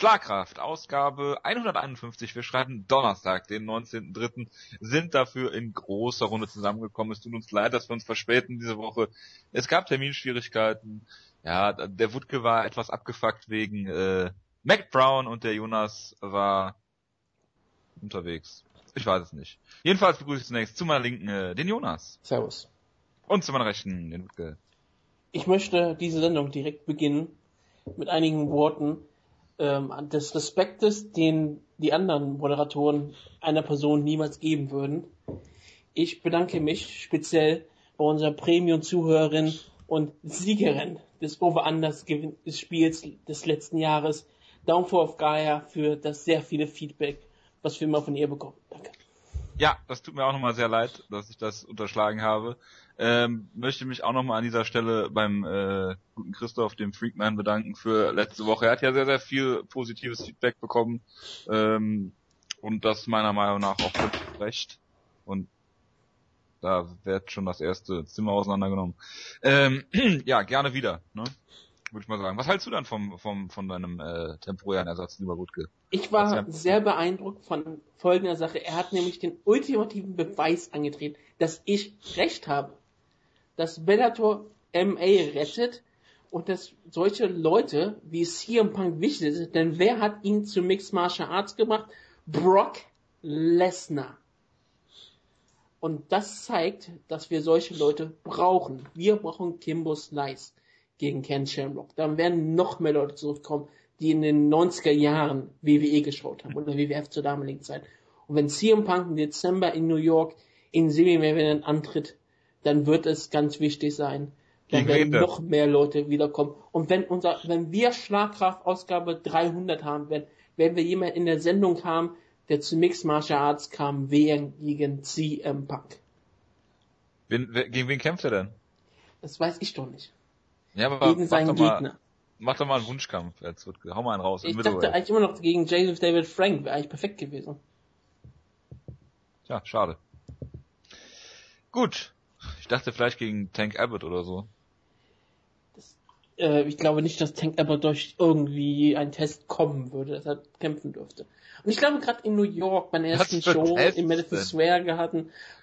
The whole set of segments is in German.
Schlagkraft, Ausgabe 151. Wir schreiben Donnerstag, den 19.3. Sind dafür in großer Runde zusammengekommen. Es tut uns leid, dass wir uns verspäten diese Woche. Es gab Terminschwierigkeiten. Ja, der Wutke war etwas abgefuckt wegen äh, Mac Brown und der Jonas war unterwegs. Ich weiß es nicht. Jedenfalls begrüße ich zunächst zu meiner Linken äh, den Jonas. Servus. Und zu meiner Rechten den Wutke. Ich möchte diese Sendung direkt beginnen mit einigen Worten ähm, des Respektes, den die anderen Moderatoren einer Person niemals geben würden. Ich bedanke mich speziell bei unserer Premium-Zuhörerin und Siegerin des Over-Unders des Spiels des letzten Jahres, Downfall of Gaia, für das sehr viele Feedback, was wir immer von ihr bekommen. Danke. Ja, das tut mir auch nochmal sehr leid, dass ich das unterschlagen habe. Ähm, möchte mich auch nochmal an dieser Stelle beim äh, guten Christoph, dem Freakman, bedanken für letzte Woche. Er hat ja sehr, sehr viel positives Feedback bekommen ähm, und das meiner Meinung nach auch völlig recht. Und da wird schon das erste Zimmer auseinandergenommen. Ähm, ja, gerne wieder, ne? Würde ich mal sagen. Was hältst du dann vom, vom, von deinem äh, temporären Ersatz, lieber Wutke? Ich war sehr beeindruckt von folgender Sache. Er hat nämlich den ultimativen Beweis angetreten, dass ich recht habe dass Bellator MA rettet und dass solche Leute wie CM Punk wichtig sind, denn wer hat ihn zu Mixed Martial Arts gemacht? Brock Lesnar. Und das zeigt, dass wir solche Leute brauchen. Wir brauchen Kimbo Slice gegen Ken Shamrock. Dann werden noch mehr Leute zurückkommen, die in den 90er Jahren WWE geschaut haben oder WWF zur damaligen Zeit. Und wenn CM Punk im Dezember in New York in Semi-Main antritt, dann wird es ganz wichtig sein. Dann werden noch mehr Leute wiederkommen. Und wenn unser, wenn wir Schlagkraft Ausgabe 300 haben werden, werden wir jemanden in der Sendung haben, der zu Mixed Martial Arts kam gegen CM Punk. Wen, gegen wen kämpft er denn? Das weiß ich doch nicht. Ja, aber gegen seinen Gegner. Mal, mach doch mal einen Wunschkampf, jetzt wird, hau mal einen raus. Ich dachte eigentlich immer noch gegen Joseph David Frank, wäre eigentlich perfekt gewesen. Tja, schade. Gut, dachte vielleicht gegen Tank Abbott oder so. Das, äh, ich glaube nicht, dass Tank Abbott durch irgendwie einen Test kommen würde, dass er kämpfen dürfte. Und ich glaube gerade in New York, bei der ersten Show Tests im Madison Square gehabt,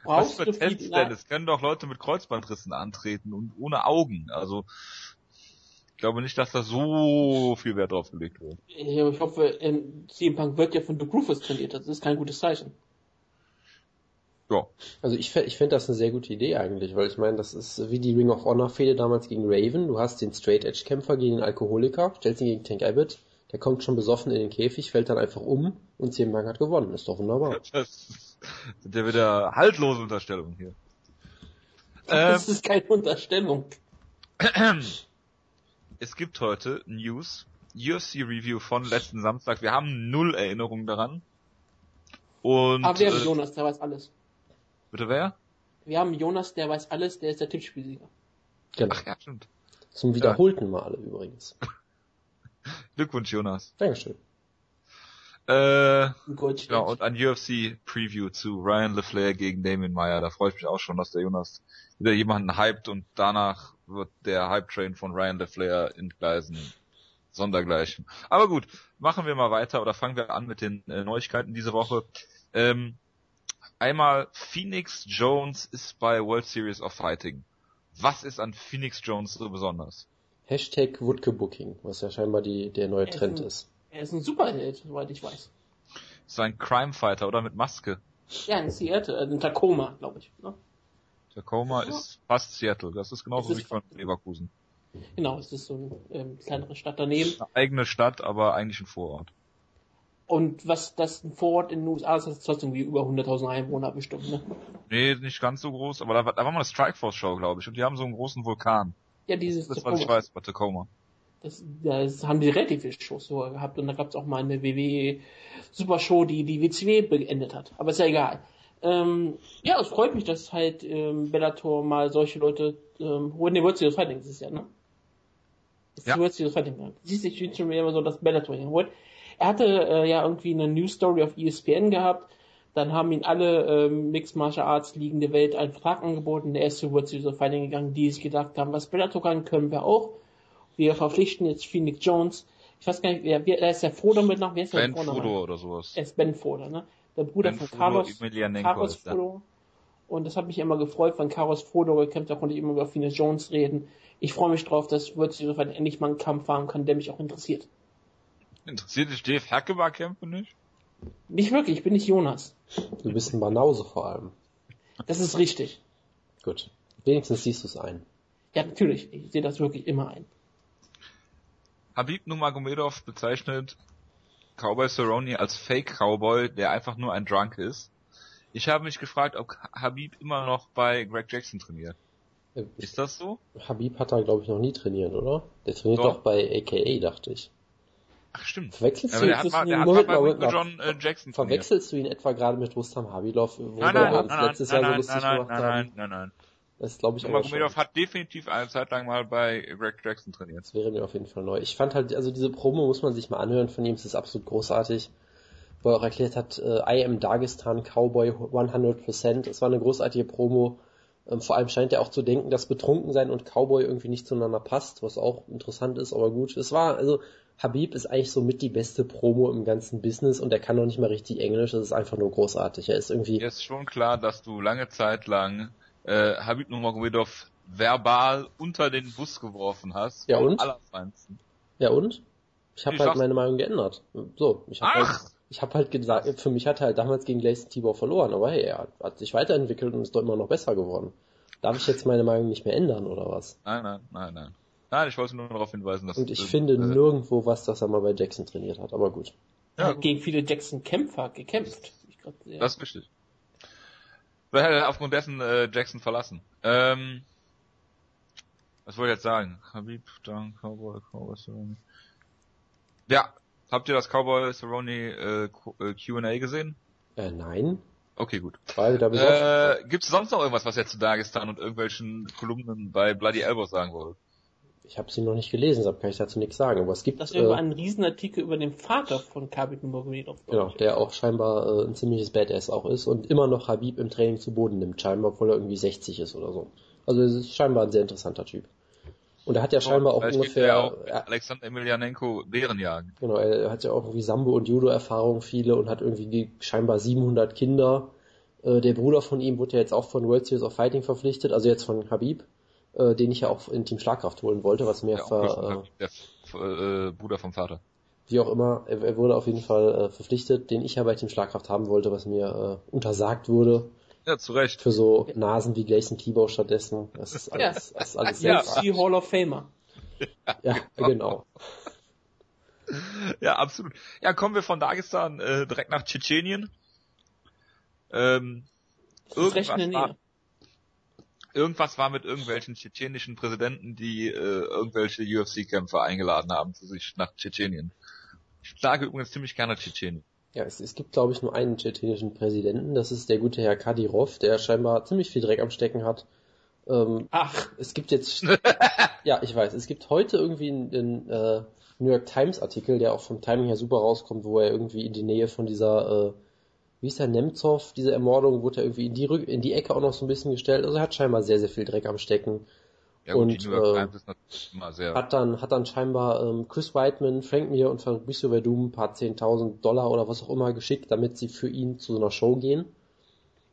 brauchst Was für du Tests viel denn? Es können doch Leute mit Kreuzbandrissen antreten und ohne Augen. Also ich glaube nicht, dass da so viel Wert drauf gelegt wird. Ich hoffe, CM Punk wird ja von The Rufus trainiert. Das ist kein gutes Zeichen. Ja. Also ich, ich finde das eine sehr gute Idee eigentlich, weil ich meine, das ist wie die Ring of Honor Fehde damals gegen Raven. Du hast den Straight Edge Kämpfer gegen den Alkoholiker, stellst ihn gegen Tank Abbott, der kommt schon besoffen in den Käfig, fällt dann einfach um und Punk hat gewonnen. Ist doch wunderbar. Das sind ja wieder haltlose Unterstellungen hier. Das ähm, ist keine Unterstellung. Es gibt heute News, UFC Review von letzten Samstag. Wir haben null Erinnerungen daran. Und, Aber wir haben äh, Jonas, der weiß alles. Bitte wer? Wir haben Jonas, der weiß alles, der ist der Tippspielsieger. Genau. Ach ja, stimmt. Zum wiederholten ja. Male übrigens. Glückwunsch, Jonas. Dankeschön. Äh, Gut, ja, und ein UFC-Preview zu Ryan LeFlair gegen Damien Meyer. Da freue ich mich auch schon, dass der Jonas wieder jemanden hypt und danach wird der Hype-Train von Ryan LeFlair entgleisen. Sondergleichen. Aber gut, machen wir mal weiter oder fangen wir an mit den äh, Neuigkeiten diese Woche. Ähm, Einmal Phoenix Jones ist bei World Series of Fighting. Was ist an Phoenix Jones so besonders? Hashtag Woodke Booking, was ja scheinbar die, der neue er Trend ist, ein, ist. Er ist ein Superheld, soweit ich weiß. Ist ein Crime Fighter oder mit Maske? Ja, in Seattle, äh, in Tacoma, glaube ich. Ne? Tacoma ja. ist fast Seattle, das ist genauso wie von Leverkusen. Genau, es ist so eine ähm, kleinere Stadt daneben. Eine eigene Stadt, aber eigentlich ein Vorort. Und was das ein Vorort in den USA ist, das ist trotzdem wie über 100.000 Einwohner bestimmt, ne? Nee, nicht ganz so groß, aber da, war, da war mal eine Strikeforce-Show, glaube ich, und die haben so einen großen Vulkan. Ja, dieses Das, ist, was ich weiß bei Tacoma. Das, das haben die relativ viele Shows sogar gehabt und da gab es auch mal eine WWE Super Show, die die WCW beendet hat. Aber ist ja egal. Ähm, ja, es freut mich, dass halt ähm, Bellator mal solche Leute ähm, holen. Ne, World Series Fighting ist es ja, ne? Das ja. World Series Fighting. Siehst du, ich finde schon immer so, dass Bellator hier holt. Er hatte äh, ja irgendwie eine News Story auf ESPN gehabt. Dann haben ihn alle äh, Mixed Martial Arts Ligen der Welt einen Vertrag angeboten. Der erste World Series of Fighting gegangen, die sich gedacht haben, was Bellator kann, können wir auch. Wir verpflichten jetzt Phoenix Jones ich weiß gar nicht, wer, wer ist der Frodo mit nach, wer ist ben der Frodo oder sowas. Er ist Ben Frodo, ne? Der Bruder Ben von Frodo, Carlos, Carlos. Frodo. Und das hat mich immer gefreut, wenn Carlos Frodo gekämpft, da konnte ich immer über Fina Jones reden. Ich freue mich drauf, dass Fighting endlich mal einen Kampf haben kann, der mich auch interessiert. Interessiert dich Dave Hackebar-Kämpfe nicht? Nicht wirklich, ich bin nicht Jonas. Du bist ein Banause vor allem. Das ist richtig. Gut. Wenigstens siehst du es ein. Ja, natürlich, ich sehe das wirklich immer ein. Habib Nurmagomedov bezeichnet Cowboy Cerrone als Fake Cowboy, der einfach nur ein Drunk ist. Ich habe mich gefragt, ob Habib immer noch bei Greg Jackson trainiert. Äh, Ist das so? Habib hat da, glaube ich, noch nie trainiert, oder? Der trainiert Doch. doch, bei AKA, dachte ich. Ach stimmt. Verwechselst Ja, du, aber der hat mal, der Moment mal, Moment. John äh, Jackson. Verwechselst du ihn etwa gerade mit Rustam Habilov, wo Nein, nein, uns nein, nein, letztes nein, Jahr so nein, lustig nein, gemacht nein, haben? nein, nein, nein. Das glaube ich aber schon. Nurmagomedov hat definitiv eine Zeit lang mal bei Greg Jackson trainiert. Das wäre mir auf jeden Fall neu. Ich fand halt, also diese Promo muss man sich mal anhören von ihm, es ist absolut großartig. Wo er auch erklärt hat, äh, I am Dagestan Cowboy 100%. Es war eine großartige Promo. Ähm, vor allem scheint er auch zu denken, dass Betrunkensein und Cowboy irgendwie nicht zueinander passt, was auch interessant ist, aber gut. Es war, also Habib ist eigentlich so mit die beste Promo im ganzen Business und er kann noch nicht mal richtig Englisch. Das ist einfach nur großartig. Er ist irgendwie, Dir ist schon klar, dass du lange Zeit lang äh, Habib Nurmagomedov verbal unter den Bus geworfen hast. Ja, und? Allerfeinsten. ja und? Ich habe halt meine Meinung geändert. So, ich habe halt, ich habe halt gesagt, für mich hat er halt damals gegen Gleison Tibor verloren, aber hey, er hat sich weiterentwickelt und ist doch immer noch besser geworden. Darf ich jetzt meine Meinung nicht mehr ändern oder was? Nein, nein, nein, nein. Nein, ich wollte nur darauf hinweisen, dass Und ich äh, finde äh, nirgendwo was, dass er mal bei Jackson trainiert hat, aber gut. Er Ja, hat gegen viele Jackson-Kämpfer gekämpft. Ich glaub, ja. Das ist richtig. Wer hätte aufgrund dessen äh, Jackson verlassen? Ähm, was wollte ich jetzt sagen? Habib, dann Cowboy, Cowboy Cerrone. Ja, habt ihr das Cowboy Cerrone äh, Q- äh, Q&A gesehen? Äh, nein, Okay, gut. weil da besoffen. Äh, Gibt es sonst noch irgendwas, was ihr zu Dagestan und irgendwelchen Kolumnen bei Bloody Elbows sagen wollt? Ich habe sie noch nicht gelesen, deshalb kann ich dazu nichts sagen, aber es gibt, Das wäre äh, ein Riesenartikel über den Vater von Khabib Nurmagomedov. genau, der auch scheinbar äh, ein ziemliches Badass auch ist und immer noch Habib im Training zu Boden nimmt, scheinbar, obwohl er irgendwie 60 ist oder so. Also es ist scheinbar ein sehr interessanter Typ. Und er hat ja scheinbar auch er ja ungefähr, auch Alexander Emelianenko Bären jagen. Genau, er hat ja auch irgendwie Sambo- und Judo-Erfahrung viele und hat irgendwie scheinbar 700 Kinder. Äh, der Bruder von ihm wurde ja jetzt auch von World Series of Fighting verpflichtet, also jetzt von Habib, äh, den ich ja auch in Team Schlagkraft holen wollte, was mir Der, Onkel von ver, äh, der F- äh, Bruder vom Vater. wie auch immer, er, er wurde auf jeden Fall äh, verpflichtet, den ich ja bei Team Schlagkraft haben wollte, was mir äh, untersagt wurde. Ja, zu Recht. Für so Nasen wie Gleison Tibau stattdessen. Das ist alles, das ist alles sehr UFC Hall of Famer. Ja, genau. Ja, absolut. Ja, kommen wir von Dagestan äh, direkt nach Tschetschenien. Ähm, Das irgendwas, war, Nähe. Irgendwas war mit irgendwelchen tschetschenischen Präsidenten, die äh, irgendwelche UFC-Kämpfer eingeladen haben zu sich nach Tschetschenien. Ich schlage übrigens ziemlich gerne Tschetschenien. Ja, es, es gibt, glaube ich, nur einen tschetschenischen Präsidenten. Das ist der gute Herr Kadyrov, der scheinbar ziemlich viel Dreck am Stecken hat. Ähm, Ach, es gibt jetzt, ja, ich weiß, es gibt heute irgendwie einen, einen äh, New York Times Artikel, der auch vom Timing her super rauskommt, wo er irgendwie in die Nähe von dieser, äh, wie ist der Nemtsov, diese Ermordung, wurde er irgendwie in die, Rück in die Ecke auch noch so ein bisschen gestellt. Also er hat scheinbar sehr, sehr viel Dreck am Stecken. Ja gut, Und, äh. Hat dann, hat dann scheinbar ähm, Chris Whiteman, Frank Mir und Fabricio Verdum ein paar 10.000 Dollar oder was auch immer geschickt, damit sie für ihn zu so einer Show gehen.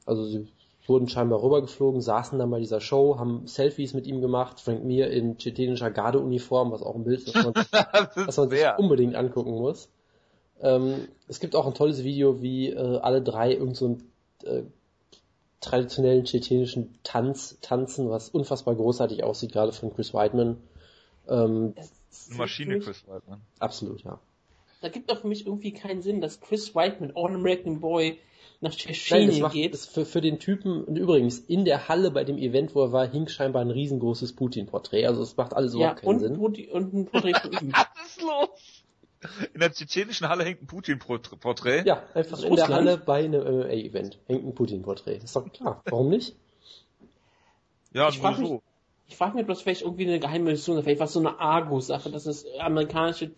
Also sie wurden scheinbar rübergeflogen, saßen dann bei dieser Show, haben Selfies mit ihm gemacht, Frank Mir in tschetschenischer Gardeuniform, was auch ein Bild ist, was man, was man sich unbedingt angucken muss. Ähm, es gibt auch ein tolles Video, wie äh, alle drei irgend so einen äh, traditionellen tschetschenischen Tanz tanzen, was unfassbar großartig aussieht, gerade von Chris Whiteman. Ähm, das ist Eine Maschine, mich- Chris Whiteman. absolut, ja. Da gibt doch für mich irgendwie keinen Sinn, dass Chris Whiteman, All American Boy, nach das macht geht. es für, für den Typen, und übrigens, in der Halle bei dem Event, wo er war, hing scheinbar ein riesengroßes Putin-Porträt. Also es macht alles ja, überhaupt keinen und, Sinn. Putin- und ein Porträt von ihm. Was ist los? In der tschetschenischen Halle hängt ein Putin-Porträt. Ja, einfach in der. Halle bei einem MMA-Event hängt ein Putin-Porträt. Ist doch klar. Warum nicht? Ja, Ich frag so. mich- Ich frage mich, ob das vielleicht irgendwie eine geheime Mission ist, vielleicht was so eine Argo-Sache, dass das amerikanische,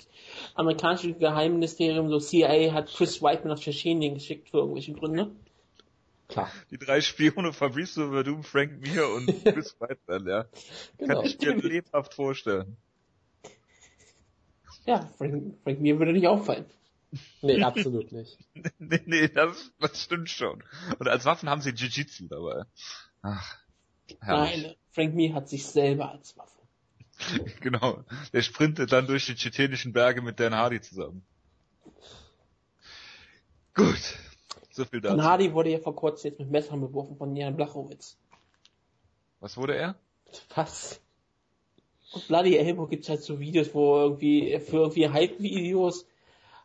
amerikanische Geheimministerium, so CIA, hat Chris Whiteman nach Tschetschenien geschickt für irgendwelche Gründe. Klar. Die drei Spione, Fabricio Verdum, Frank Mir und Chris Whiteman, ja. Genau. Kann ich mir lebhaft vorstellen. Ja, Frank, Frank mir würde nicht auffallen. Nee, absolut nicht. nee, nee, das, das stimmt schon. Und als Waffen haben sie Jiu-Jitsu dabei. Ach, herrlich. Nein, Frank Mir hat sich selber als Waffe. genau. Der sprintet dann durch die tschetschenischen Berge mit Dan Hardy zusammen. Gut. So viel dazu. Dan Hardy wurde ja vor kurzem jetzt mit Messern beworfen von Jan Blachowitz. Was wurde er? Was? Und Bloody Elbow gibt's halt so Videos, wo irgendwie für irgendwie Hype-Videos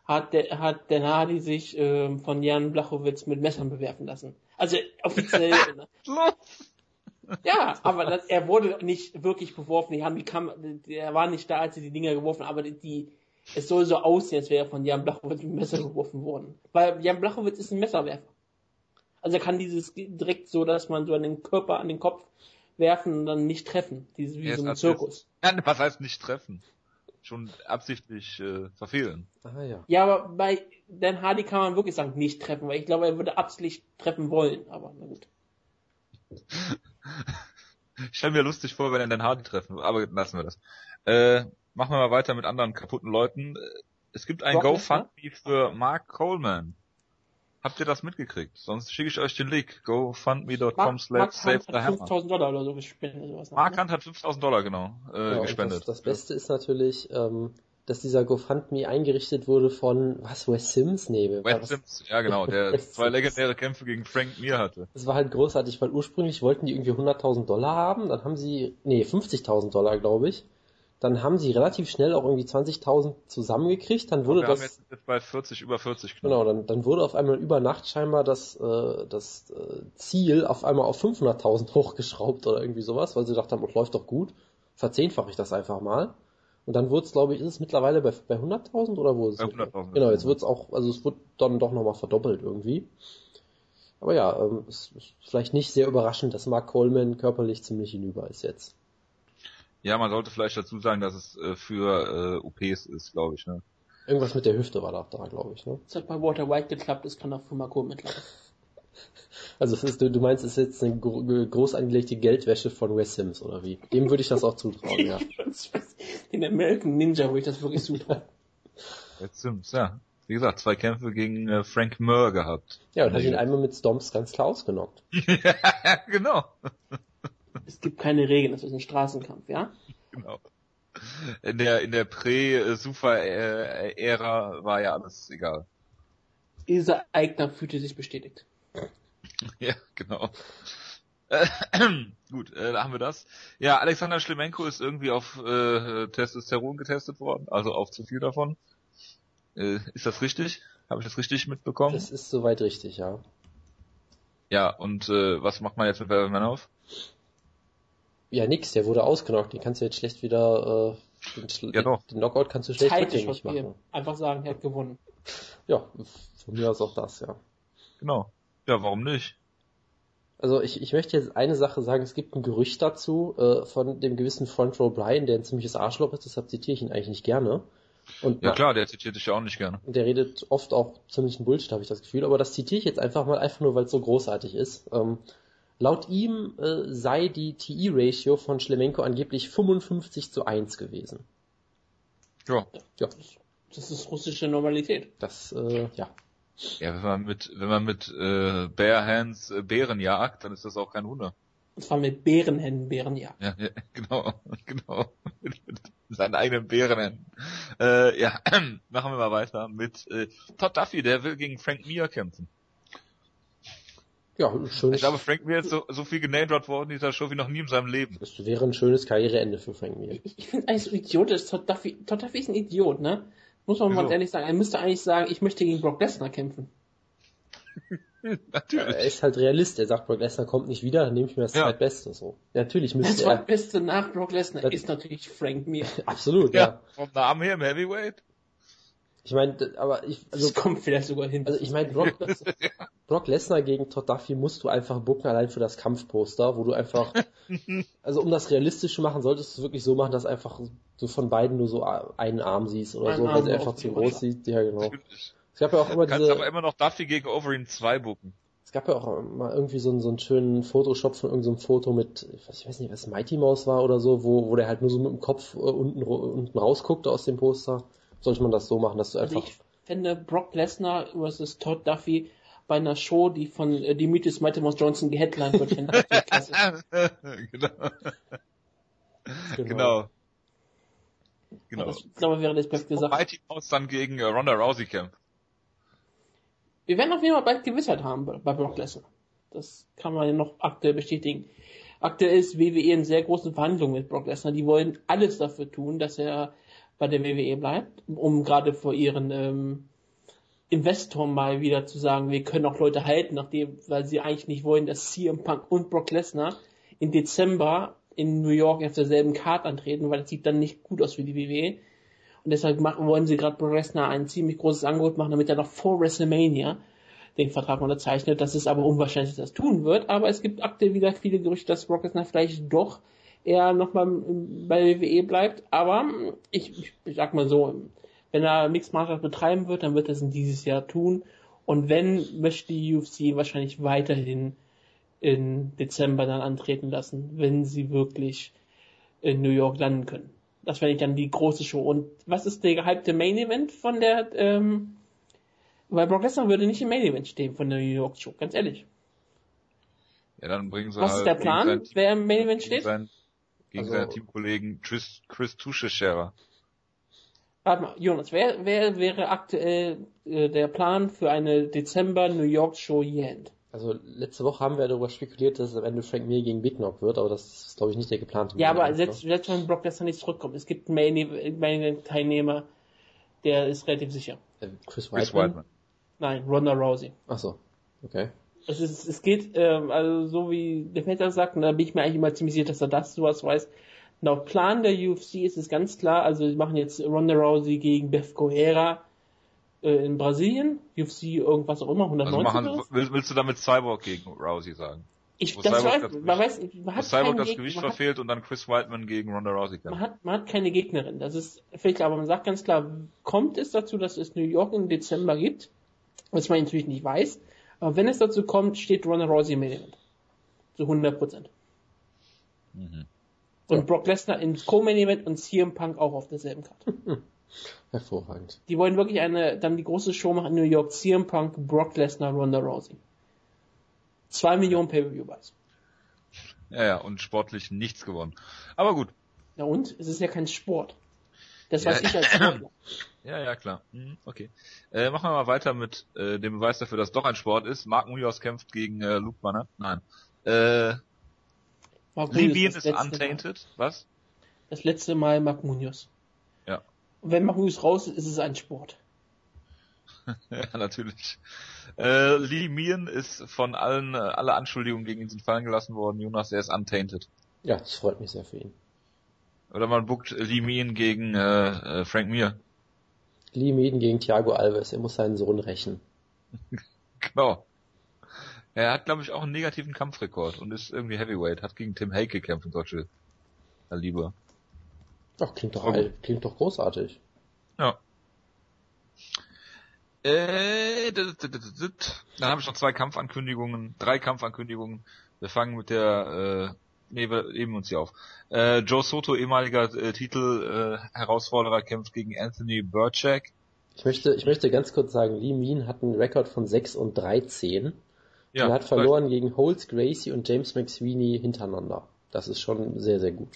hat der hat der Hardy sich ähm, von Jan Blachowitz mit Messern bewerfen lassen. Also offiziell. ne? ja, aber das, er wurde nicht wirklich beworfen. Die haben die Kam der war nicht da, als sie die Dinger geworfen, aber die, die es soll so aussehen, als wäre von Jan Blachowitz mit Messer geworfen worden. Weil Jan Blachowitz ist ein Messerwerfer. Also er kann dieses direkt so, dass man so an den Körper, an den Kopf werfen und dann nicht treffen. Dieses wie so ein Zirkus. Ja, was heißt nicht treffen? Schon absichtlich äh, verfehlen. Ah, ja. ja, aber bei Dan Hardy kann man wirklich sagen, nicht treffen, weil ich glaube, er würde absichtlich treffen wollen, aber na gut. ich stelle mir lustig vor, wenn er Dan Hardy treffen, aber lassen wir das. Äh, machen wir mal weiter mit anderen kaputten Leuten. Es gibt ein GoFundMe für Mark Coleman. Habt ihr das mitgekriegt? Sonst schicke ich euch den Link. GoFundMe.com slash save the hammer. 5000 Dollar oder so gespendet. Sowas Mark Hunt hat 5000 Dollar, genau, äh, ja, gespendet. Das, das, Beste ist natürlich, ähm, dass dieser GoFundMe eingerichtet wurde von, was, Wes Sims? Nee, Wes Sims, ja genau, der zwei legendäre Kämpfe gegen Frank Mir hatte. Das war halt großartig, weil ursprünglich wollten die irgendwie 100.000 Dollar haben, dann haben sie, nee, 50.000 Dollar, glaube ich. Dann haben sie relativ schnell auch irgendwie 20.000 zusammengekriegt. Dann wurde wir das. Haben jetzt bei 40 über 40. Knapp. Genau, dann, dann wurde auf einmal über Nacht scheinbar das, äh, das äh, Ziel auf einmal auf 500.000 hochgeschraubt oder irgendwie sowas, weil sie dachten, das läuft doch gut. Verzehnfache ich das einfach mal. Und dann wurde es, glaube ich, ist es mittlerweile bei, bei 100.000 oder wo ist es? Bei 100.000. Genau, jetzt wird es auch, also es wird dann doch nochmal verdoppelt irgendwie. Aber ja, ähm, es ist vielleicht nicht sehr überraschend, dass Mark Coleman körperlich ziemlich hinüber ist jetzt. Ja, man sollte vielleicht dazu sagen, dass es äh, für äh, OPs ist, glaube ich, ne? Irgendwas mit der Hüfte war da, da glaube ich, ne? Das hat bei Walter White geklappt, das kann auch für Marco mitlaufen. Also ist, du, du meinst, es ist jetzt eine gro groß angelegte Geldwäsche von Wes Sims, oder wie? Dem würde ich das auch zutrauen, ja. Den American Ninja würde ich das wirklich zutrauen. Wes Sims, ja. Wie gesagt, zwei Kämpfe gegen äh, Frank Murr gehabt. Ja, und hat ihn einmal mit Stomps ganz klar ausgenockt. ja, genau es gibt keine Regeln, das ist ein Straßenkampf, ja? Genau. In der, in der Prä-Super-Ära war ja alles egal. Isa Eigner fühlte sich bestätigt. Ja, genau. Äh, gut, äh, da haben wir das. Ja, Alexander Schlemenko ist irgendwie auf äh, Testosteron getestet worden, also auf zu viel davon. Äh, ist das richtig? Habe ich das richtig mitbekommen? Das ist soweit richtig, ja. Ja, und äh, was macht man jetzt mit auf? Ja, nix, der wurde ausgenockt. Den kannst du jetzt schlecht wieder, äh, den, ja, doch. den Knockout kannst du schlecht rückgängig machen. Einfach sagen, er hat gewonnen. Ja, von mir aus auch das, ja. Genau. Ja, warum nicht? Also ich, ich möchte jetzt eine Sache sagen, es gibt ein Gerücht dazu äh, von dem gewissen Front Row Brian, der ein ziemliches Arschloch ist, deshalb zitiere ich ihn eigentlich nicht gerne. Und ja klar, der zitiert dich ja auch nicht gerne. Der redet oft auch ziemlich ein Bullshit, habe ich das Gefühl, aber das zitiere ich jetzt einfach mal, einfach nur, weil es so großartig ist. Ähm, Laut ihm äh, sei die TI-Ratio von Schlemenko angeblich 55 zu 1 gewesen. Ja. ja. Das ist russische Normalität. Das, äh, ja. Ja, wenn man mit, wenn man mit äh, Bare Hands äh, Bären jagt, dann ist das auch kein Wunder. Und zwar mit Bärenhänden Bärenjagd. Ja, ja, genau, genau. mit, mit seinen eigenen Bärenhänden. Äh, ja, machen wir mal weiter mit äh, Todd Duffy, der will gegen Frank Mir kämpfen. Ja, schönes. Ich glaube, Frank Mir ist so, so viel genamedroppt worden in dieser Show wie noch nie in seinem Leben. Das wäre ein schönes Karriereende für Frank Mir. Ich, ich finde eigentlich so idiotisch. Todd Duffy, Todd Duffy ist ein Idiot, ne? Muss man Wieso? mal ehrlich sagen. Er müsste eigentlich sagen, ich möchte gegen Brock Lesnar kämpfen. natürlich. Er ist halt Realist. Er sagt, Brock Lesnar kommt nicht wieder, dann nehme ich mir das ja. Zweitbeste so. Natürlich müsste das er. Das Zweitbeste nach Brock Lesnar ist natürlich Frank Mir. Absolut, ja. ja. Vom Namen her im Heavyweight. Ich meine, aber ich, also das kommt vielleicht sogar hin. Also ich meine, Brock, Brock Lesnar gegen Todd Duffy musst du einfach bucken allein für das Kampfposter, wo du einfach, also um das realistisch zu machen, solltest du es wirklich so machen, dass einfach so von beiden nur so einen Arm siehst oder Ein so, weil sie einfach zu groß sieht. Ja, genau. Es gab ja auch immer du kannst diese, aber immer noch Duffy gegen Overeem 2 bucken. Es gab ja auch mal irgendwie so einen, so einen schönen Photoshop von irgendeinem so Foto mit, ich weiß nicht, was Mighty Mouse war oder so, wo, wo der halt nur so mit dem Kopf äh, unten, unten rausguckte aus dem Poster. Sollte man das so machen, dass du Also einfach. ich fände Brock Lesnar vs. Todd Duffy bei einer Show, die von äh, Demetrius Mighty Johnson geheadlined wird, ich klasse. genau. Genau. Genau. Das, ich glaube, wäre das beste Sache. Mighty Mouse dann gegen äh, Ronda Rousey kämpft. Wir werden auf jeden Fall bald Gewissheit haben bei, bei Brock Lesnar. Das kann man ja noch aktuell bestätigen. Aktuell ist WWE in sehr großen Verhandlungen mit Brock Lesnar. Die wollen alles dafür tun, dass er bei der WWE bleibt, um gerade vor ihren ähm, Investoren mal wieder zu sagen, wir können auch Leute halten, nachdem, weil sie eigentlich nicht wollen, dass CM Punk und Brock Lesnar im Dezember in New York auf derselben Card antreten, weil das sieht dann nicht gut aus für die WWE. Und deshalb machen, wollen sie gerade Brock Lesnar ein ziemlich großes Angebot machen, damit er noch vor WrestleMania den Vertrag unterzeichnet. Das ist aber unwahrscheinlich, dass das tun wird. Aber es gibt aktuell wieder viele Gerüchte, dass Brock Lesnar vielleicht doch eher nochmal bei WWE bleibt. Aber ich, ich, sag mal so, wenn er Mixed Martial Arts betreiben wird, dann wird er es in dieses Jahr tun. Und wenn, möchte die UFC wahrscheinlich weiterhin in Dezember dann antreten lassen, wenn sie wirklich in New York landen können. Das wäre dann die große Show. Und was ist der gehypte Main Event von der, ähm, weil Brock Lesnar würde nicht im Main Event stehen von der New York Show, ganz ehrlich. Ja, dann bringen sie Was halt ist der Plan, wer im Main Event steht? seinen, gegen Also- seinen Teamkollegen Chris, Chris Tuschescherer. Warte mal, Jonas, wer, wer wäre aktuell äh, der Plan für eine Dezember New York Show End? Also letzte Woche haben wir darüber spekuliert, dass es am Ende Frank Mir gegen Big Knock wird, aber das ist glaube ich nicht der geplante. Ja, aber selbst, selbst wenn Brock Lesnar nicht zurückkommt, es gibt einen Teilnehmer, der ist relativ sicher. Äh, Chris Chris Whiteman. Whiteman. Nein, Ronda Rousey. Ach so. Okay. Es, ist, es geht, ähm, also so wie der Vetter sagt, und da bin ich mir eigentlich immer ziemlich sicher, dass er das sowas weiß. Laut Plan der UFC ist es ganz klar, also wir machen jetzt Ronda Rousey gegen Beth Guerra äh, in Brasilien, UFC irgendwas auch immer, Also 190 machen, oder was? willst, willst du damit Cyborg gegen Rousey sagen? Ich, das Cyborg weiß, das man weiß, man hat Cyborg das Gewicht hat, verfehlt und dann Chris Whiteman gegen Ronda Rousey man hat, man hat keine Gegnerin. Das ist völlig klar, aber man sagt ganz klar, kommt es dazu, dass es New York im Dezember gibt, was man natürlich nicht weiß, aber wenn es dazu kommt, steht Ronda Rousey im Main Event. Zu 100 Prozent. Mhm. Und Ja. Brock Lesnar im Co-Main Event und CM Punk auch auf derselben Karte. Hervorragend. Die wollen wirklich eine, dann die große Show machen in New York, CM Punk, Brock Lesnar, Ronda Rousey. Zwei Millionen Pay-Per-View-Buys. Ja, ja, und sportlich nichts gewonnen. Aber gut. Ja und? Es ist ja kein Sport. Das Ja. weiß ich als Sportler. Ja, ja, klar. Mhm, okay. Äh, machen wir mal weiter mit äh, dem Beweis dafür, dass es doch ein Sport ist. Mark Munoz kämpft gegen äh, Luke Banner. Nein. Äh, das ist untainted. Was? Mal. Das letzte Mal Mark Munoz. Ja. Und wenn Mark Munoz raus ist, ist es ein Sport. ja, natürlich. Äh, Lee Meehan ist von allen, äh, alle Anschuldigungen gegen ihn sind fallen gelassen worden. Jonas, er ist untainted. Ja, das freut mich sehr für ihn. Oder man bookt Lee Meehan gegen äh, äh, Frank Mir. Lee Meaden gegen Thiago Alves, er muss seinen Sohn rächen. Genau. Er hat, glaube ich, auch einen negativen Kampfrekord und ist irgendwie Heavyweight, hat gegen Tim Hake gekämpft und solche Kaliber. Ach, klingt doch, all- klingt doch großartig. Ja. Äh, dann habe ich noch zwei Kampfankündigungen, drei Kampfankündigungen. Wir fangen mit der, äh, nee, wir heben uns hier auf. Äh, Joe Soto, ehemaliger äh, Titel äh, Herausforderer, kämpft gegen Anthony Burchak. Ich möchte, ich möchte ganz kurz sagen, Lee Mean hat einen Rekord von 6 und 13. Ja, er hat verloren gegen Holtz Gracie und James McSweeney hintereinander. Das ist schon sehr, sehr gut.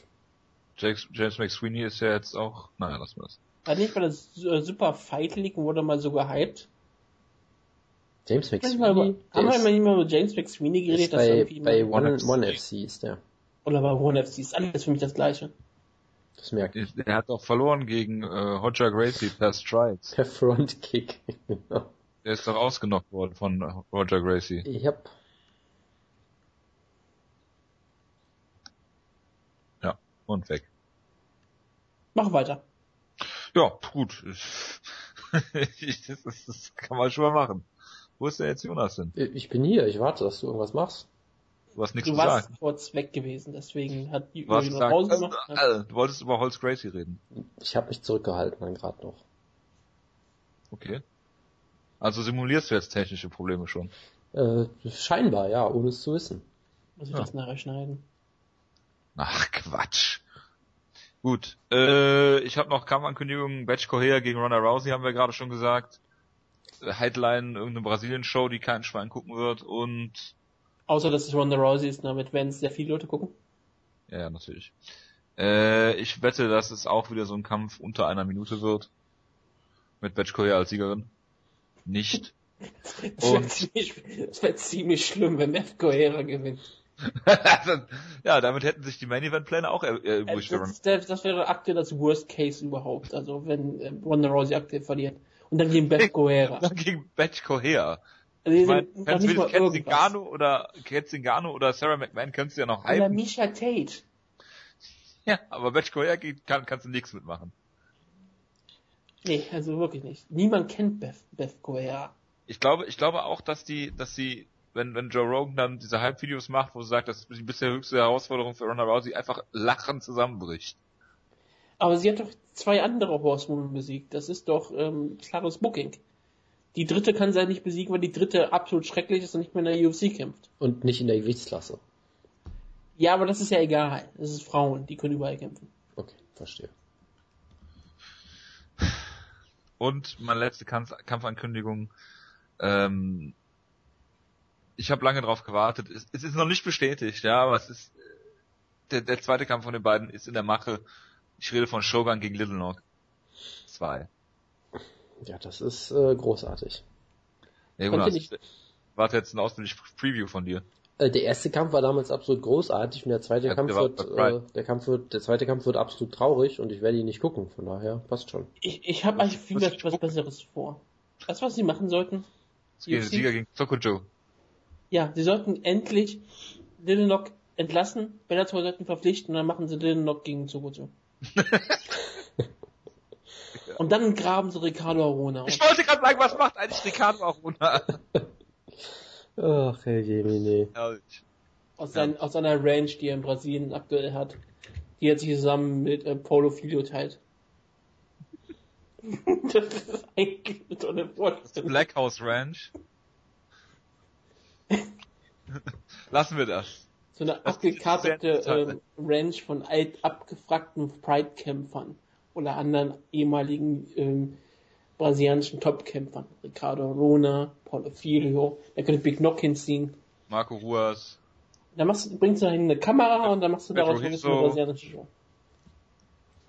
James, James McSweeney ist ja jetzt auch, naja, lassen wir das. War nicht bei der äh, Super Fight League wurde mal so gehypt. James mal McSweeney, haben wir mal mal über James McSweeney geredet, dass bei, bei mal, One. One FC ist der. Oder bei One FC ist alles für mich das gleiche. Das merkt ich. Er hat auch verloren gegen äh, Roger Gracie per Strikes. Per Front Kick. genau. Er ist doch ausgenockt worden von äh, Roger Gracie. Ich hab, Und weg. Mach weiter. Ja, gut. Das kann man schon mal machen. Wo ist denn jetzt Jonas hin? ich bin hier, ich warte, dass du irgendwas machst. Du hast nichts Du zu warst sagen. kurz weg gewesen, deswegen hat die Du noch gesagt, Pause äh, gemacht. äh, du wolltest über Holz Gracie reden. Ich habe mich zurückgehalten dann gerade noch. Okay. Also simulierst du jetzt technische Probleme schon. Äh, scheinbar, ja, ohne es zu wissen. Muss ich Ja. das nachher schneiden? Ach, Quatsch. Gut, äh, ich habe noch Kampfankündigungen. Batch Correa gegen Ronda Rousey haben wir gerade schon gesagt. Headline irgendeine Brasilien-Show, die kein Schwein gucken wird und Außer dass es Ronda Rousey ist, damit werden es sehr viele Leute gucken. Ja, natürlich. Äh, ich wette, dass es auch wieder so ein Kampf unter einer Minute wird. Mit Batch Correa als Siegerin. Nicht. Das wäre ziemlich, wär ziemlich schlimm, wenn Beth Correa gewinnt. ja, damit hätten sich die Main Event Pläne auch erübrigt. Äh, das, das, wäre aktuell das Worst Case überhaupt. Also wenn äh, Ronda Rousey aktuell verliert. Und dann gegen Beth Correa. dann gegen Beth Correa. Also ich mein, kennst du oder Sarah McMahon kennst du ja noch hypen. Oder Misha Tate. Ja, aber Beth Correa kann, kannst du nichts mitmachen. Nee, also wirklich nicht. Niemand kennt Beth, Beth Correa. Ich glaube, ich glaube auch, dass die, dass sie, wenn, wenn Joe Rogan dann diese Hype-Videos macht, wo sie sagt, das ist die bisher höchste Herausforderung für Ronda Rousey, einfach lachend zusammenbricht. Aber sie hat doch zwei andere Horsewomen besiegt. Das ist doch ähm, klares Booking. Die dritte kann sie nicht besiegen, weil die dritte absolut schrecklich ist und nicht mehr in der UFC kämpft. Und nicht in der Gewichtsklasse. Ja, aber das ist ja egal. Das ist Frauen, die können überall kämpfen. Okay, verstehe. Und meine letzte Kampf Kampfankündigung. Ähm, ich habe lange drauf gewartet. Es, es, ist noch nicht bestätigt, ja, aber es ist der, der zweite Kampf von den beiden ist in der Mache. Ich rede von Shogun gegen Little Nog 2. Ja, das ist äh, großartig. Ja, Jonas, nicht... warte jetzt ein ausführliches Preview von dir. Äh, der erste Kampf war damals absolut großartig und der zweite ja, Kampf der wird, äh, der Kampf wird, der zweite Kampf wird absolut traurig und ich werde ihn nicht gucken, von daher passt schon. Ich, ich habe eigentlich viel was, was Besseres vor. Weißt du, was sie machen sollten? Sie Sieger gegen Sokojo. Ja, sie sollten endlich Dillenlock entlassen, Bellator sollten verpflichten und dann machen sie Dillenlock gegen Sokojo. Und dann graben sie Ricardo Arona. Ich wollte gerade sagen, was macht eigentlich Ricardo Arona? Ach, Herr Jemine. Aus, sein, ja. aus seiner Ranch, die er in Brasilien aktuell hat. Die er sich zusammen mit äh, Paulo Filho teilt. das ist eigentlich eine tolle Vorstellung. Black House Ranch. Lassen wir das. So eine abgekartete ähm, Ranch von alt abgefragten Pride-Kämpfern oder anderen ehemaligen ähm, brasilianischen Topkämpfern. Ricardo Rona, Paulo Filho, da könnte Big Knock hinziehen. Marco Ruas. Da machst du, bringst du eine Kamera und dann machst du Pedro daraus eine brasilianische Show.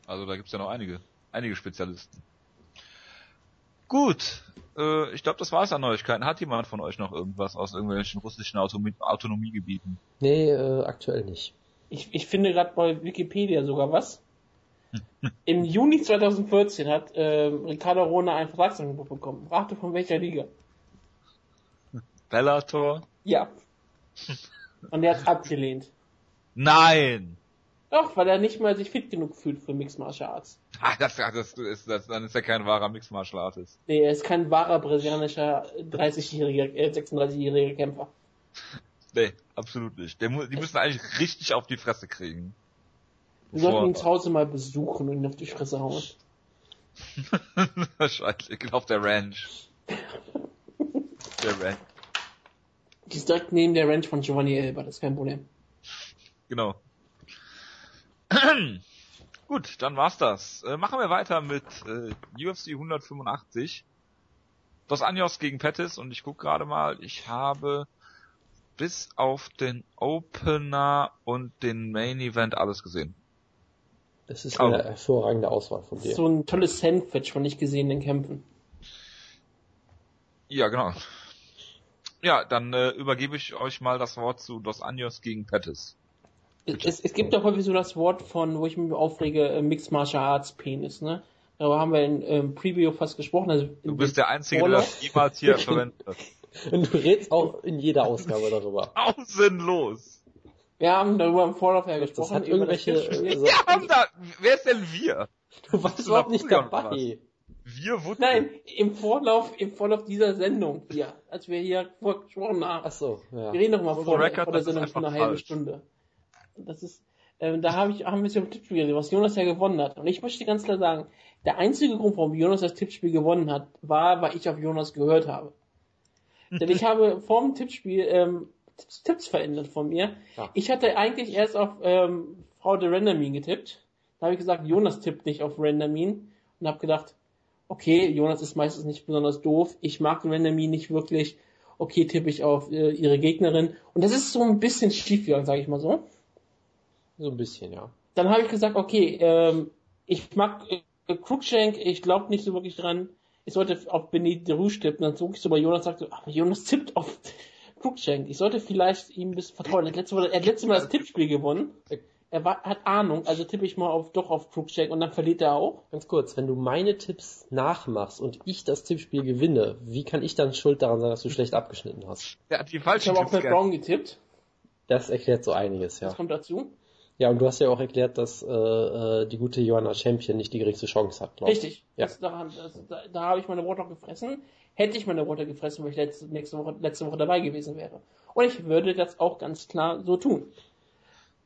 Also da gibt's ja noch einige, einige Spezialisten. Gut, äh, ich glaube, das war's an Neuigkeiten. Hat jemand von euch noch irgendwas aus irgendwelchen russischen Autonomie Autonomiegebieten? Nee, äh, aktuell nicht. Ich, ich finde gerade bei Wikipedia sogar was. Im Juni 2014 hat äh, Ricardo Rona ein Vertragsangebot bekommen. Rate von welcher Liga? Bellator? Ja. Und er hat abgelehnt. Nein! Doch, weil er nicht mal sich fit genug fühlt für Mixed Martial Arts. Ach, das, das, ist, das, dann ist er kein wahrer Mixed Martial Artist. Nee, er ist kein wahrer brasilianischer 30-jähriger, äh, 36-jähriger Kämpfer. Nee, absolut nicht. Der, die müssen eigentlich richtig auf die Fresse kriegen. Wir sollten ihn zu Hause mal besuchen und ihn auf die Fresse hauen. Wahrscheinlich, genau auf der Ranch. der Ranch. Die ist direkt neben der Ranch von Giovanni Elba, das ist kein Problem. Genau. Gut, dann war's das. Äh, machen wir weiter mit äh, UFC 185. Dos Anjos gegen Pettis und ich guck gerade mal, ich habe bis auf den Opener und den Main Event alles gesehen. Das ist eine oh. hervorragende Auswahl von dir. So ein tolles Sandwich von nicht gesehenen Kämpfen. Ja, genau. Ja, dann äh, übergebe ich euch mal das Wort zu Dos Anjos gegen Pettis. Es, es, gibt doch häufig so das Wort von, wo ich mich aufrege, äh, Mixed Martial Arts Penis, ne? Darüber haben wir in ähm, Preview fast gesprochen. Also du bist der Einzige, der das jemals hier verwendet hat. Und du redest auch in jeder Ausgabe darüber. Außenlos! Wir haben darüber im Vorlauf ja gesprochen. Das hat irgendwelche. Wir haben da. Wer ist denn wir? Du warst überhaupt nicht dabei. Wir wurden. Nein, im Vorlauf, im Vorlauf dieser Sendung hier, als wir hier vorgesprochen haben. Ach so, ja. Wir reden doch mal vor, Record, vor der Sendung für eine halbe falsch. Stunde. Das ist, äh, da habe ich, haben wir es ja im Tippspiel gesehen, was Jonas ja gewonnen hat. Und ich möchte ganz klar sagen, der einzige Grund, warum Jonas das Tippspiel gewonnen hat, war, weil ich auf Jonas gehört habe. Denn ich habe vor dem Tippspiel ähm, Tipps verändert von mir. Ja. Ich hatte eigentlich erst auf ähm, Frau de Rendermin getippt, Da habe ich gesagt, Jonas tippt nicht auf Randomin und habe gedacht, okay, Jonas ist meistens nicht besonders doof. Ich mag Randomin nicht wirklich. Okay, tippe ich auf äh, ihre Gegnerin. Und das ist so ein bisschen schiefgegangen, sage ich mal so. So ein bisschen, ja. Dann habe ich gesagt, okay, ähm, ich mag äh, Cruikshank, ich glaube nicht so wirklich dran. Ich sollte auf Benedict Rouge tippen. Dann zog ich so bei Jonas und sagte, ach, Jonas tippt auf Cruikshank. Ich sollte vielleicht ihm ein bisschen vertrauen. Er hat letztes Mal, er hat letztes Mal das Tippspiel gewonnen. Er war, hat Ahnung, also tippe ich mal auf, doch auf Cruikshank und dann verliert er auch. Ganz kurz, wenn du meine Tipps nachmachst und ich das Tippspiel gewinne, wie kann ich dann schuld daran sein, dass du schlecht abgeschnitten hast? Hat die falsche Ich habe auch Matt Brown getippt. Das erklärt so einiges, ja. Das kommt dazu. Ja, und du hast ja auch erklärt, dass äh, äh die gute Johanna Champion nicht die geringste Chance hat, glaube ich. Richtig. Ja. Das, das, da, da habe ich meine Worte gefressen. Hätte ich meine Worte gefressen, wenn ich letzte, nächste Woche, letzte Woche dabei gewesen wäre. Und ich würde das auch ganz klar so tun.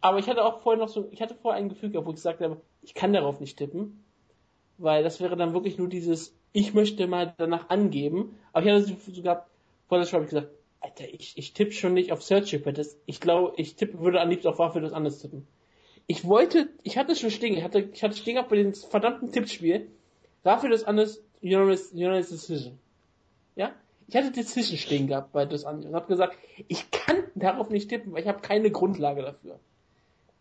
Aber ich hatte auch vorher noch so, ich hatte vorher ein Gefühl gehabt, wo ich gesagt habe, ich kann darauf nicht tippen. Weil das wäre dann wirklich nur dieses, ich möchte mal danach angeben. Aber ich hatte so gehabt, vor der Show habe ich gesagt, Alter, ich, ich tippe schon nicht auf Search Ich glaube, ich tippe, würde am liebsten auf Waffe das anders tippen ich wollte, ich hatte schon stehen, ich hatte, ich hatte gehabt bei dem verdammten Tippspiel. Dafür das anders Unanimous Decision. Ja? Ich hatte Decision stehen gehabt bei das andere und habe gesagt, ich kann darauf nicht tippen, weil ich habe keine Grundlage dafür.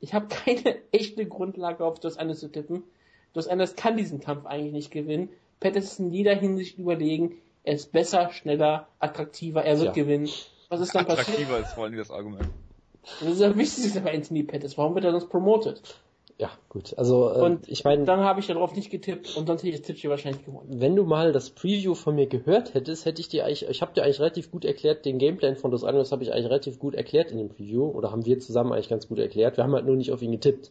Ich habe keine echte Grundlage auf das eine zu tippen. Das anders kann diesen Kampf eigentlich nicht gewinnen. Pettis ist in jeder Hinsicht überlegen. Er ist besser, schneller, attraktiver, er wird ja. gewinnen. Was ist dann passiert? Attraktiver ist vor allem das Argument. Das ist ja wichtig bei Anthony Pettis. Warum wird er sonst promotet? Ja, gut. Also, äh, und ich meine. Dann habe ich darauf nicht getippt und sonst hätte ich das Tippspiel wahrscheinlich gewonnen. Wenn du mal das Preview von mir gehört hättest, hätte ich dir eigentlich, ich habe dir eigentlich relativ gut erklärt, den Gameplan von Dos Anjos habe ich eigentlich relativ gut erklärt in dem Preview, oder haben wir zusammen eigentlich ganz gut erklärt. Wir haben halt nur nicht auf ihn getippt.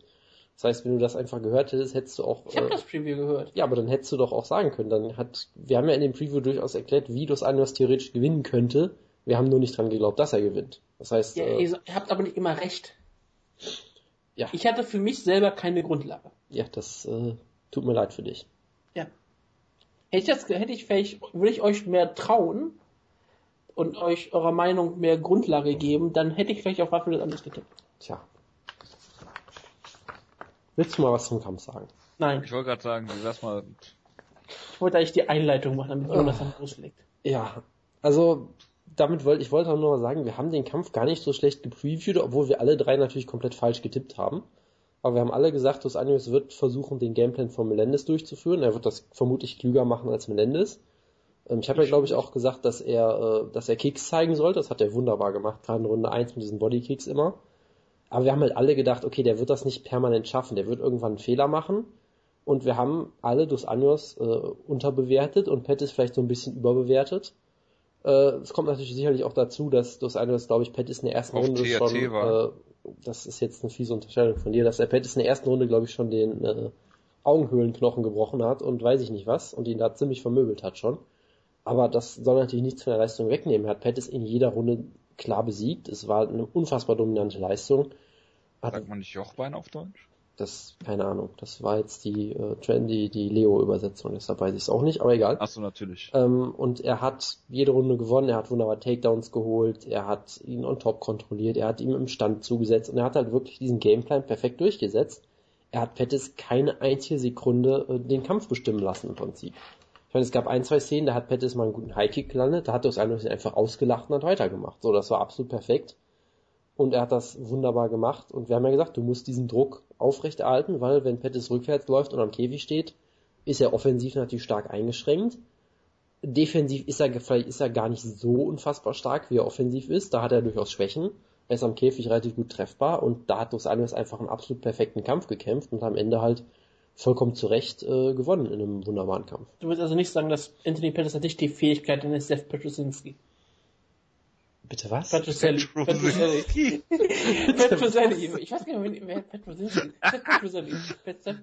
Das heißt, wenn du das einfach gehört hättest, hättest du auch. Ich habe äh, das Preview gehört. Ja, aber dann hättest du doch auch sagen können. Dann hat, wir haben ja in dem Preview durchaus erklärt, wie Dos Anjos theoretisch gewinnen könnte. Wir haben nur nicht dran geglaubt, dass er gewinnt. Das heißt. Ja, äh, ihr habt aber nicht immer recht. Ja. Ich hatte für mich selber keine Grundlage. Ja, das äh, tut mir leid für dich. Ja. Hätte ich, das, hätte ich vielleicht, würde ich euch mehr trauen und euch eurer Meinung mehr Grundlage geben, dann hätte ich vielleicht auf Waffel anders getippt. Tja. Willst du mal was zum Kampf sagen? Nein. Ich wollte gerade sagen, lass mal. Ich wollte eigentlich die Einleitung machen, damit Jonas dann loslegt. Ja, also damit wollte ich wollte auch nur mal sagen, wir haben den Kampf gar nicht so schlecht gepreviewt, obwohl wir alle drei natürlich komplett falsch getippt haben. Aber wir haben alle gesagt, Dos Anjos wird versuchen, den Gameplan von Melendez durchzuführen. Er wird das vermutlich klüger machen als Melendez. Ähm, ich habe ja, glaube ich, auch gesagt, dass er, äh, dass er Kicks zeigen soll. Das hat er wunderbar gemacht, gerade in Runde 1 mit diesen Bodykicks immer. Aber wir haben halt alle gedacht, okay, der wird das nicht permanent schaffen. Der wird irgendwann einen Fehler machen. Und wir haben alle Dos Anjos äh, unterbewertet und Pettis vielleicht so ein bisschen überbewertet. Äh, es kommt natürlich sicherlich auch dazu, dass das eine, das glaube ich, Pettis in der ersten Auf Runde TRT schon, war. Äh, das ist jetzt eine fiese Unterstellung von dir, dass der Pettis in der ersten Runde, glaube ich, schon den äh, Augenhöhlenknochen gebrochen hat und weiß ich nicht was und ihn da ziemlich vermöbelt hat schon. Aber das soll natürlich nichts von der Leistung wegnehmen. Er hat Pettis in jeder Runde klar besiegt. Es war eine unfassbar dominante Leistung. Hat, Sagt man nicht Jochbein auf Deutsch? Das, keine Ahnung. Das war jetzt die äh, Trendy, die Leo-Übersetzung, deshalb weiß ich es auch nicht, aber egal. Ach so, natürlich. Ähm, und er hat jede Runde gewonnen, er hat wunderbar Takedowns geholt, er hat ihn on top kontrolliert, er hat ihm im Stand zugesetzt und er hat halt wirklich diesen Gameplan perfekt durchgesetzt. Er hat Pettis keine einzige Sekunde äh, den Kampf bestimmen lassen im Prinzip. Ich meine, es gab ein, zwei Szenen, da hat Pettis mal einen guten Highkick gelandet, da hat er es einfach ausgelacht und hat weitergemacht. So, das war absolut perfekt. Und er hat das wunderbar gemacht. Und wir haben ja gesagt, du musst diesen Druck aufrechterhalten, weil wenn Pettis rückwärts läuft und am Käfig steht, ist er offensiv natürlich stark eingeschränkt. Defensiv ist er, vielleicht ist er gar nicht so unfassbar stark, wie er offensiv ist. Da hat er durchaus Schwächen. Er ist am Käfig relativ gut treffbar und da hat Dos Anjos einfach einen absolut perfekten Kampf gekämpft und am Ende halt vollkommen zu Recht äh, gewonnen in einem wunderbaren Kampf. Du willst also nicht sagen, dass Anthony Pettis hat nicht die Fähigkeit eines Seth Petrosinski. Bitte was? Petroselli. Petroselli. Petroselli. Ich weiß gar nicht, wer Petroselli Seth Petroselli.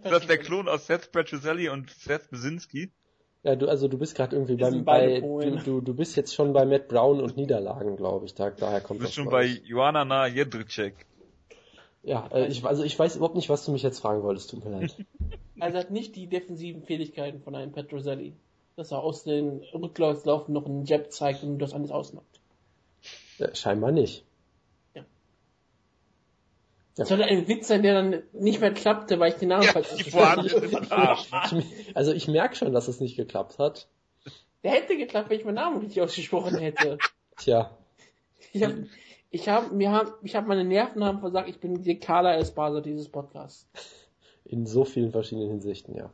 Das ist der Klon aus Seth Petroselli und Seth Besinski. Ja, du, also du bist gerade irgendwie beim, bei, du, du, du bist jetzt schon bei Matt Brown und Niederlagen, glaube ich, da, daher kommt das. Du bist schon bei Joanna Na Jedrzejczyk. Ja, äh, ich, also ich weiß überhaupt nicht, was du mich jetzt fragen wolltest, tut mir leid. Also hat nicht die defensiven Fähigkeiten von einem Petroselli. Dass er aus den Rücklauflaufen noch einen Jab zeigt und das alles ausnockt. Ja, scheinbar nicht. Ja. Das sollte ein Witz sein, der dann nicht mehr klappte, weil ich den Namen ja, falsch Also ich merke schon, dass es nicht geklappt hat. Der hätte geklappt, wenn ich meinen Namen richtig ausgesprochen hätte. Tja. Ich habe ich hab, mir hab, ich hab meine Nerven haben versagt, ich bin die Carla Esparza dieses Podcasts. In so vielen verschiedenen Hinsichten, ja.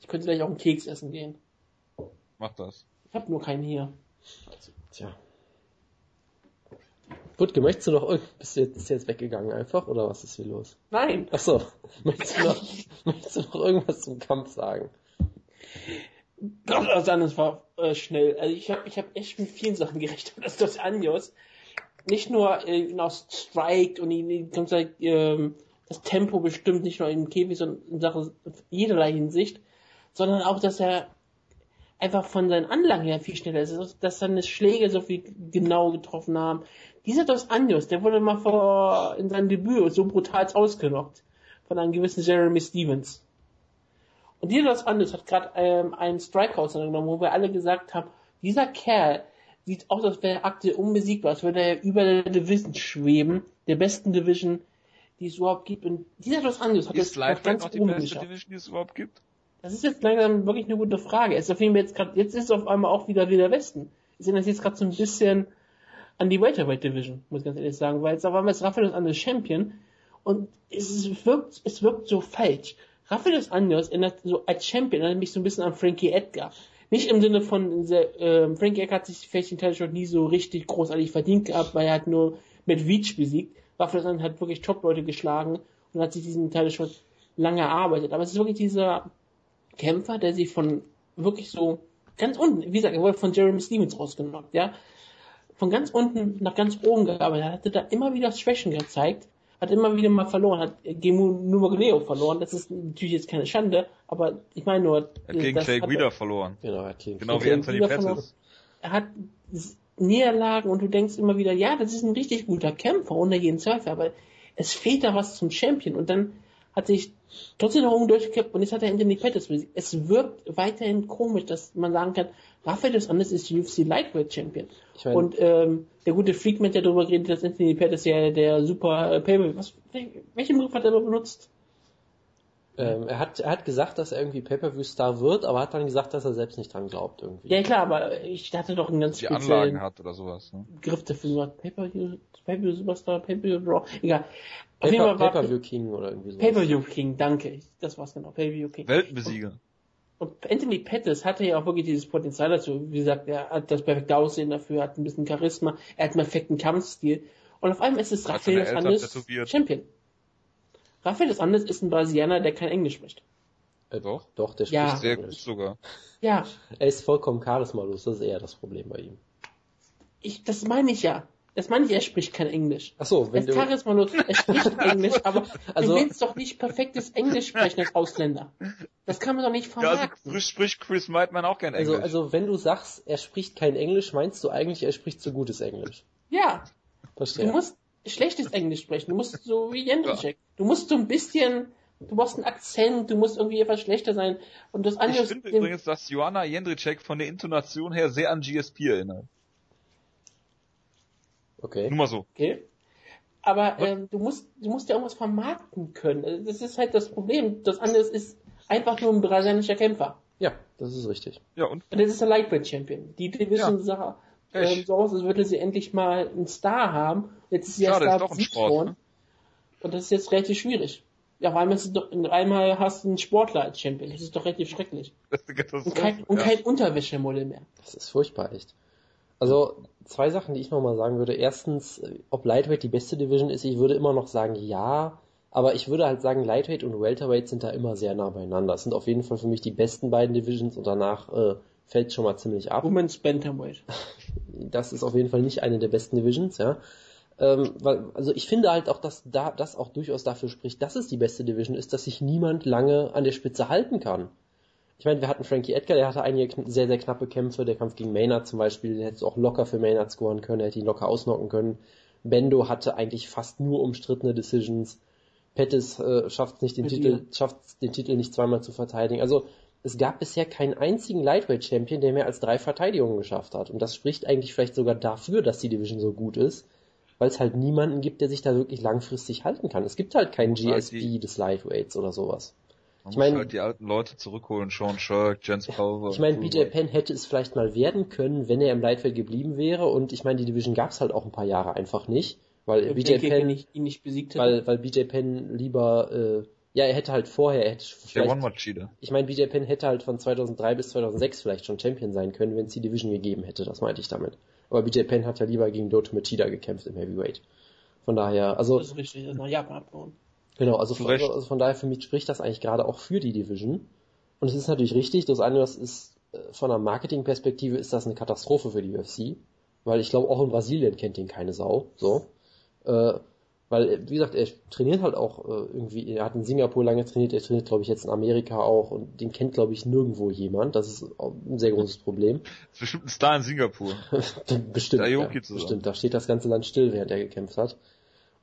Ich könnte gleich auch einen Keks essen gehen. Mach das. Ich habe nur keinen hier. Tja. Gut, möchtest du noch bist du jetzt, bist du jetzt weggegangen einfach oder was ist hier los? Nein. Ach so. Möchtest du noch, möchtest du noch irgendwas zum Kampf sagen? Gott, das war äh, schnell. Also ich habe ich hab echt mit vielen Sachen gerechnet, dass das Anjos nicht nur äh, strikt und die ganze Zeit ähm, das Tempo bestimmt, nicht nur im Käfig, sondern in Sachen jederlei Hinsicht, sondern auch, dass er einfach von seinen Anlagen her viel schneller ist, dass seine Schläge so viel genau getroffen haben. Dieser Dos Anjos, der wurde mal vor, in seinem Debüt so brutal ausgenockt von einem gewissen Jeremy Stevens. Und dieser Dos Anjos hat gerade ähm, einen Strikeout genommen, wo wir alle gesagt haben, dieser Kerl sieht aus, als wäre er aktuell unbesiegbar, als würde er über der Division schweben, der besten Division, die es überhaupt gibt. Und dieser Dos Anjos hat es ganz oben die beste Division, die es überhaupt gibt? Das ist jetzt langsam wirklich eine gute Frage. Es ist auf jeden jetzt gerade, jetzt ist auf einmal auch wieder wieder Westen. Sehe das jetzt gerade so ein bisschen an die Welterweight Division, muss ich ganz ehrlich sagen, weil jetzt auf einmal ist Rafael Anjos Champion und es wirkt, es wirkt so falsch. Rafael dos Anjos erinnert so als Champion erinnert mich so ein bisschen an Frankie Edgar. Nicht im Sinne von, äh, Frankie Edgar hat sich vielleicht den Title nie so richtig großartig verdient gehabt, weil er hat nur mit Veach besiegt. Rafael Anjos hat wirklich Top-Leute geschlagen und hat sich diesen Title lange erarbeitet. Aber es ist wirklich dieser Kämpfer, der sich von wirklich so ganz unten, wie gesagt, er wurde von Jeremy Stevens rausgenommen, ja, von ganz unten nach ganz oben gearbeitet, er hatte da immer wieder Schwächen gezeigt, hat immer wieder mal verloren, hat Gemu Nurmagomedov verloren, das ist natürlich jetzt keine Schande, aber ich meine nur... Er hat gegen Clay Guida verloren. Genau, er genau wie Anthony Pettis. Er hat Niederlagen und du denkst immer wieder, ja, das ist ein richtig guter Kämpfer, unter jeden Zweifel, aber es fehlt da was zum Champion und dann hat sich trotzdem noch durchgekämpft und jetzt hat er Anthony Pettis besiegt. Es wirkt weiterhin komisch, dass man sagen kann, Rafael dos Andes ist UFC Lightweight Champion. Ich mein, und ähm, der gute Freakman, der darüber geredet, dass Anthony Pettis ja der super äh, Payback, was, welchen Begriff hat er benutzt? Ähm, er, hat, er hat gesagt, dass er irgendwie Pay-Per-View-Star wird, aber hat dann gesagt, dass er selbst nicht dran glaubt irgendwie. Ja klar, aber ich hatte doch einen ganz Die Anlagen hat oder sowas. Ne? Griff dafür. Pay-Per-View, Pay-Per-View Superstar, Pay-Per-View Draw, egal. Paper, Pay-Per-View King oder irgendwie so. Pay-Per-View King, danke. Das war's genau. Pay-Per-View King. Weltbesieger. Und, und Anthony Pettis hatte ja auch wirklich dieses Potenzial dazu. Wie gesagt, er hat das perfekte Aussehen dafür, hat ein bisschen Charisma, er hat einen perfekten Kampfstil. Und auf einmal ist es Rafael des Andes Champion. Rafael des Andes ist ein Brasilianer, der kein Englisch spricht. Äh, doch, doch, der spricht ja. sehr gut sogar. Ja. Er ist vollkommen charismalos, das ist eher das Problem bei ihm. Ich, das meine ich ja. Das meine ich, er spricht kein Englisch. Ach so, wenn er ist charismalos, er spricht Englisch, aber also, du willst doch nicht perfektes Englisch sprechen als Ausländer. Das kann man doch nicht vermarkten. Ja, also spricht Chris Meitman auch kein also, Englisch. Also, also wenn du sagst, er spricht kein Englisch, meinst du eigentlich, er spricht so gutes Englisch? Ja. Verstehe. Du musst schlechtes Englisch sprechen. Du musst so wie Jendricek. Ja. Du musst so ein bisschen, du brauchst einen Akzent, du musst irgendwie etwas schlechter sein. Und das andere Ich finde übrigens, dass Joanna Jendricek von der Intonation her sehr an GSP erinnert. Okay. Nur mal so. Okay. Aber ähm, du musst, du musst ja irgendwas vermarkten können. Das ist halt das Problem. Das andere ist einfach nur ein brasilianischer Kämpfer. Ja, das ist richtig. Ja, und? Und das ist der Lightweight Champion. Die Division-Sache ja. ähm, so aus, als würde sie endlich mal einen Star haben. Jetzt ist sie ja Star besiegt worden. Ne? Und das ist jetzt relativ schwierig. Ja, auf einmal, ist doch, einmal hast du einen Sportler als Champion. Das ist doch relativ schrecklich. und kein, und kein Unterwäschemodell mehr. Das ist furchtbar, echt. Also zwei Sachen, die ich nochmal sagen würde. Erstens, ob Lightweight die beste Division ist, ich würde immer noch sagen ja, aber ich würde halt sagen, Lightweight und Welterweight sind da immer sehr nah beieinander. Das sind auf jeden Fall für mich die besten beiden Divisions und danach äh, fällt schon mal ziemlich ab. Women's Bantamweight. Das ist auf jeden Fall nicht eine der besten Divisions, ja. Ähm, weil, also ich finde halt auch, dass da das auch durchaus dafür spricht, dass es die beste Division ist, dass sich niemand lange an der Spitze halten kann ich meine, wir hatten Frankie Edgar, der hatte einige sehr, sehr knappe Kämpfe. Der Kampf gegen Maynard zum Beispiel, der hätte auch locker für Maynard scoren können, er hätte ihn locker ausnocken können. Bendo hatte eigentlich fast nur umstrittene Decisions. Pettis äh, schafft nicht den Titel, schafft den Titel nicht zweimal zu verteidigen. Also es gab bisher keinen einzigen Lightweight Champion, der mehr als drei Verteidigungen geschafft hat. Und das spricht eigentlich vielleicht sogar dafür, dass die Division so gut ist, weil es halt niemanden gibt, der sich da wirklich langfristig halten kann. Es gibt halt keinen GSP des Lightweights oder sowas. Man ich meine, halt die alten Leute zurückholen, Sean Shirk, Jens Pulver. Ich meine, BJ Penn hätte es vielleicht mal werden können, wenn er im Lightweight geblieben wäre und ich meine, die Division gab es halt auch ein paar Jahre einfach nicht, weil ja, BJ Penn nicht, ihn nicht besiegt hätte. Weil, weil BJ Penn lieber äh, ja, er hätte halt vorher, er hätte vielleicht, Der Ich meine, BJ Penn hätte halt von 2003 bis 2006 vielleicht schon Champion sein können, wenn es die Division gegeben hätte, das meinte ich damit. Aber BJ Penn hat ja lieber gegen Doto Machida gekämpft im Heavyweight. Von daher, also. Das ist richtig, das ist nach Japan abgehauen. Genau, also von, also von, daher für mich spricht das eigentlich gerade auch für die Division. Und es ist natürlich richtig, das eine, das ist äh, von einer Marketingperspektive ist das eine Katastrophe für die UFC, weil ich glaube auch in Brasilien kennt ihn keine Sau, so. Äh, weil, wie gesagt, er trainiert halt auch äh, irgendwie, er hat in Singapur lange trainiert, er trainiert, glaube ich, jetzt in Amerika auch und den kennt, glaube ich, nirgendwo jemand. Das ist ein sehr großes Problem. Bestimmt ein Star in Singapur. bestimmt, ja, bestimmt. Da steht das ganze Land still, während er gekämpft hat.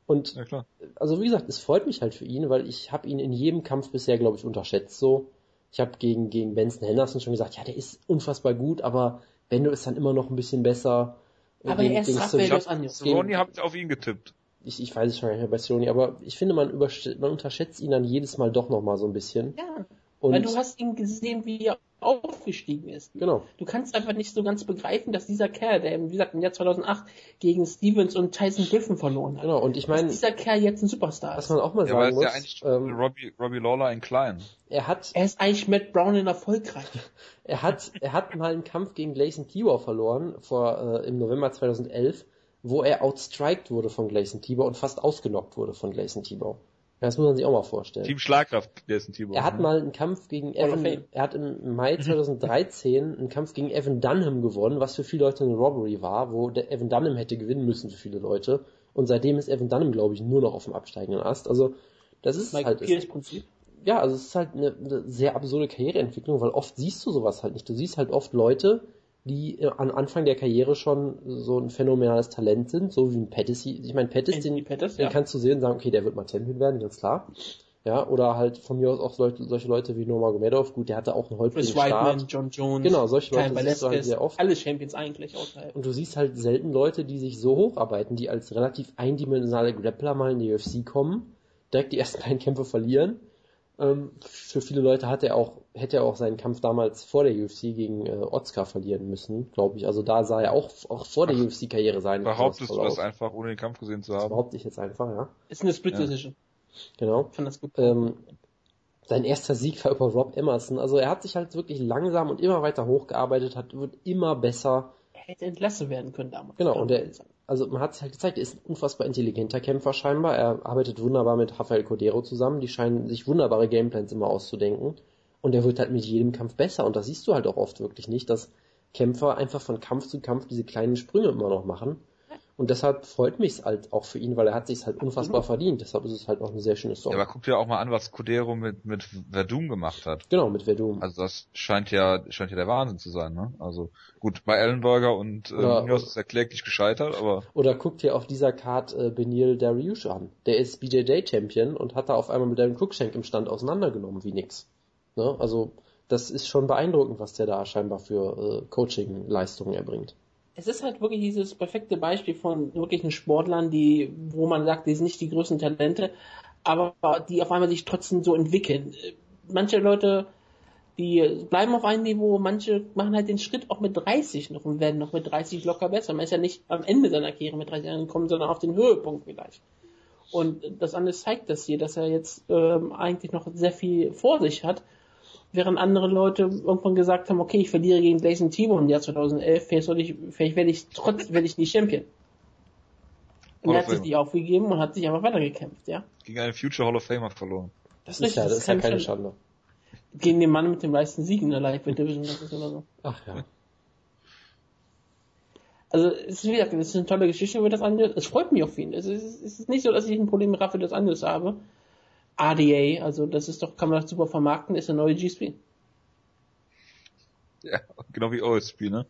Und ja, klar. also wie gesagt, es freut mich halt für ihn, weil ich habe ihn in jedem Kampf bisher, glaube ich, unterschätzt so. Ich habe gegen, gegen Benson Henderson schon gesagt, ja, der ist unfassbar gut, aber Bendo ist dann immer noch ein bisschen besser. Aber gegen, er ist Dos Anjos. Ronny hat auf ihn getippt ich, ich weiß es schon nicht mehr bei Sony, aber ich finde, man, man unterschätzt ihn dann jedes Mal doch nochmal so ein bisschen. Ja. Und weil du hast ihn gesehen, wie er aufgestiegen ist. Genau. Du kannst einfach nicht so ganz begreifen, dass dieser Kerl, der, wie gesagt, im Jahr 2008 gegen Stevens und Tyson Griffin verloren hat. Genau, und ich meine, dieser Kerl jetzt ein Superstar ist. Was man auch mal sagen muss. Ja eigentlich ähm, Robbie, Robbie Lawler in klein. Er hat, er ist eigentlich Matt Brown in erfolgreich. er hat, er hat mal einen Kampf gegen Gleison Tibor verloren, vor, äh, im November 2011 wo er outstriked wurde von Gleison Tibor und fast ausgenockt wurde von Gleison Tibor. Das muss man sich auch mal vorstellen. Team Schlagkraft, Gleison Tibor. Er hat mal einen Kampf gegen Evan, er hat im Mai 2013 einen Kampf gegen Evan Dunham gewonnen, was für viele Leute eine Robbery war, wo der Evan Dunham hätte gewinnen müssen für viele Leute. Und seitdem ist Evan Dunham, glaube ich, nur noch auf dem absteigenden Ast. Also, das ist Mike halt. Ist, Prinzip. Ja, also es ist halt eine, eine sehr absurde Karriereentwicklung, weil oft siehst du sowas halt nicht. Du siehst halt oft Leute, die äh, am Anfang der Karriere schon so ein phänomenales Talent sind, so wie ein Pettis. Ich meine, Pettis, den, Pettis, den ja. kannst du sehen und sagen, okay, der wird mal Champion werden, ganz klar. Ja, oder halt von mir aus auch Leute, solche Leute wie Norma Gomedov, gut, der hatte auch einen holprigen Chris Start. Whiteman, John Jones, genau, solche Leute siehst du halt sehr oft. Alle Champions eigentlich außerhalb. Und du siehst halt selten Leute, die sich so hocharbeiten, die als relativ eindimensionale Grappler mal in die UFC kommen, direkt die ersten beiden Kämpfe verlieren ähm, für viele Leute hat er auch, hätte er auch seinen Kampf damals vor der UFC gegen äh, Otskar verlieren müssen, glaube ich. Also da sah er auch, auch vor der UFC-Karriere sein. Behauptest du das einfach, ohne den Kampf gesehen zu haben? Das behaupte ich jetzt einfach, ja. Ist eine Split Decision. Ja. Genau. Ich fand das gut. Ähm, sein erster Sieg war über Rob Emerson. Also er hat sich halt wirklich langsam und immer weiter hochgearbeitet, hat, wird immer besser. Er hätte entlassen werden können damals. Genau, und er, also man hat es halt gezeigt, er ist ein unfassbar intelligenter Kämpfer scheinbar. Er arbeitet wunderbar mit Rafael Cordero zusammen. Die scheinen sich wunderbare Gameplans immer auszudenken. Und er wird halt mit jedem Kampf besser. Und das siehst du halt auch oft wirklich nicht, dass Kämpfer einfach von Kampf zu Kampf diese kleinen Sprünge immer noch machen. Und deshalb freut mich halt auch für ihn, weil er hat sich halt unfassbar verdient. Deshalb ist es halt auch eine sehr schöne Story. Ja, aber guck dir auch mal an, was Codero mit, mit Verdum gemacht hat. Genau, mit Verdum. Also das scheint ja, scheint ja der Wahnsinn zu sein, ne? Also gut, bei Ellenberger und äh, oder, ist er kläglich gescheitert, aber. Oder guck dir auf dieser Card äh, Benil Dariush an. Der ist BJJ Champion und hat da auf einmal mit Darren Cruikshank im Stand auseinandergenommen wie nix. Ne? Also das ist schon beeindruckend, was der da scheinbar für äh, Coaching-Leistungen erbringt es ist halt wirklich dieses perfekte Beispiel von wirklichen Sportlern, die, wo man sagt, die sind nicht die größten Talente, aber die auf einmal sich trotzdem so entwickeln. Manche Leute, die bleiben auf einem Niveau, manche machen halt den Schritt auch mit 30 noch und werden noch mit 30 locker besser. Man ist ja nicht am Ende seiner Karriere mit 30 Jahren gekommen, sondern auf den Höhepunkt vielleicht. Und das alles zeigt das hier, dass er jetzt ähm, eigentlich noch sehr viel vor sich hat während andere Leute irgendwann gesagt haben, okay, ich verliere gegen Jason Timo im Jahr 2011, vielleicht, soll ich, vielleicht werde ich trotz, werde ich nicht Champion. Und er hat sich nicht aufgegeben und hat sich einfach weitergekämpft, ja. Gegen einen Future Hall of Famer verloren. Das, ist, ja, das, das ist ja keine Schande. Gegen den Mann mit den meisten Siegen in der Lightweight Division, das ist oder so. Ach ja. Also, es ist, wie gesagt, es ist eine tolle Geschichte über das Anjos. Es freut mich auf ihn. Es ist, es ist nicht so, dass ich ein Problem mit Rafael das Anjos habe. RDA, also das ist doch, kann man das super vermarkten, ist der neue GSP. Ja, genau wie OSP, ne?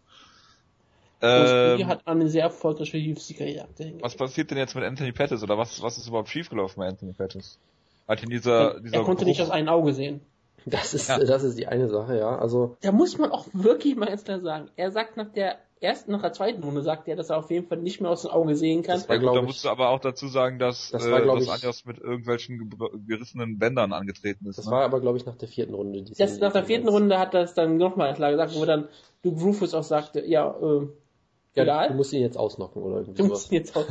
OSP ähm, hat eine sehr erfolgreiche UFC-Karriere. Was passiert denn jetzt mit Anthony Pettis oder was, was ist überhaupt schiefgelaufen bei Anthony Pettis? Halt in dieser, dieser er konnte Bruch. nicht aus einem Auge sehen. Das ist, ja. das ist die eine Sache, ja. Also. Da muss man auch wirklich mal jetzt klar sagen. Er sagt nach der ersten, nach der zweiten Runde sagt er, dass er auf jeden Fall nicht mehr aus dem Auge sehen kann. Das war, gut, da musst du aber auch dazu sagen, dass, das war, äh, dass Anjas mit irgendwelchen gerissenen Bändern angetreten ist. Das ne? war aber, glaube ich, nach der vierten Runde. Das, nach der vierten Runde hat er es dann nochmal klar gesagt, wo dann Luke Rufus auch sagte, ja, äh, ja, egal. Du musst ihn jetzt ausnocken oder irgendwie Du musst ihn jetzt aus.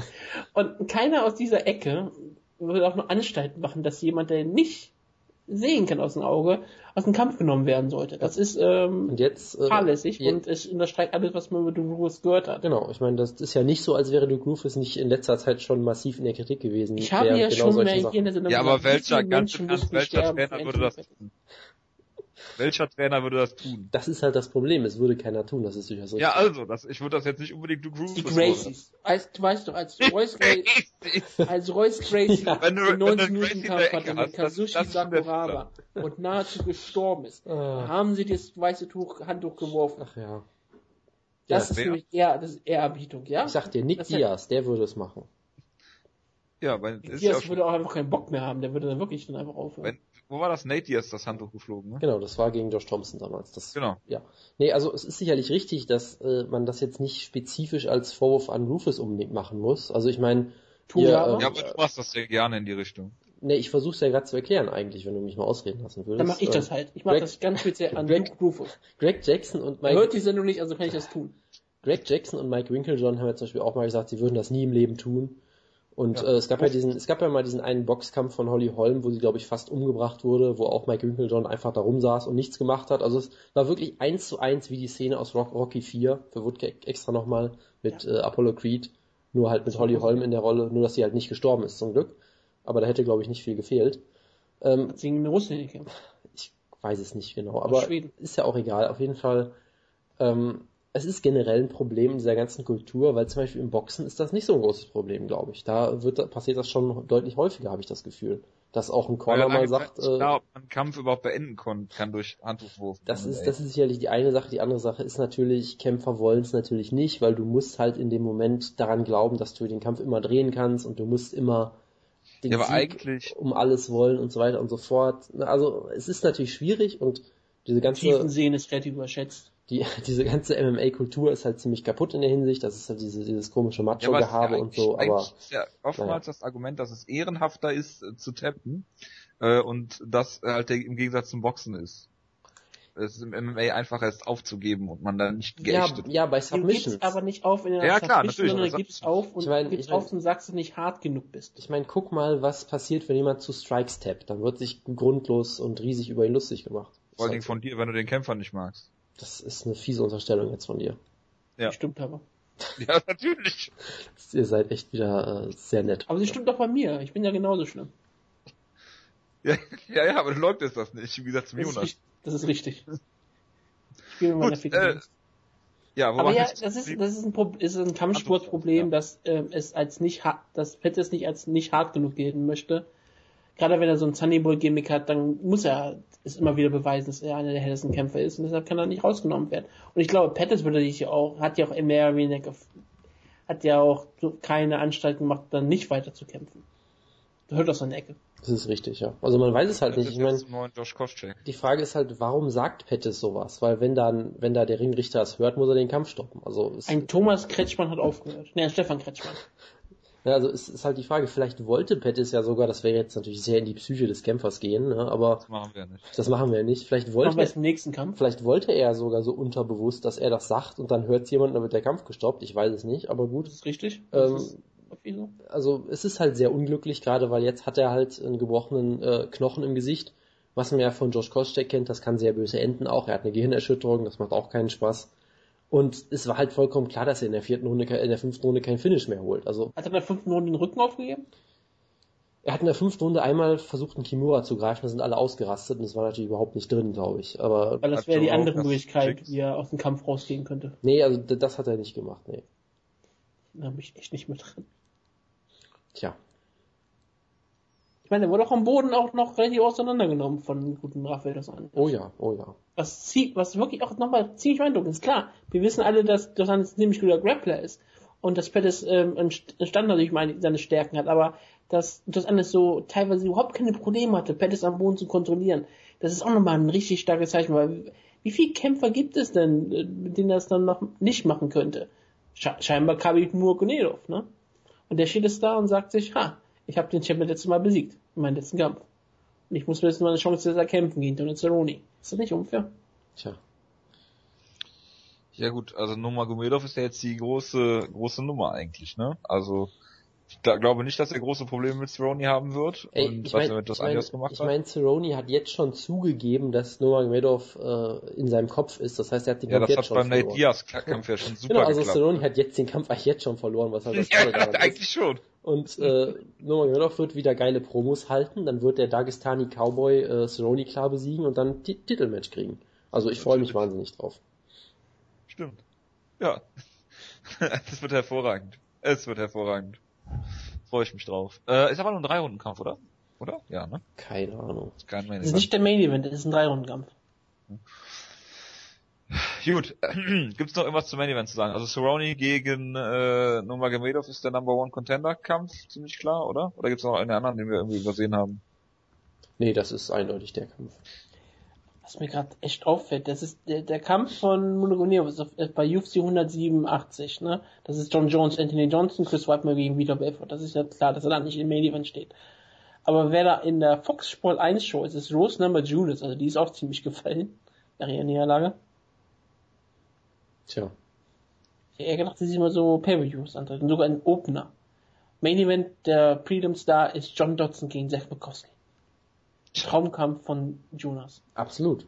Und keiner aus dieser Ecke würde auch nur Anstalten machen, dass jemand, der nicht sehen kann aus dem Auge, aus dem Kampf genommen werden sollte. Das ist ähm, und jetzt, äh, fahrlässig je und es unterstreicht alles, was man mit Duke Rufus gehört hat. Genau, ich meine, das ist ja nicht so, als wäre Duke Rufus nicht in letzter Zeit schon massiv in der Kritik gewesen. Ich habe ja genau schon mehr hier in der Sendung Ja, aber welcher, ganz welcher Trainer würde das? Welcher Trainer würde das tun? Das ist halt das Problem, es würde keiner tun, das ist durchaus so. Ja, also, das, ich würde das jetzt nicht unbedingt du Groove Die Gracies. Als, du weißt doch, als Royce Gracie, als Royce Gracie ja, wenn du, den 90 Minuten Kampf hatte mit Kazushi Sakuraba und nahezu gestorben ist, ah. haben sie das weiße Tuch, Handtuch geworfen. Ach ja. Das ja, ist nämlich eher, das ist Ehrerbietung, ja? Ich sag dir, Nick das Diaz, der würde es machen. Ja, weil Diaz ja würde auch einfach keinen Bock mehr haben, der würde dann wirklich dann einfach aufhören. Wenn, wo war das? Nate Diaz das Handtuch geflogen, ne? Genau, das war gegen Josh Thompson damals. Das, genau. Ja. Nee, also es ist sicherlich richtig, dass äh, man das jetzt nicht spezifisch als Vorwurf an Rufus unbedingt machen muss. Also ich meine, ja, ähm, ja, aber du machst das sehr gerne in die Richtung. Nee, ich versuch's ja gerade zu erklären eigentlich, wenn du mich mal ausreden lassen würdest. Dann mach ich das halt. Ich mach Greg, das ganz speziell an Greg, Rufus. Greg Jackson und Mike... Hört die Sendung nicht, also kann ich das tun. Greg Jackson und Mike Winklejohn haben ja zum Beispiel auch mal gesagt, sie würden das nie im Leben tun. Und ja. äh, es gab ja diesen, es gab ja mal diesen einen Boxkampf von Holly Holm, wo sie, glaube ich, fast umgebracht wurde, wo auch Mike Winklejohn einfach da rumsaß und nichts gemacht hat. Also es war wirklich eins zu eins wie die Szene aus Rock, Rocky 4, für Woodke extra nochmal mit ja. äh, Apollo Creed, nur halt mit Holly Holm in der Rolle, nur dass sie halt nicht gestorben ist, zum Glück. Aber da hätte, glaube ich, nicht viel gefehlt. Ähm, Hat sie in Russland gekämpft? Ich weiß es nicht genau, aber ist ja auch egal. Auf jeden Fall, ähm, es ist generell ein Problem in dieser ganzen Kultur, weil zum Beispiel im Boxen ist das nicht so ein großes Problem, glaube ich. Da wird, passiert das schon deutlich häufiger, habe ich das Gefühl. Dass auch ein Corner mal sagt, äh, klar, ob man einen Kampf überhaupt beenden kann, kann durch Handtuchwurf. Das ist, das ist sicherlich die eine Sache. Die andere Sache ist natürlich, Kämpfer wollen es natürlich nicht, weil du musst halt in dem Moment daran glauben, dass du den Kampf immer drehen kannst und du musst immer den ja, aber Sieg eigentlich um alles wollen und so weiter und so fort. Also es ist natürlich schwierig und diese ganze Tiefen sehen ist relativ überschätzt die, diese ganze MMA-Kultur ist halt ziemlich kaputt in der Hinsicht. Das ist halt diese, dieses komische Macho-Gehabe ja, und so. Aber ist ja oftmals naja. das Argument, dass es ehrenhafter ist äh, zu tappen äh, und das halt der, im Gegensatz zum Boxen ist. Es ist im MMA einfacher ist aufzugeben und man dann nicht geächtet. Ja, ja bei Submissions. Du gibst aber nicht auf in der ja, klar, natürlich, sondern gibst auf und ich mein, gibst ich mein, auf und sagst, dass du nicht hart genug bist. Ich meine, guck mal, was passiert, wenn jemand zu Strikes tappt. Dann wird sich grundlos und riesig über ihn lustig gemacht. Vor allem von dir, wenn du den Kämpfer nicht magst. Das ist eine fiese Unterstellung jetzt von dir. Ja. Stimmt aber. Ja, natürlich. Ihr seid echt wieder äh, sehr nett. Aber sie stimmt doch bei mir. Ich bin ja genauso schlimm. Ja, ja, ja aber du ist das nicht. Wie gesagt, zum das Jonas. Ist, das ist richtig. Ich spiele mit meiner Figur. Äh, ja, aber ja, das ist, das ist ein, ist ein Kampfsportproblem, ja. dass äh, es als nicht hart, dass es nicht als nicht hart genug gelten möchte gerade wenn er so ein Sunnyboy-Gimmick hat, dann muss er es immer wieder beweisen, dass er einer der hellsten Kämpfer ist und deshalb kann er nicht rausgenommen werden. Und ich glaube, Pettis würde sich ja auch, hat ja auch immer hat ja auch so keine Anstalt gemacht, dann nicht weiter zu kämpfen. Da hört aus seiner Ecke. Das ist richtig, ja. Also man weiß es halt das nicht. Ich meine, die Frage ist halt, warum sagt Pettis sowas? Weil wenn dann, wenn da der Ringrichter es hört, muss er den Kampf stoppen. Also ein Thomas Kretschmann hat aufgehört. Ne, Stefan Kretschmann. Ja, also es ist halt die Frage, vielleicht wollte Pettis ja sogar, das wäre jetzt natürlich sehr in die Psyche des Kämpfers gehen, ne? aber das machen wir nicht. Das machen wir nicht. Vielleicht wollte machen wir im nächsten Kampf. Vielleicht wollte er sogar so unterbewusst, dass er das sagt und dann hört jemand, dann wird der Kampf gestoppt. Ich weiß es nicht, aber gut. Das ist richtig. Ähm, das ist also es ist halt sehr unglücklich, gerade weil jetzt hat er halt einen gebrochenen äh, Knochen im Gesicht. Was man ja von Josh Kostek kennt, das kann sehr böse enden auch. Er hat eine Gehirnerschütterung, das macht auch keinen Spaß. Und es war halt vollkommen klar, dass er in der vierten Runde, in der fünften Runde kein Finish mehr holt. Also hat er in der fünften Runde den Rücken aufgegeben? Er hat in der fünften Runde einmal versucht, einen Kimura zu greifen, da sind alle ausgerastet und das war natürlich überhaupt nicht drin, glaube ich. Aber Weil das wäre die andere Möglichkeit, wie er aus dem Kampf rausgehen könnte. Nee, also das hat er nicht gemacht, nee. Da bin ich echt nicht mit drin. Tja. Ich meine, der wurde auch am Boden auch noch relativ auseinandergenommen von guten Raphael das an. Oh ja, oh ja. Was, zieht, was wirklich auch nochmal ziemlich beeindruckend ist. Klar, wir wissen alle, dass das ein ziemlich guter Grappler ist und dass Pettis ähm, entstanden natürlich meine, seine Stärken hat, aber dass das alles so teilweise überhaupt keine Probleme hatte, Pettis am Boden zu kontrollieren. das ist auch nochmal ein richtig starkes Zeichen, weil wie viele Kämpfer gibt es denn, äh, mit denen das dann noch nicht machen könnte? scheinbar Khabib Nurmagomedov, ne? Und der steht es da und sagt sich, ha, ich habe den Champion letztes Mal besiegt, in meinem letzten Kampf. Und ich muss mir jetzt mal eine Chance zu kämpfen gegen Donald Cerrone. Ist das nicht unfair? Tja. Ja gut, also Nurmagomedov ist ja jetzt die große, große Nummer eigentlich, ne? Also, ich glaube nicht, dass er große Probleme mit Cerrone haben wird. Ey, und ich mein, was er mit ich mein, Ich meine, Cerrone hat jetzt schon zugegeben, dass Nurmagomedov äh, in seinem Kopf ist. Das heißt, er hat den ja, Kampf jetzt schon verloren. Ja, das hat beim Nate Diaz Kampf ja schon super Genau, also geklappt. Cerrone hat jetzt den Kampf eigentlich jetzt schon verloren, was halt das ja, daran eigentlich schon. Und äh, Nurmagomedov wird wieder geile Promos halten, dann wird der Dagestani Cowboy äh, Cerrone klar besiegen und dann Titelmatch kriegen. Also ich freue mich wahnsinnig drauf. Stimmt. Ja. das wird hervorragend. Es wird hervorragend. Freue ich mich drauf. Äh, ist aber nur ein Drei-Runden-Kampf, oder? Oder? Ja, ne? Keine Ahnung. Ist kein Main das ist nicht der Main Event, das ist ein Drei-Runden-Kampf. Gut, gibt's noch irgendwas zum Main Event zu sagen? Also Cerrone gegen äh, Nurmagomedov ist der Number One Contender Kampf, ziemlich klar, oder? Oder gibt's noch einen anderen, den wir irgendwie übersehen haben? Nee, das ist eindeutig der Kampf was mir gerade echt auffällt, das ist der, der Kampf von Monogoneo bei UFC 187, ne? Das ist John Jones, Anthony Johnson, Chris Whiteman gegen Vitor Belfort. Das ist ja klar, dass er da nicht im Main Event steht. Aber wer da in der Fox Sport 1 Show ist, ist Rose Number Judas, also die ist auch ziemlich gefallen nach ihrer Niederlage. Tja. Ich hätte gedacht, sie sich immer so Pay-Per-Views antreten, sogar ein Opener. Main Event der Freedom Star ist John Dodson gegen Seth Bukowski. Traumkampf von Jonas. Absolut.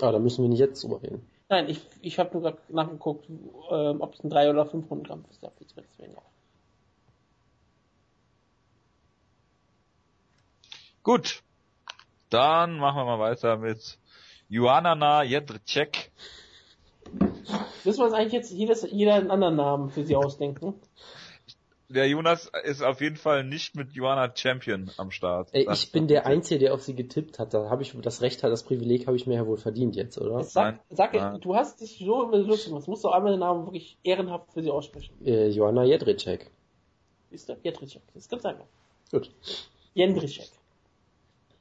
Aber da müssen wir nicht jetzt drüber reden. Nein, ich, ich habe nur gerade nachgeguckt, ähm, ob es ein 3 oder 5 Runden Kampf ist. Da fällt es mir auf. Gut. Dann machen wir mal weiter mit Joanna Jedrzejczyk. Müssen wir uns eigentlich jetzt jedes, jeder einen anderen Namen für sie ausdenken? Der Jonas ist auf jeden Fall nicht mit Joanna Champion am Start. Ey, ich bin der Einzige, der auf sie getippt hat. Da habe ich das Recht, das Privileg habe ich mir ja wohl verdient jetzt, oder? Sag, sag Nein. du hast dich so lustig gemacht. Musst du einmal den Namen wirklich ehrenhaft für sie aussprechen. Äh, Joanna Jedrzejczyk. Ist der? Jedrzejczyk. Das gibt's einfach. Gut. Jendrzejczyk.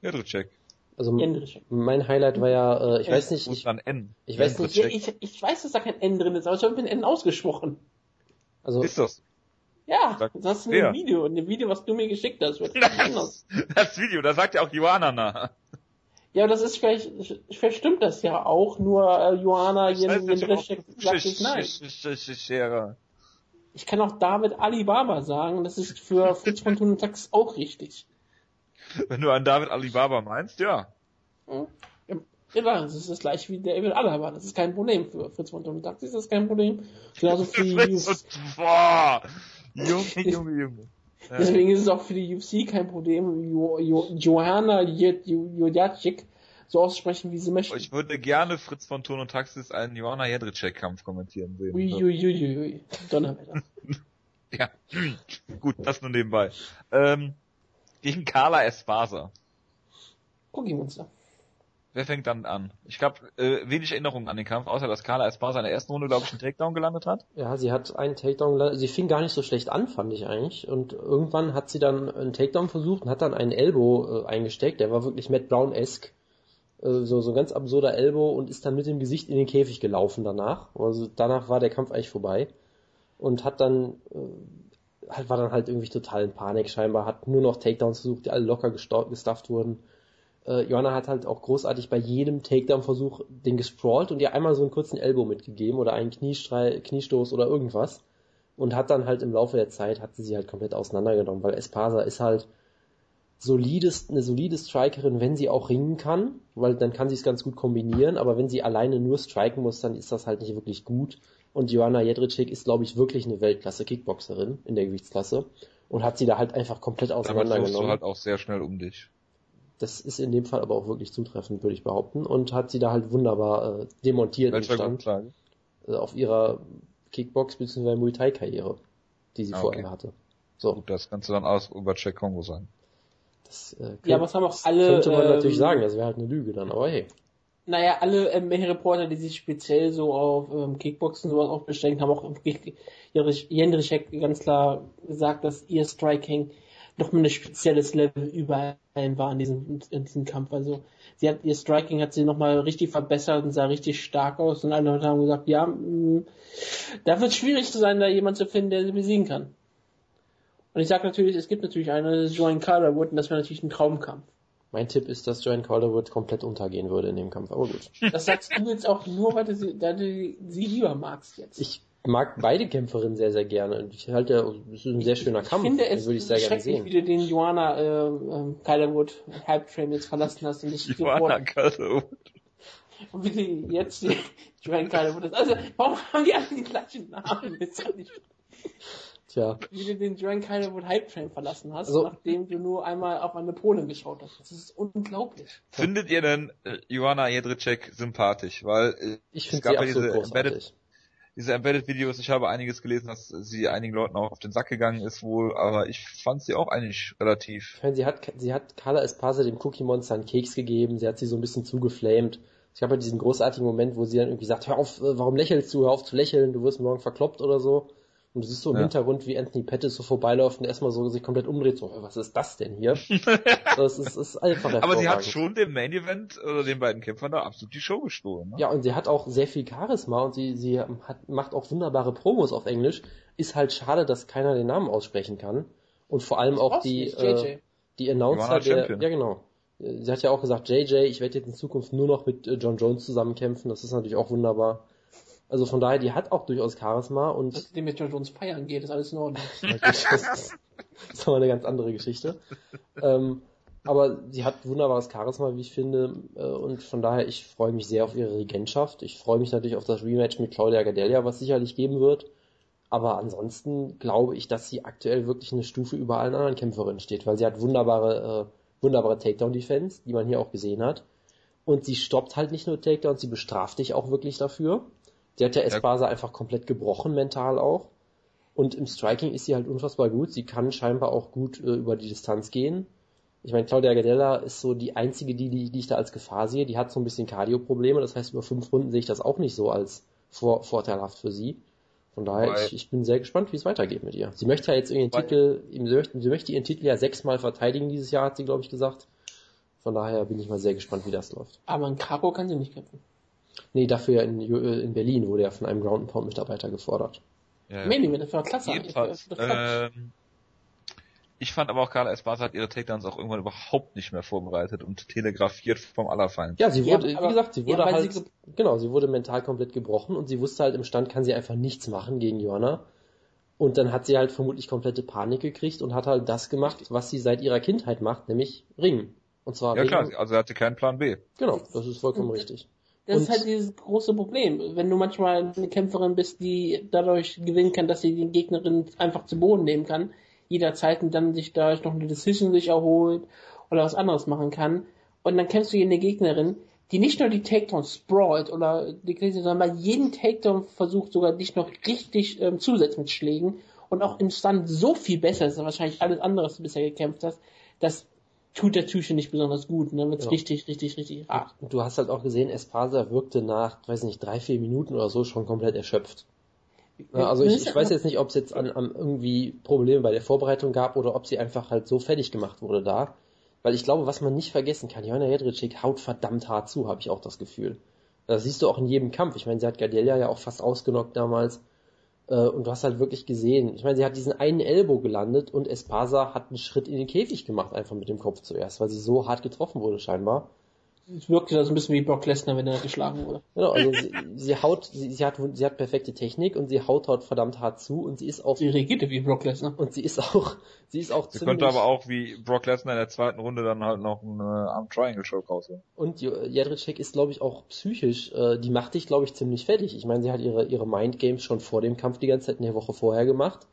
Jedrzejczyk. Also mein Highlight war ja, äh, ich weiß nicht, ich, N. ich weiß nicht, ich, ich, ich weiß, dass da kein N drin ist, aber ich habe mit N ausgesprochen. Also ist das? Ja, Sag, das ist ein Video, ein Video, was du mir geschickt hast. Wird das, das Video, da sagt ja auch Johanna nach. Ja, das ist vielleicht, vielleicht stimmt das ja auch, nur äh, Johanna Jendrischek sagt es nein. Ich kann auch David Alibaba sagen, das ist für Fritz und Tax auch richtig. Wenn du an David Alibaba meinst, ja. Ja, das ist das gleiche wie der David Alaba. Das ist kein Problem für Fritz von Thun und Tax, ist das kein Problem. Genauso für Fritz und, boah. Junge, Junge, Junge. Deswegen ist es auch für die UFC kein Problem, jo jo Johanna Jodjacik so auszusprechen, wie sie möchte. Ich würde gerne Fritz von Ton und Taxis einen Johanna Jedrzejczyk-Kampf kommentieren sehen. Uiuiuiui, Donnerwetter. ja, gut, das nur nebenbei. Ähm, gegen Carla Espasa. Cookie Monster. Wer fängt dann an? Ich habe äh, wenig Erinnerungen an den Kampf, außer dass Carla Esparza in der ersten Runde, glaube ich, einen Takedown gelandet hat. Ja, sie hat einen Takedown. Sie fing gar nicht so schlecht an, fand ich eigentlich. Und irgendwann hat sie dann einen Takedown versucht und hat dann einen Elbow äh, eingesteckt. Der war wirklich Matt Brown-esque. Äh, so, so ein ganz absurder Elbow und ist dann mit dem Gesicht in den Käfig gelaufen danach. Also danach war der Kampf eigentlich vorbei. Und hat dann, äh, war dann halt irgendwie total in Panik scheinbar, hat nur noch Takedowns versucht, die alle locker gestufft wurden äh, Johanna hat halt auch großartig bei jedem Takedown-Versuch den gesprawlt und ihr einmal so einen kurzen Elbow mitgegeben oder einen Kniestrei Kniestoß oder irgendwas und hat dann halt im Laufe der Zeit hat sie sie halt komplett auseinandergenommen, weil Espasa ist halt solides, eine solide Strikerin, wenn sie auch ringen kann, weil dann kann sie es ganz gut kombinieren, aber wenn sie alleine nur striken muss, dann ist das halt nicht wirklich gut. Und Joanna Jedrzejczyk ist, glaube ich, wirklich eine Weltklasse-Kickboxerin in der Gewichtsklasse und hat sie da halt einfach komplett auseinandergenommen. Damit du halt auch sehr schnell um dich. Das ist in dem Fall aber auch wirklich zutreffend, würde ich behaupten. Und hat sie da halt wunderbar äh, demontiert Welcher im Stand. Äh, auf ihrer Kickbox- bzw. Muay Thai-Karriere, die sie ah, vorher hatte. So. Gut, das kannst du dann aus über Check Kongo sagen. Das, äh, ja, was haben auch alle. Könnte man ähm, natürlich sagen, das wäre halt eine Lüge dann, aber hey. Naja, alle ähm, Reporter, die sich speziell so auf ähm, Kickboxen sowas auch beschränkt haben, auch Jendrischek ganz klar gesagt, dass ihr Striking noch ein spezielles Level über allen war in diesem, in diesem Kampf. Also sie hat ihr Striking hat sie nochmal richtig verbessert und sah richtig stark aus und alle Leute haben gesagt, ja, mh, mm, da wird es schwierig zu sein, da jemand zu finden, der sie besiegen kann. Und ich sag natürlich, es gibt natürlich eine, Joanne Calderwood, und das wäre natürlich ein Traumkampf. Mein Tipp ist, dass Joanne Calderwood komplett untergehen würde in dem Kampf, aber gut. Das sagst du jetzt auch nur, weil du sie, da du sie lieber magst jetzt. Ich mag beide Kämpferinnen sehr, sehr gerne. Und ich halte, es ist ein sehr schöner Kampf. Ich finde es würde ich sehr gerne sehen. wie du den Joanna äh, äh, Calderwood Halbtrain jetzt verlassen hast und dich Joanna Calderwood. Und wie du jetzt die Joanne Calderwood ist. Also, warum haben die alle die gleichen Namen? Tja. Wie du den Joanne Calderwood Hype Train verlassen hast, also, nachdem du nur einmal auf eine Polin geschaut hast. Das ist unglaublich. Findet ihr denn äh, Joanna Jedrzejczyk sympathisch? Weil äh, ich finde sie absolut diese Embedded, diese Embedded-Videos, ich habe einiges gelesen, dass sie einigen Leuten auch auf den Sack gegangen ist wohl, aber ich fand sie auch eigentlich relativ. Ich sie hat, sie hat Carla Espasa dem Cookie Monster einen Keks gegeben, sie hat sie so ein bisschen zugeflamed. Es gab ja diesen großartigen Moment, wo sie dann irgendwie sagt, hör auf, äh, warum lächelst du, hör auf zu lächeln, du wirst morgen verkloppt oder so. Und du siehst so im ja. Hintergrund, wie Anthony Pettis so vorbeiläuft und erstmal so sich komplett umdreht, so, was ist das denn hier? das ist, ist einfach Aber sie hat schon dem Main Event oder den beiden Kämpfern da absolut die Show gestohlen. Ne? Ja, und sie hat auch sehr viel Charisma und sie, sie hat, macht auch wunderbare Promos auf Englisch. Ist halt schade, dass keiner den Namen aussprechen kann. Und vor allem auch die, äh, die Announcer der, ja genau. Sie hat ja auch gesagt, JJ, ich werde jetzt in Zukunft nur noch mit äh, John Jones zusammen kämpfen. Das ist natürlich auch wunderbar. Also von daher, die hat auch durchaus Charisma und. Was dem mit John Jones feiern geht, ist alles in Ordnung. das, ist, aber eine ganz andere Geschichte. ähm, aber sie hat wunderbares Charisma, wie ich finde, äh, und von daher, ich freue mich sehr auf ihre Regentschaft. Ich freue mich natürlich auf das Rematch mit Claudia Gadelia, was sicherlich geben wird. Aber ansonsten glaube ich, dass sie aktuell wirklich eine Stufe über allen anderen Kämpferinnen steht, weil sie hat wunderbare, äh, wunderbare Takedown-Defense, die man hier auch gesehen hat. Und sie stoppt halt nicht nur Takedown, sie bestraft dich auch wirklich dafür. Sie hat ja Espasa ja. einfach komplett gebrochen, mental auch. Und im Striking ist sie halt unfassbar gut. Sie kann scheinbar auch gut äh, über die Distanz gehen. Ich meine, Claudia Gadella ist so die einzige, die, die, die ich da als Gefahr sehe. Die hat so ein bisschen Cardio-Probleme. Das heißt, über fünf Runden sehe ich das auch nicht so als vor, vorteilhaft für sie. Von daher, ich, ich, bin sehr gespannt, wie es weitergeht mit ihr. Sie möchte ja jetzt ihren Titel, sie möchte, sie möchte ihren Titel ja sechsmal verteidigen dieses Jahr, hat sie, glaube ich, gesagt. Von daher bin ich mal sehr gespannt, wie das läuft. Aber in Karo kann sie nicht kämpfen. Nee, dafür in, äh, in Berlin wurde er von einem Ground Pound Mitarbeiter gefordert. Ja. Meni, das war klasse. Jedenfalls, ähm, ich fand aber auch Carla Esparza hat ihre Takedowns auch irgendwann überhaupt nicht mehr vorbereitet und telegrafiert vom Allerfeind. Ja, sie wurde, ja, wie gesagt, sie wurde ja, halt, sie genau, sie wurde mental komplett gebrochen und sie wusste halt im Stand kann sie einfach nichts machen gegen Joanna. Und dann hat sie halt vermutlich komplette Panik gekriegt und hat halt das gemacht, was sie seit ihrer Kindheit macht, nämlich ringen. Und zwar Ja ringen. klar, also sie hatte keinen Plan B. Genau, das ist vollkommen richtig. Das und ist halt dieses große Problem. Wenn du manchmal eine Kämpferin bist, die dadurch gewinnen kann, dass sie den Gegnerin einfach zu Boden nehmen kann, jederzeit und dann sich dadurch noch eine Decision sich erholt oder was anderes machen kann. Und dann kämpfst du gegen eine Gegnerin, die nicht nur die Takedown sprawlt oder die sondern bei jedem Takedown versucht sogar dich noch richtig ähm, zusetzt mit Schlägen und auch im Stand so viel besser ist, als wahrscheinlich alles andere, was du bisher gekämpft hast, dass tut der Tüche nicht besonders gut. Und dann wird's ja. richtig, richtig, richtig hart. Und du hast halt auch gesehen, Espasa wirkte nach, weiß nicht, drei, vier Minuten oder so schon komplett erschöpft. Ja, also ich, ich weiß jetzt nicht, ob es jetzt an, an irgendwie Probleme bei der Vorbereitung gab oder ob sie einfach halt so fertig gemacht wurde da. Weil ich glaube, was man nicht vergessen kann, Johanna Jedrzejczyk haut verdammt hart zu, habe ich auch das Gefühl. Das siehst du auch in jedem Kampf. Ich meine, sie hat Gadelia ja auch fast ausgenockt damals. Äh, und du hast halt wirklich gesehen, ich meine, sie hat diesen einen Elbow gelandet und Espasa hat einen Schritt in den Käfig gemacht, einfach mit dem Kopf zuerst, weil sie so hart getroffen wurde scheinbar. Es wirkte so ein bisschen wie Brock Lesnar, wenn er geschlagen wurde. Genau, also sie, sie haut, sie, sie, hat, sie hat perfekte Technik und sie haut dort verdammt hart zu und sie ist auch. Sie regierte wie Brock Lesnar. Und sie ist auch, sie ist auch sie ziemlich. Sie konnte aber auch wie Brock Lesnar in der zweiten Runde dann halt noch eine Arm Triangle Choke rausholen. Und Jedrzejczyk ist, glaube ich, auch psychisch, äh, die macht dich, glaube ich, ziemlich fertig. Ich meine, sie hat ihre, ihre Mind Games schon vor dem Kampf die ganze Zeit in der Woche vorher gemacht.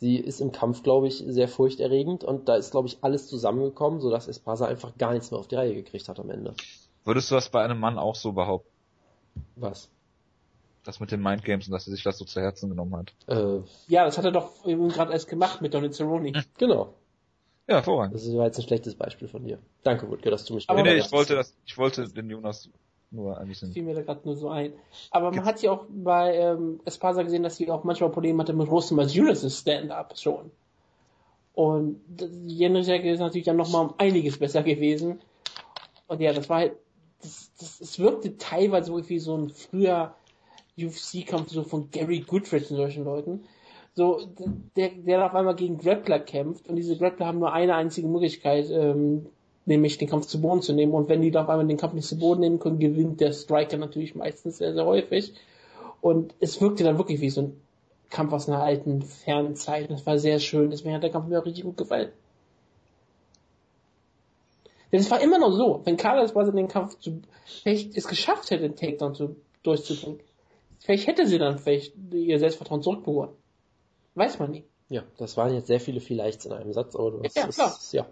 Sie ist im Kampf, glaube ich, sehr furchterregend und da ist, glaube ich, alles zusammengekommen, sodass Espasa einfach gar nichts mehr auf die Reihe gekriegt hat am Ende. Würdest du das bei einem Mann auch so behaupten? Was? Das mit den Mindgames und dass er sich das so zu Herzen genommen hat. Äh, ja, das hat er doch eben gerade erst gemacht mit Donald Cerrone. Genau. Ja, hervorragend. Das war jetzt ein schlechtes Beispiel von dir. Danke, Wutke, dass du mich Aber nee, nee, ich wollte das, ich wollte den Jonas nur ein bisschen. Fiel mir da gerade nur so ein. Aber man hat ja auch bei ähm, Espasa gesehen, dass sie auch manchmal Probleme hatte mit Rosemas Unisys Stand-Up schon. Und Jędrzejczyk ist natürlich dann nochmal um einiges besser gewesen. Und ja, das war halt, das, das, es wirkte teilweise so wie so ein früher UFC-Kampf so von Gary Goodrich und solchen Leuten. So, der, der auf einmal gegen Grappler kämpft und diese Grappler haben nur eine einzige Möglichkeit, ähm, nämlich den Kampf zu Boden zu nehmen. Und wenn die da auf einmal den Kampf nicht zu Boden nehmen können, gewinnt der Striker natürlich meistens sehr, sehr häufig. Und es wirkte dann wirklich wie so ein Kampf aus einer alten, fernen Zeit. Das war sehr schön. Deswegen hat der Kampf mir auch richtig gut gefallen. Denn es war immer noch so, wenn Carlos quasi den Kampf zu, vielleicht es geschafft hätte, den Takedown zu, durchzubringen, vielleicht hätte sie dann vielleicht ihr Selbstvertrauen zurückbekommen. Weiß man nie. Ja, das waren jetzt sehr viele Vielleichts in einem Satz, aber du hast ja, es, klar. ja.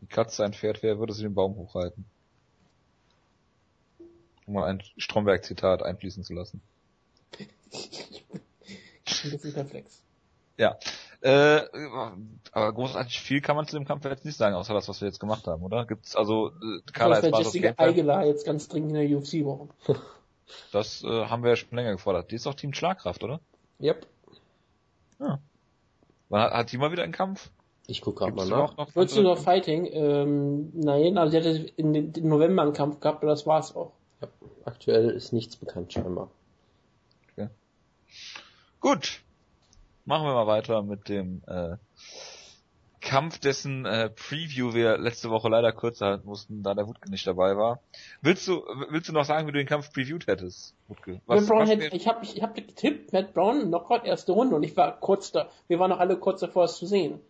Die Katze ein Pferd wäre, würde sie den Baum hochreiten. Um mal ein Stromberg-Zitat einfließen zu lassen. Ich bin ein bisschen perplex. Ja. Äh, aber großartig viel kann man zu dem Kampf jetzt nicht sagen, außer das, was wir jetzt gemacht haben, oder? Gibt's also äh, Carla weil das Jessica? Aguilar jetzt ganz dringend in der UFC brauchen. Das äh, haben wir ja schon länger gefordert. Die ist doch Team Schlagkraft, oder? Yep. Wann hat, hat die mal wieder einen Kampf? Ich guck gerade mal nach. noch Würdest du noch Fighting? Ähm, nein, also sie hatte in den, im November einen Kampf gehabt, aber das war's auch. Ja, aktuell ist nichts bekannt scheinbar. Gut. Machen wir mal weiter mit dem äh, Kampf, dessen äh, Preview wir letzte Woche leider kürzer halten mussten, da der Wutke nicht dabei war. Willst du willst du noch sagen, wie du den Kampf previewt hättest, Wutke? Matt Brown was hätte, ich habe ich hab getippt, Matt Brown, Knockout erste Runde und ich war kurz da, wir waren noch alle kurz davor, es zu sehen.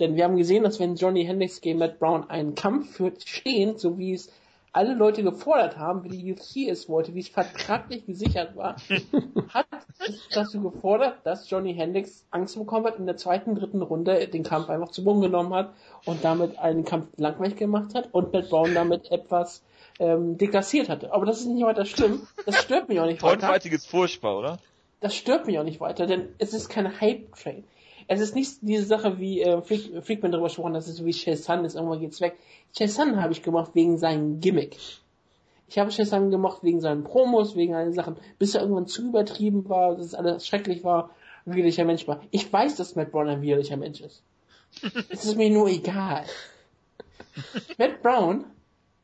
Denn wir haben gesehen, dass wenn Johnny Hendricks gegen Matt Brown einen Kampf führt, stehend, so wie es alle Leute gefordert haben, wie die UFC es wollte, wie es vertraglich gesichert war, hat es dazu gefordert, dass Johnny Hendricks Angst bekommen hat, in der zweiten, dritten Runde den Kampf einfach zu Boden genommen hat und damit einen Kampf langweilig gemacht hat und Matt Brown damit etwas ähm, deklassiert hatte. Aber das ist nicht weiter schlimm. Das stört mich auch nicht weiter Frontfighting ist furchtbar, oder? das stört mich auch nicht weiter, denn es ist kein Hype-Train. Es ist nicht diese Sache, wie äh, Freak, Freakman darüber gesprochen hat, das ist so wie Shazam ist, irgendwann geht's weg. Shazam habe ich gemacht wegen seinem Gimmick. Ich habe Shazam gemacht wegen seinen Promos, wegen allen Sachen, bis er irgendwann zu übertrieben war, dass es alles schrecklich war, ein widerlicher Mensch war. Ich weiß, dass Matt Brown ein widerlicher Mensch ist. es ist mir nur egal. Matt Brown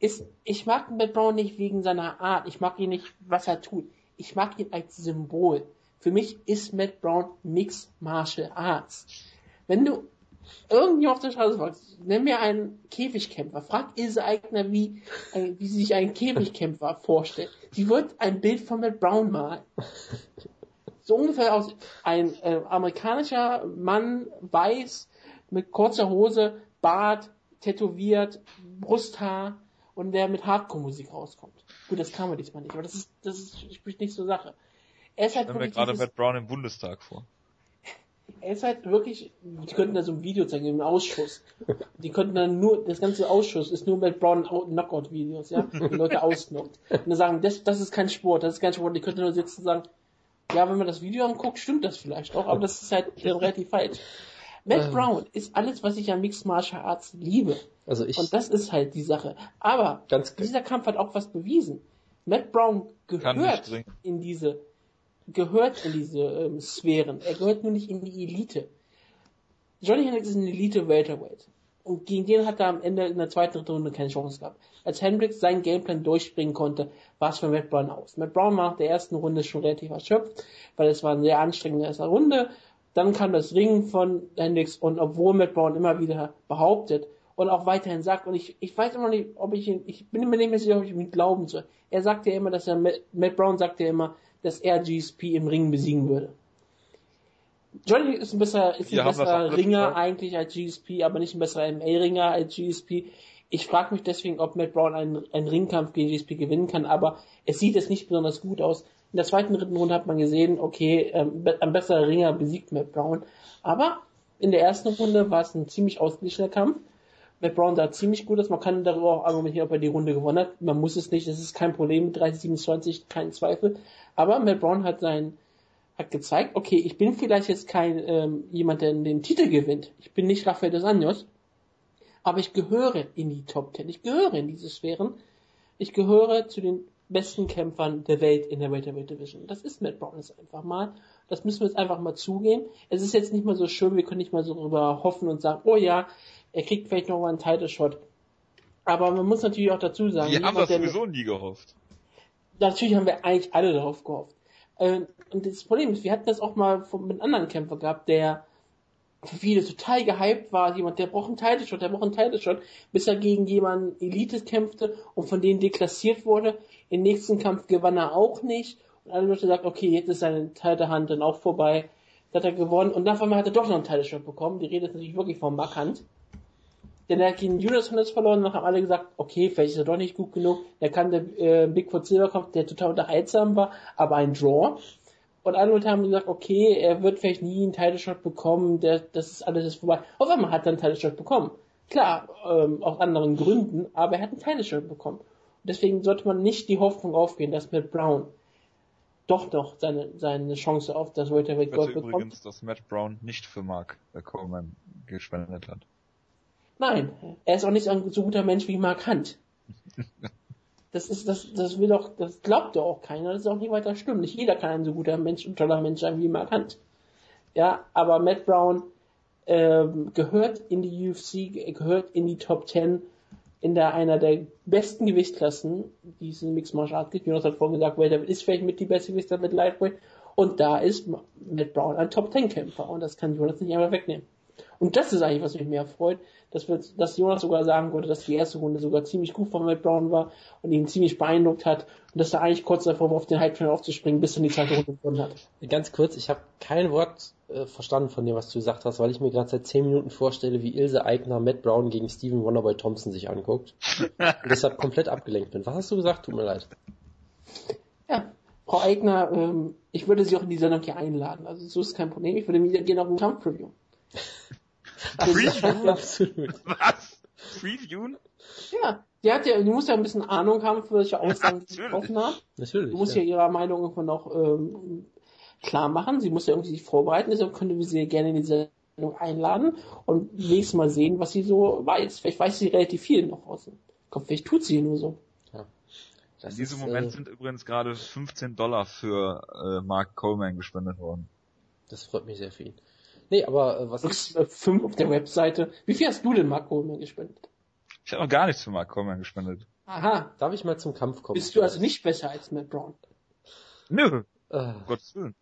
ist, ich mag Matt Brown nicht wegen seiner Art, ich mag ihn nicht, was er tut. Ich mag ihn als Symbol. Für mich ist Matt Brown Mixed Martial Arts. Wenn du irgendwie auf der Straße fragst, nenn mir einen Käfigkämpfer, frag Ilse Eigner, wie, äh, wie sie sich einen Käfigkämpfer vorstellt. Sie wird ein Bild von Matt Brown malen. So ungefähr aus ein äh, amerikanischer Mann, weiß, mit kurzer Hose, Bart, tätowiert, Brusthaar und der mit Hardcore-Musik rauskommt. Gut, das kann man diesmal nicht, aber das ist, das ist, spricht nicht zur Sache. Er ist halt Stellen wir gerade Matt Brown im Bundestag vor. er ist halt wirklich, die könnten da so ein Video zeigen, im Ausschuss. Die könnten dann nur, das ganze Ausschuss ist nur Matt Brown Knockout-Videos, ja, die Leute ausknockt. Und dann sagen, das, das ist kein Sport, das ist kein Sport, die könnten nur sitzen und sagen, ja, wenn man das Video anguckt, stimmt das vielleicht auch, aber das ist halt relativ falsch. Matt Ähm. Brown ist alles, was ich an Mixed Martial Arts liebe. Also ich, Und das ist halt die Sache. Aber ganz, dieser Kampf hat auch was bewiesen. Matt Brown gehört in diese, gehört in diese ähm, Sphären. Er gehört nur nicht in die Elite. Johnny Hendricks ist ein Elite Welterweight. Und gegen den hat er am Ende in der zweiten, dritten Runde keine Chance gehabt. Als Hendricks seinen Gameplan durchspringen konnte, war es für Matt Brown aus. Matt Brown war nach der ersten Runde schon relativ erschöpft, weil es war eine sehr anstrengende erste Runde. Dann kam das Ringen von Hendricks und obwohl Matt Brown immer wieder behauptet und auch weiterhin sagt, und ich, ich weiß immer nicht, ob ich ihn, ich bin mir nicht mehr sicher, ob ich ihm glauben soll. Er sagt ja immer, dass er, Matt Matt Brown sagt ja immer, dass er GSP im Ring besiegen würde. Johnny ist ein besser, ist ein besserer Ringer gesagt. eigentlich als GSP, aber nicht ein besserer MA-Ringer als GSP. Ich frage mich deswegen, ob Matt Brown einen, einen Ringkampf gegen GSP gewinnen kann, aber es sieht jetzt nicht besonders gut aus. In der zweiten, dritten Runde hat man gesehen, okay, ähm, ein besserer Ringer besiegt Matt Brown. Aber in der ersten Runde war es ein ziemlich ausgeglichener Kampf. Matt Brown sah ziemlich gut aus. Man kann darüber auch argumentieren, ob er die Runde gewonnen hat. Man muss es nicht. Das ist kein Problem. 30-27, kein Zweifel. Aber Matt Brown hat sein, hat gezeigt, okay, ich bin vielleicht jetzt kein ähm, jemand, der den Titel gewinnt. Ich bin nicht Rafael dos Anjos, aber ich gehöre in die Top Ten. Ich gehöre in diese Sphären. Ich gehöre zu den besten Kämpfern der Welt in der Welterweight Division. Das ist Matt Brown jetzt einfach mal. Das müssen wir jetzt einfach mal zugehen. Es ist jetzt nicht mal so schön, wir können nicht mal so darüber hoffen und sagen, oh ja, er kriegt vielleicht noch mal einen Title Shot. Aber man muss natürlich auch dazu sagen, wir haben das sowieso nie gehofft. Natürlich haben wir eigentlich alle darauf gehofft. Ähm, und das Problem ist, wir hatten das auch mal mit einem anderen Kämpfer gehabt, der für viele total gehypt war, jemand, der braucht einen Title Shot, der braucht einen Title Shot, bis er gegen jemanden Elite kämpfte und von denen deklassiert wurde. Im nächsten Kampf gewann er auch nicht. Und alle Leute sagten, okay, jetzt ist seine Teil Hand dann auch vorbei. Da hat er gewonnen und dann hat er doch noch einen Title Shot bekommen. Die Rede ist natürlich wirklich vom Markant. Denn er hat gegen Judas Hundes verloren und haben alle gesagt, okay, vielleicht ist er doch nicht gut genug. Da kam der äh, Bigfoot Silverkopf, der total unterhaltsam war, aber ein Draw. Und alle Leute haben gesagt, okay, er wird vielleicht nie einen Title Shot bekommen, der, das ist alles ist vorbei. Auf einmal hat er einen Title Shot bekommen. Klar, ähm, aus anderen Gründen, aber er hat einen Title Shot bekommen. Und deswegen sollte man nicht die Hoffnung aufgehen, dass Matt Brown doch noch seine, seine Chance auf das Welterweight Gold bekommt. übrigens, dass Matt Brown nicht für Mark Coleman gespendet hat. Nein, er ist auch nicht ein so guter Mensch wie Mark Hunt. Das ist, das, das will doch, das glaubt doch auch keiner, das ist auch nicht weiter stimmt. Nicht jeder kann ein so guter Mensch und toller Mensch sein wie Mark Hunt. Ja, aber Matt Brown ähm, gehört in die UFC, gehört in die Top 10 in der einer der besten Gewichtsklassen, die es in Mixed Martial Arts gibt. Jonas hat vorhin gesagt, Welterweight ist vielleicht mit die beste Gewichtsklasse mit Lightweight. Und da ist Matt Brown ein Top 10 Kämpfer und das kann Jonas nicht einmal wegnehmen. Und das ist eigentlich, was mich mehr freut, dass, wir, dass Jonas sogar sagen wollte, dass die erste Runde sogar ziemlich gut von Matt Brown war und ihn ziemlich beeindruckt hat und dass er eigentlich kurz davor war, auf den Hype Train aufzuspringen, bis er die zweite Runde gewonnen hat. Ganz kurz, ich habe kein Wort äh, verstanden von dem, was du gesagt hast, weil ich mir gerade seit zehn Minuten vorstelle, wie Ilse Eigner Matt Brown gegen Steven Wonderboy Thompson sich anguckt und deshalb komplett abgelenkt bin. Was hast du gesagt? Tut mir leid. Ja, Frau Eigner, ähm, ich würde Sie auch in die Sendung hier einladen. Also so ist kein Problem. Ich würde mir gerne auf ein Kampf-Preview. Preview? Absolut. Was? Previewen? Ja, die hat ja, die muss ja ein bisschen Ahnung haben, für welche Aussagen sie getroffen hat. Natürlich. Die muss ja, ja ihre Meinung irgendwann noch ähm, klar machen. Sie muss ja irgendwie sich vorbereiten, deshalb könnte wir sie gerne in die Sendung einladen und nächstes Mal sehen, was sie so weiß. Vielleicht weiß sie relativ viel noch aus dem Kopf. Vielleicht tut sie nur so. Ja. in diesem ist, Moment äh, sind übrigens gerade 15 Dollar für äh, Mark Coleman gespendet worden. Das freut mich sehr für ihn. Nee, aber äh, was ist... Äh, fünf auf der Webseite. Wie viel hast du denn Mark Coleman gespendet? Ich habe noch gar nichts für Mark Coleman gespendet. Aha. Darf ich mal zum Kampf kommen? Bist du also nicht besser als Matt Brown? Nö. Äh. Um Gottes Willen.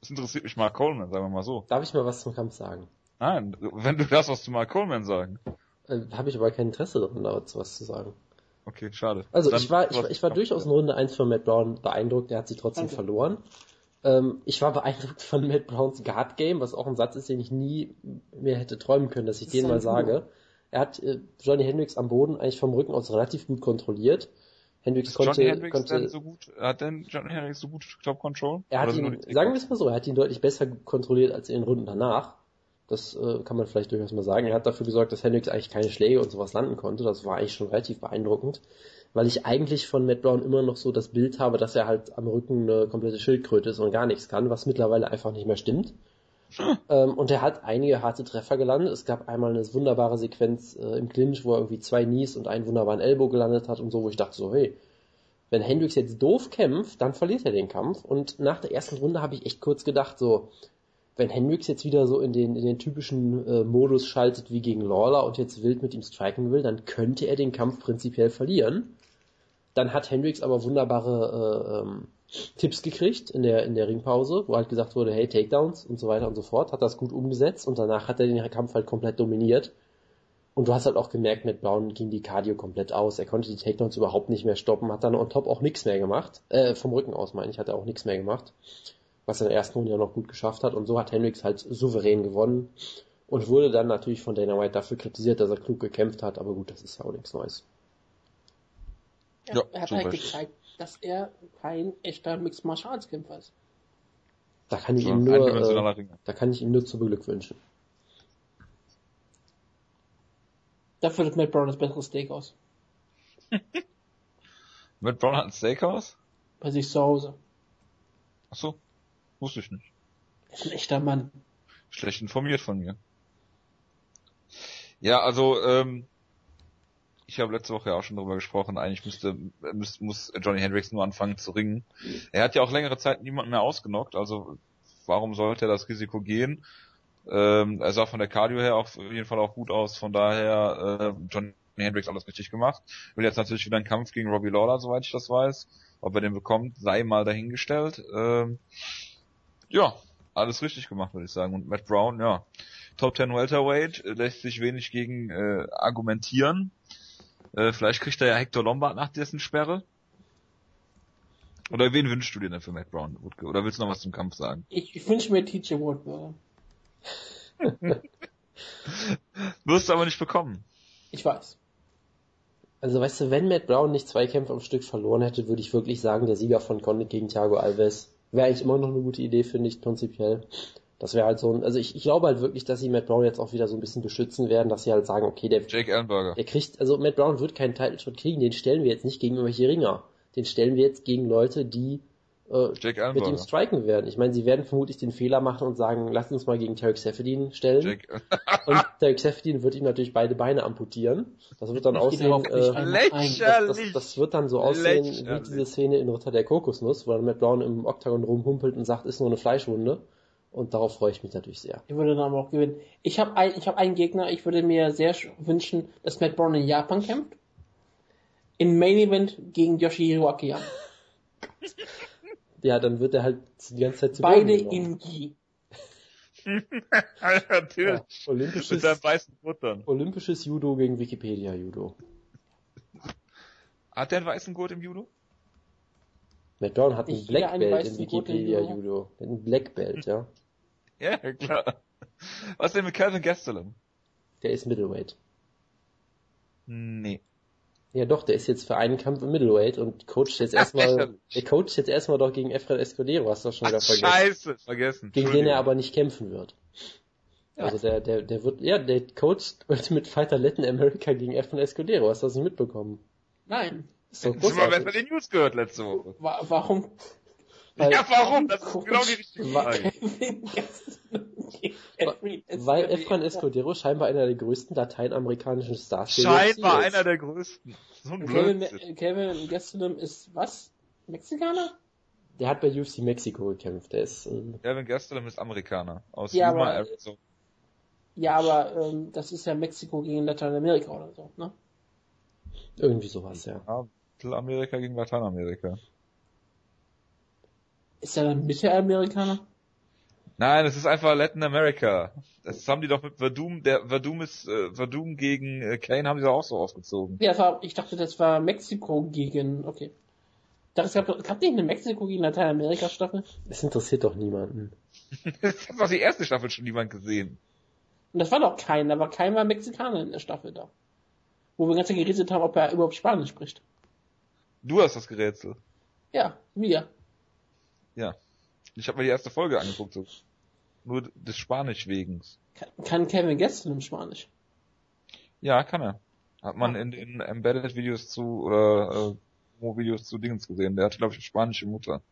Das interessiert mich Mark Coleman, sagen wir mal so. Darf ich mal was zum Kampf sagen? Nein, wenn du das was zu Mark Coleman sagen. Äh, habe ich aber kein Interesse daran, dazu was zu sagen. Okay, schade. Also Dann ich war, ich, ich war durchaus in Runde 1 von Matt Brown beeindruckt, der hat sie trotzdem Danke. verloren. Ähm, ich war beeindruckt von Matt Browns Guard Game, was auch ein Satz ist, den ich nie mehr hätte träumen können, dass ich das den mal sage. Er hat äh, Johnny Hendricks am Boden eigentlich vom Rücken aus relativ gut kontrolliert. Hendricks konnte, Johnny Hendricks konnte so gut, hat denn Johnny Hendricks so gut Top Control? Er hat ihn, sagen wir es mal so, er hat ihn deutlich besser kontrolliert als in den Runden danach. Das äh, kann man vielleicht durchaus mal sagen. Er hat dafür gesorgt, dass Hendricks eigentlich keine Schläge und sowas landen konnte. Das war eigentlich schon relativ beeindruckend weil ich eigentlich von Matt Brown immer noch so das Bild habe, dass er halt am Rücken eine komplette Schildkröte ist und gar nichts kann, was mittlerweile einfach nicht mehr stimmt. Hm. Und er hat einige harte Treffer gelandet. Es gab einmal eine wunderbare Sequenz äh, im Clinch, wo er irgendwie zwei Knees und einen wunderbaren Elbow gelandet hat und so, wo ich dachte so, hey, wenn Hendricks jetzt doof kämpft, dann verliert er den Kampf. Und nach der ersten Runde habe ich echt kurz gedacht, so, wenn Hendricks jetzt wieder so in den, in den typischen äh, Modus schaltet wie gegen Lawler und jetzt wild mit ihm striken will, dann könnte er den Kampf prinzipiell verlieren. Dann hat Hendricks aber wunderbare äh, ähm, Tipps gekriegt in der, in der Ringpause, wo halt gesagt wurde, hey, Takedowns und so weiter und so fort, hat das gut umgesetzt und danach hat er den Kampf halt komplett dominiert. Und du hast halt auch gemerkt, mit Brown ging die Cardio komplett aus. Er konnte die Takedowns überhaupt nicht mehr stoppen, hat dann on top auch nichts mehr gemacht. Äh, vom Rücken aus meine ich, hat er auch nichts mehr gemacht. Was er in der ersten Runde ja noch gut geschafft hat. Und so hat Hendricks halt souverän gewonnen. Und wurde dann natürlich von Dana White dafür kritisiert, dass er klug gekämpft hat. Aber gut, das ist ja auch nichts Neues. Ja, er hat halt gezeigt, dass er kein echter Mixed Martial Arts Kämpfer ist. Da kann ich ja, ihm nur, äh, da kann ich ihm nur zu beglückwünschen. Dafür hat Matt Brown das bessere Steakhouse. Matt Brown hat ein Steakhouse? Bei sich zu Hause. Ach so, wusste ich nicht. Er ist ein echter Mann. Schlecht informiert von mir. Ja, also ähm, ich habe letzte Woche ja auch schon darüber gesprochen, eigentlich müsste, muss, muss Johnny Hendricks nur anfangen zu ringen. Er hat ja auch längere Zeit niemanden mehr ausgenockt, also warum sollte er das Risiko gehen? Ähm, er sah von der Cardio her auf jeden Fall auch gut aus, von daher äh, Johnny Hendricks alles richtig gemacht. Will jetzt natürlich wieder einen Kampf gegen Robbie Lawler, soweit ich das weiß. Ob er den bekommt, sei mal dahingestellt. Ähm, ja, alles richtig gemacht, würde ich sagen. Und Matt Brown, ja, Top 10 Welterweight, lässt sich wenig gegen äh, argumentieren. Äh, vielleicht kriegt er ja Hector Lombard nach dessen Sperre. Oder wen wünschst du dir denn für Matt Brown, Wutke? Oder willst du noch was zum Kampf sagen? Ich, ich wünsche mir TJ Woodburger. Wirst du aber nicht bekommen. Ich weiß. Also weißt du, wenn Matt Brown nicht zwei Kämpfe am Stück verloren hätte, würde ich wirklich sagen, der Sieger von Condit gegen Thiago Alves wäre eigentlich immer noch eine gute Idee, finde ich, prinzipiell. Das wäre halt so ein, also ich, ich glaube halt wirklich, dass sie Matt Brown jetzt auch wieder so ein bisschen beschützen werden, dass sie halt sagen, okay, der, Jake Ellenberger. der kriegt, also Matt Brown wird keinen Title-Shot kriegen, den stellen wir jetzt nicht gegen irgendwelche Ringer. Den stellen wir jetzt gegen Leute, die äh, mit ihm striken werden. Ich meine, sie werden vermutlich den Fehler machen und sagen, lass uns mal gegen Tarek Seferdin stellen. und Tarek Seferdin wird ihm natürlich beide Beine amputieren. Das wird dann aussehen, äh, das, das, das, wird dann so aussehen wie diese Szene in Ritter der Kokosnuss, wo dann Matt Brown im Oktagon rumhumpelt und sagt, ist nur eine Fleischwunde. Und darauf freue ich mich natürlich sehr. Ich würde dann auch gewinnen. Ich habe ein, ich hab einen Gegner, ich würde mir sehr wünschen, dass Matt Brown in Japan kämpft. In Main Event gegen Yoshihiro Akiyama. Ja, dann wird er halt die ganze Zeit zu Beide in Gi. Natürlich. Ja, olympisches, Mit seinem weißen Gurt Olympisches Judo gegen Wikipedia Judo. Hat der einen weißen Gurt im Judo? Matt Brown hat einen Black Belt im Wikipedia Judo. Ein Black Belt, ja. ja, klar. Was denn mit Calvin Gastelum? Der ist Middleweight. Nee. Ja doch, der ist jetzt für einen Kampf im Middleweight und coacht jetzt erstmal, der coacht jetzt erstmal doch gegen Efrain Escudero, hast du schon wieder vergessen. Scheiße, vergessen. Gegen den er aber nicht kämpfen wird. Ja. Also der, der, der wird, ja, der coacht Ultimate Fighter Latin America gegen Efrain Escudero, hast du das nicht mitbekommen? Nein. So. Schon mal besser die News gehört letzte Woche. Warum? Weil, ja, warum? Das ist genau die richtige Frage. Weil Efran Escudero scheinbar einer der größten lateinamerikanischen Stars Scheinbar einer der größten. So ein Kevin, Kevin Gastelum ist was? Mexikaner? Der hat bei UFC Mexiko gekämpft. Der ist. Ähm, Kevin Gastelum ist Amerikaner aus ja, Yuma, aber, Arizona. Ja, aber ähm, das ist ja Mexiko gegen Lateinamerika oder so, ne? Irgendwie sowas, ja. ja Mittelamerika gegen Lateinamerika. Ist er dann Mittelamerikaner? Nein, es ist einfach Latin America. Das haben die doch mit Verdum, der Verdum ist, äh, Verdum gegen äh, Kane haben sie auch so aufgezogen. Ja, war, ich dachte, das war Mexiko gegen, okay. Ich dachte, es gab, gab nicht eine Mexiko gegen Lateinamerika Staffel? Das interessiert doch niemanden. das hat doch die erste Staffel schon niemand gesehen. Und das war doch kein, war kein Mexikaner in der Staffel da. Wo wir ganz gerätselt haben, ob er überhaupt Spanisch spricht. Du hast das Gerätsel. Ja, wir. Ja. Ich habe mir die erste Folge angeguckt, so. nur des Spanisch wegens. Kann, Kevin Gessel im Spanisch? Ja, kann er. Hat man in, in Embedded-Videos zu, oder äh, Videos zu Dingens gesehen. Der hat, glaube ich, eine spanische Mutter.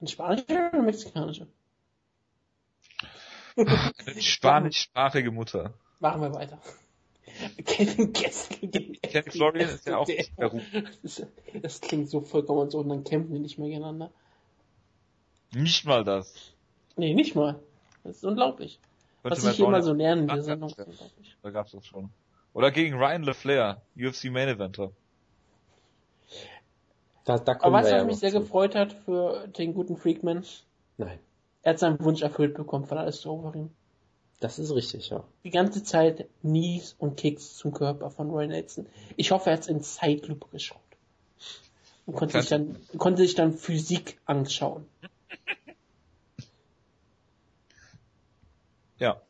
Eine spanische oder eine mexikanische? Eine spanischsprachige Mutter. Machen wir weiter. Kevin Kessel gegen Kevin Florian ist ja auch Peru. Das, das klingt so vollkommen so und dann kämpfen die nicht mehr gegeneinander. Nicht mal das. Nee, nicht mal. Das ist unglaublich. Was ich hier mal so lernen in der Sendung. Ja. Da gab's das schon. Oder gegen Ryan LeFlair, UFC Main Eventer. Da, da Aber weißt du, was mich sehr zu. gefreut hat für den guten Freakman? Nein. Er hat seinen Wunsch erfüllt bekommen von alles over ihm. Das ist richtig, ja. Die ganze Zeit Knees und Kicks zum Körper von Roy Nelson. Ich hoffe, er hat es in Zeitlupe geschaut. Und konnte sich dann, konnte sich dann Physik anschauen. Ja.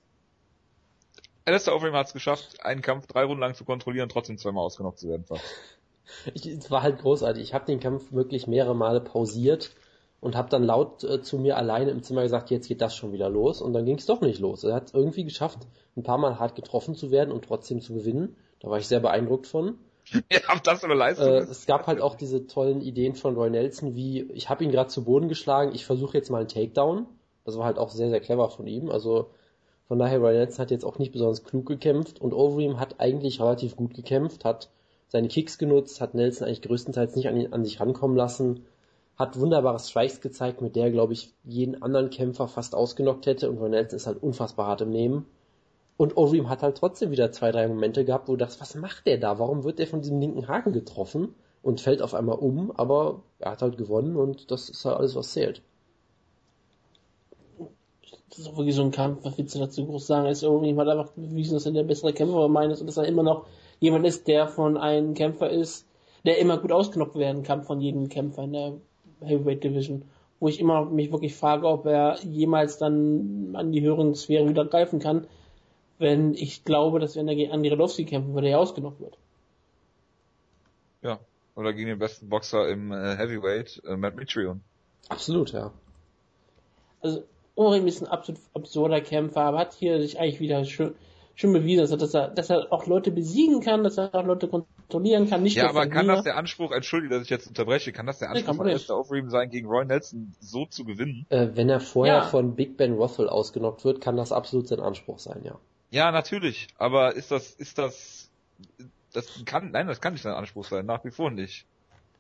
Alistair Overeem hat es geschafft, einen Kampf drei Runden lang zu kontrollieren, trotzdem zweimal ausgenockt zu werden. es war halt großartig. Ich habe den Kampf wirklich mehrere Male pausiert und habe dann laut äh, zu mir alleine im Zimmer gesagt, jetzt geht das schon wieder los. Und dann ging es doch nicht los. Er hat es irgendwie geschafft, ein paar Mal hart getroffen zu werden und trotzdem zu gewinnen. Da war ich sehr beeindruckt von. Ja, das eine Leistung. Äh, es gab halt auch diese tollen Ideen von Roy Nelson, wie ich habe ihn gerade zu Boden geschlagen, ich versuche jetzt mal einen Takedown. Das war halt auch sehr, sehr clever von ihm. Also Von daher, Ryan Nelson hat jetzt auch nicht besonders klug gekämpft und Overeem hat eigentlich relativ gut gekämpft, hat seine Kicks genutzt, hat Nelson eigentlich größtenteils nicht an, ihn, an sich rankommen lassen, hat wunderbare Strikes gezeigt, mit der, glaube ich, jeden anderen Kämpfer fast ausgenockt hätte und Ryan Nelson ist halt unfassbar hart im Nehmen. Und Overeem hat halt trotzdem wieder zwei, drei Momente gehabt, wo du dachtest, was macht der da? Warum wird der von diesem linken Haken getroffen? Und fällt auf einmal um, aber er hat halt gewonnen und das ist halt alles, was zählt das ist auch wirklich so ein Kampf, was willst du dazu groß sagen? Ist irgendwie hat einfach bewiesen, dass er der bessere Kämpfer meines und dass er immer noch jemand ist, der von einem Kämpfer ist, der immer gut ausgenockt werden kann von jedem Kämpfer in der Heavyweight Division. Wo ich immer mich wirklich frage, ob er jemals dann an die höheren Sphären wieder greifen kann, wenn ich glaube, dass wenn er gegen Andy Radowski kämpfen würde, er ausgenockt wird. Ja, oder gegen den besten Boxer im äh, Heavyweight, äh, Matt Mitrion. Absolut, ja. Also Orim ist ein absolut absurder Kämpfer, aber hat hier sich eigentlich wieder schön, schön bewiesen, dass er, dass er auch Leute besiegen kann, dass er auch Leute kontrollieren kann, nicht Ja, aber kann das der Anspruch, entschuldige, dass ich jetzt unterbreche, kann das der Anspruch von Alistair Overeem sein, gegen Roy Nelson so zu gewinnen? Äh, wenn er vorher ja. von Big Ben Rothwell ausgenockt wird, kann das absolut sein Anspruch sein, ja. Ja, natürlich, aber ist das, ist das, das kann, nein, das kann nicht sein Anspruch sein, nach wie vor nicht.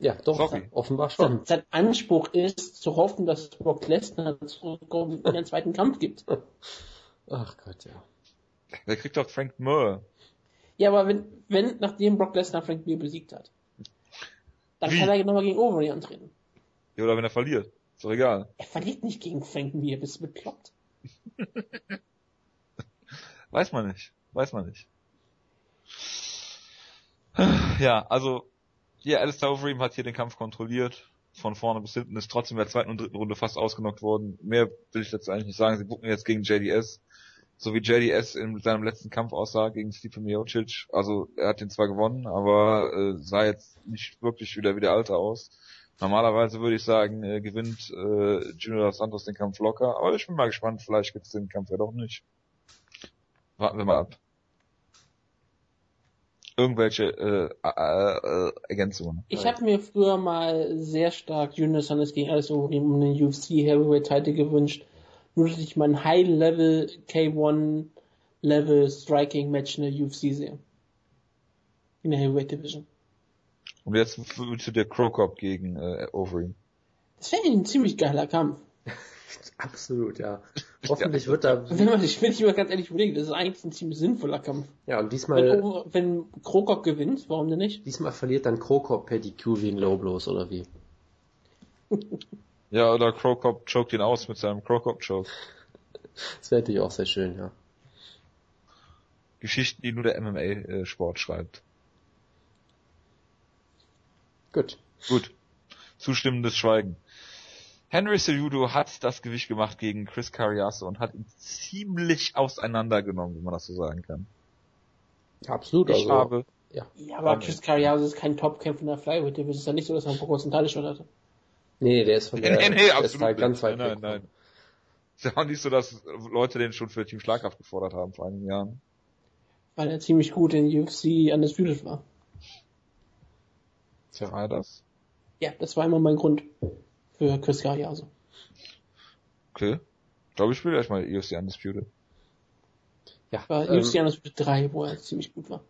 Ja, doch, Sorry. offenbar schon. Sein Anspruch ist, zu hoffen, dass Brock Lesnar zurückkommt in den zweiten Kampf gibt. Ach Gott, ja. Der kriegt doch Frank Moore. Ja, aber wenn, wenn, nachdem Brock Lesnar Frank Mir besiegt hat, dann Wie? kann er nochmal gegen Overeem antreten. Ja, oder wenn er verliert. Ist doch egal. Er verliert nicht gegen Frank Mir, bist du bekloppt. Weiß man nicht. Weiß man nicht. Ja, also hier, Alistair Overeem hat hier den Kampf kontrolliert. Von vorne bis hinten ist trotzdem in der zweiten und dritten Runde fast ausgenockt worden. Mehr will ich dazu eigentlich nicht sagen. Sie bucken jetzt gegen JDS. So wie JDS in seinem letzten Kampf aussah gegen Stipe Miocic. Also er hat den zwar gewonnen, aber äh, sah jetzt nicht wirklich wieder wie der Alte aus. Normalerweise würde ich sagen, äh, gewinnt äh, Junior Santos den Kampf locker. Aber ich bin mal gespannt, vielleicht gibt es den Kampf ja doch nicht. Warten wir mal ab irgendwelche äh, äh, äh, Ergänzungen. Ich habe mir früher mal sehr stark Junior Sanders gegen Overeem um den UFC Heavyweight Title gewünscht. Nur dass ich mein High Level K1 Level Striking Match in der UFC sehe. In der Heavyweight Division. Und jetzt du der Crocop gegen äh, Overeem. Das wäre ein ziemlich geiler Kampf. Absolut, ja. Hoffentlich wird da. Wenn man sich, wenn ich mal ganz ehrlich überlege, das ist eigentlich ein ziemlich sinnvoller Kampf. Ja, und diesmal. Wenn, wenn Krokop gewinnt, warum denn nicht? Diesmal verliert dann Krokop per DQ wegen Low Blows, oder wie? ja, oder Krokop choked ihn aus mit seinem Krokop Choke. Das wäre natürlich auch sehr schön, ja. Geschichten, die nur der MMA-Sport äh, schreibt. Gut. Gut. Zustimmendes Schweigen. Henry Cejudo hat das Gewicht gemacht gegen Chris Carriasso und hat ihn ziemlich auseinandergenommen, wenn man das so sagen kann. Absolut, ich also, habe, ja. ja aber Chris Carriasso ist kein Top-Kämpfer in der Flyweight Es ist ja nicht so, dass er einen großen Teilschott hatte. Nee, der ist von der, nee, nee, absolut halt ganz weit nein, nein, nein. Es ist ja auch nicht so, dass Leute den schon für Team Schlagkraft gefordert haben vor einigen Jahren. Weil er ziemlich gut in UFC undisputed war. Tja, war das? Ja, das war immer mein Grund für Chris Carriaso. Okay. Ich glaube, ich spiele erstmal UFC Undisputed. Ja. War ähm, UFC Undisputed 3, wo er ziemlich gut war.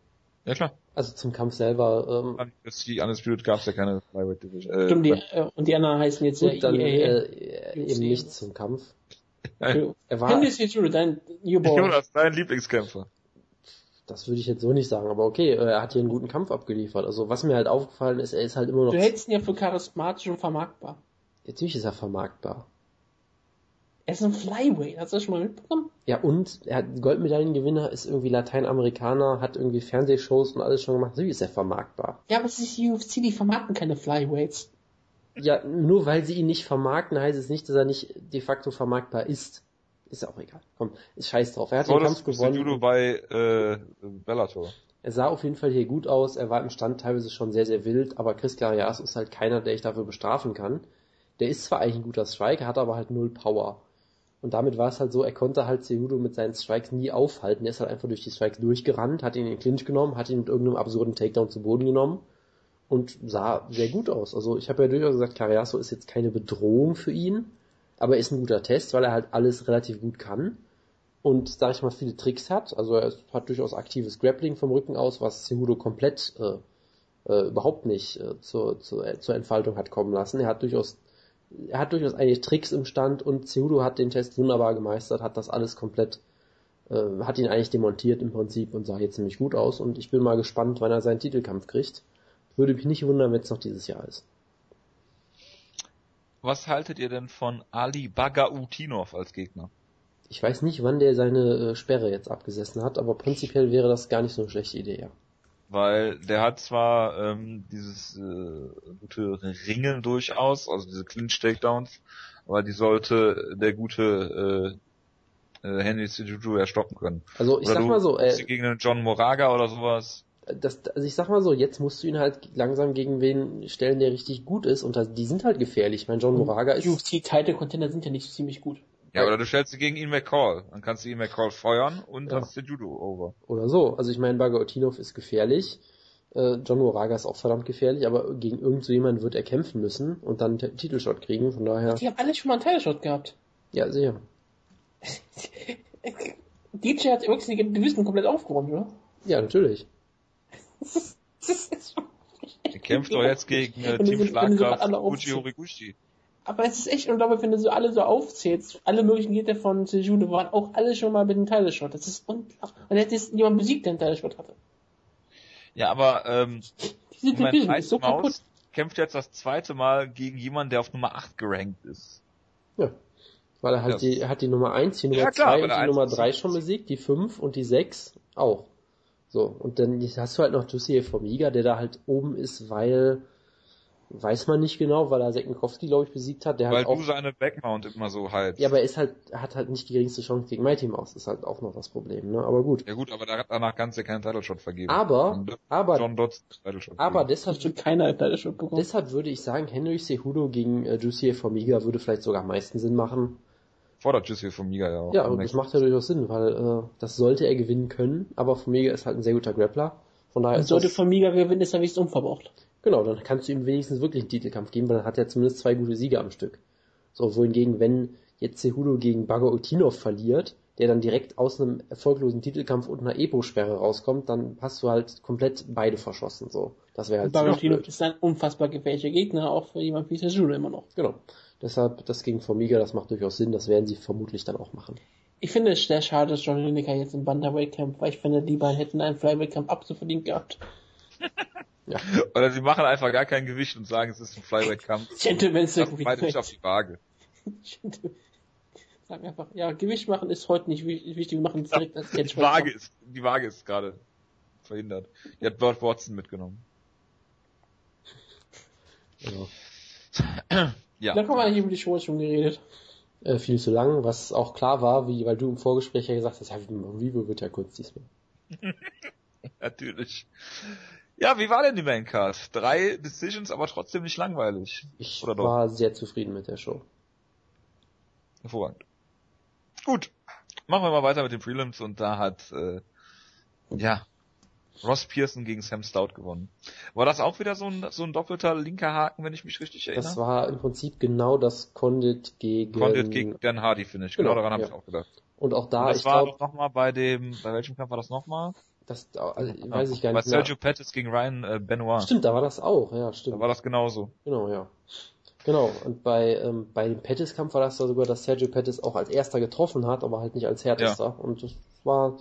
Ja klar. Also zum Kampf selber. Ähm, UFC Undisputed gab es ja keine Flyweight Division. Äh, Stimmt, die, äh, und die anderen heißen jetzt gut, dann, EA, äh, eben nicht zum Kampf. Okay. Er war. Henry Cejudo, dein Jonas, dein Lieblingskämpfer. Das würde ich jetzt so nicht sagen, aber okay, äh, er hat hier einen guten Kampf abgeliefert. Also was mir halt aufgefallen ist, er ist halt immer noch. Du hältst ihn ja für charismatisch und vermarktbar. Natürlich ist er vermarktbar. Er ist ein Flyweight, hast du das schon mal mitbekommen? Ja, und er hat Goldmedaillengewinner, ist irgendwie Lateinamerikaner, hat irgendwie Fernsehshows und alles schon gemacht. Natürlich ist er vermarktbar. Ja, aber es ist die UFC, die vermarkten keine Flyweights. Ja, nur weil sie ihn nicht vermarkten, heißt es nicht, dass er nicht de facto vermarktbar ist. Ist auch egal. Komm, ich scheiß drauf. Er hat den Kampf gewonnen. Judo bei äh, Bellator. Er sah auf jeden Fall hier gut aus. Er war im Stand teilweise schon sehr, sehr wild, aber Chris Garias ist halt keiner, der ich dafür bestrafen kann der ist zwar eigentlich ein guter Striker, hat aber halt null Power. Und damit war es halt so, er konnte halt Cejudo mit seinen Strikes nie aufhalten. Er ist halt einfach durch die Strikes durchgerannt, hat ihn in den Clinch genommen, hat ihn mit irgendeinem absurden Takedown zu Boden genommen und sah sehr gut aus. Also ich habe ja durchaus gesagt, Cariaso ist jetzt keine Bedrohung für ihn, aber er ist ein guter Test, weil er halt alles relativ gut kann. und, sag ich mal, viele Tricks hat. Also er hat durchaus aktives Grappling vom Rücken aus, was Cejudo komplett äh, äh, überhaupt nicht äh, zur, zur, zur Entfaltung hat kommen lassen. Er hat durchaus er hat durchaus einige Tricks im Stand und Cejudo hat den Test wunderbar gemeistert, hat das alles komplett, äh, hat ihn eigentlich demontiert im Prinzip und sah jetzt ziemlich gut aus und ich bin mal gespannt, wann er seinen Titelkampf kriegt. Würde mich nicht wundern, wenn es noch dieses Jahr ist. Was haltet ihr denn von Ali Bagautinov als Gegner? Ich weiß nicht, wann der seine äh, Sperre jetzt abgesessen hat, aber prinzipiell wäre das gar nicht so eine schlechte Idee, ja. Weil der hat zwar ähm, dieses äh, gute Ringen durchaus, also diese Clinch-Takedowns, aber die sollte der gute äh, äh, Henry Sujuju ja stoppen können. Also ich oder sag mal so, äh, gegen einen John Moraga oder sowas. Das, also ich sag mal so, jetzt musst du ihn halt langsam gegen wen stellen, der richtig gut ist und das, die sind halt gefährlich. Mein John Moraga ist. UFC-Title-Container sind ja nicht ziemlich gut. Ja, oder du stellst sie gegen Ian McCall. Dann kannst du Ian McCall feuern und ja. hast den Judo over. Oder so. Also ich meine, Bagautinov ist gefährlich. Äh, John Moraga ist auch verdammt gefährlich, aber gegen irgend so jemanden wird er kämpfen müssen und dann einen Titelshot kriegen, von daher. Die haben alle schon mal einen Titelshot gehabt. Ja, sicher. DJ hat irgendwie die Division komplett aufgeräumt, oder? Ja, natürlich. Der kämpft doch jetzt gegen äh, Team Schlagkraft Uchi Horiguchi. Aber es ist echt unglaublich, wenn du so alle so aufzählst. Alle möglichen Gegner von Sejudo waren auch alle schon mal mit einem Teileshot. Das ist unglaublich. Und jetzt jemand besiegt, der einen Teileshot hatte. Ja, aber ähm, Diese Division ist so kaputt. Maus kämpft jetzt das zweite Mal gegen jemanden, der auf Nummer 8 gerankt ist. Ja. Weil er halt ja. die, hat die Nummer 1, die Nummer ja, 2 und die Nummer 3 schon besiegt, die 5 und die 6 auch. So, und dann hast du halt noch Jussier Formiga, der da halt oben ist, weil Weiß man nicht genau, weil er Seknikowski, glaube ich, besiegt hat. Der weil halt auch, du seine Backmount immer so halt. Ja, aber er ist halt, hat halt nicht die geringste Chance gegen Mighty Mouse. Ist halt auch noch das Problem, ne? Aber gut. Ja gut, aber danach kannst du ja keinen Title Shot vergeben. Aber, aber, John Dodds Title Shot aber deshalb, keiner Title Shot bekommen. Deshalb würde ich sagen, Henry Cejudo gegen äh, Jussier Formiga würde vielleicht sogar am meisten Sinn machen. Fordert Jussier Formiga ja auch. Ja, und das macht ja durchaus Sinn, weil, äh, das sollte er gewinnen können, aber Formiga ist halt ein sehr guter Grappler. Von daher und ist sollte Formiga gewinnen, ist er wenigstens unverbraucht. Genau, dann kannst du ihm wenigstens wirklich einen Titelkampf geben, weil dann hat er zumindest zwei gute Siege am Stück. So, wohingegen, wenn jetzt Cejudo gegen Bago Utinov verliert, der dann direkt aus einem erfolglosen Titelkampf und einer Epo-Sperre rauskommt, dann hast du halt komplett beide verschossen, so. Das wäre halt Bagotinov ist ein unfassbar gefährlicher Gegner, auch für jemand wie Cejudo immer noch. Genau. Deshalb, das gegen Formiga, das macht durchaus Sinn, das werden sie vermutlich dann auch machen. Ich finde es sehr schade, dass John Lineker jetzt im Bantamweight kämpft, weil ich finde, die beiden hätten einen Flyweight-Kampf absolut gehabt. Ja. Oder sie machen einfach gar kein Gewicht und sagen, es ist ein Flyweight-Kampf. Gentleman's Beide nicht auf die Waage. Sagen einfach, ja, Gewicht machen ist heute nicht wichtig, wir machen es direkt als Catch. Die Waage ist, die Waage ist gerade verhindert. Die hat Bert Watson mitgenommen. Ja. ja. Da haben wir eigentlich über die Show schon geredet. Äh, viel zu lang, was auch klar war, wie, weil du im Vorgespräch ja gesagt hast, ja, Vivo wird ja kurz diesmal. Natürlich. Ja, wie war denn die Maincard? Drei Decisions, aber trotzdem nicht langweilig. Ich Oder war doch? sehr zufrieden mit der Show. Hervorragend. Gut, machen wir mal weiter mit den Prelims und da hat äh, ja Ross Pearson gegen Sam Stout gewonnen. War das auch wieder so ein, so ein doppelter linker Haken, wenn ich mich richtig erinnere? Das war im Prinzip genau das Condit gegen Condit gegen Dan Hardy Finish. Genau, genau daran habe ja. ich auch gedacht. Und auch da, und das ich war glaub, noch mal bei dem, bei welchem Kampf war das nochmal? Das also, weiß ich gar nicht. Bei Sergio Pettis gegen Ryan äh, Benoit. Stimmt, da war das auch, ja, stimmt. Da war das genauso. Genau, ja. Genau, und bei, ähm, bei dem Pettis-Kampf war das da sogar, dass Sergio Pettis auch als erster getroffen hat, aber halt nicht als härtester. Ja. Und das war,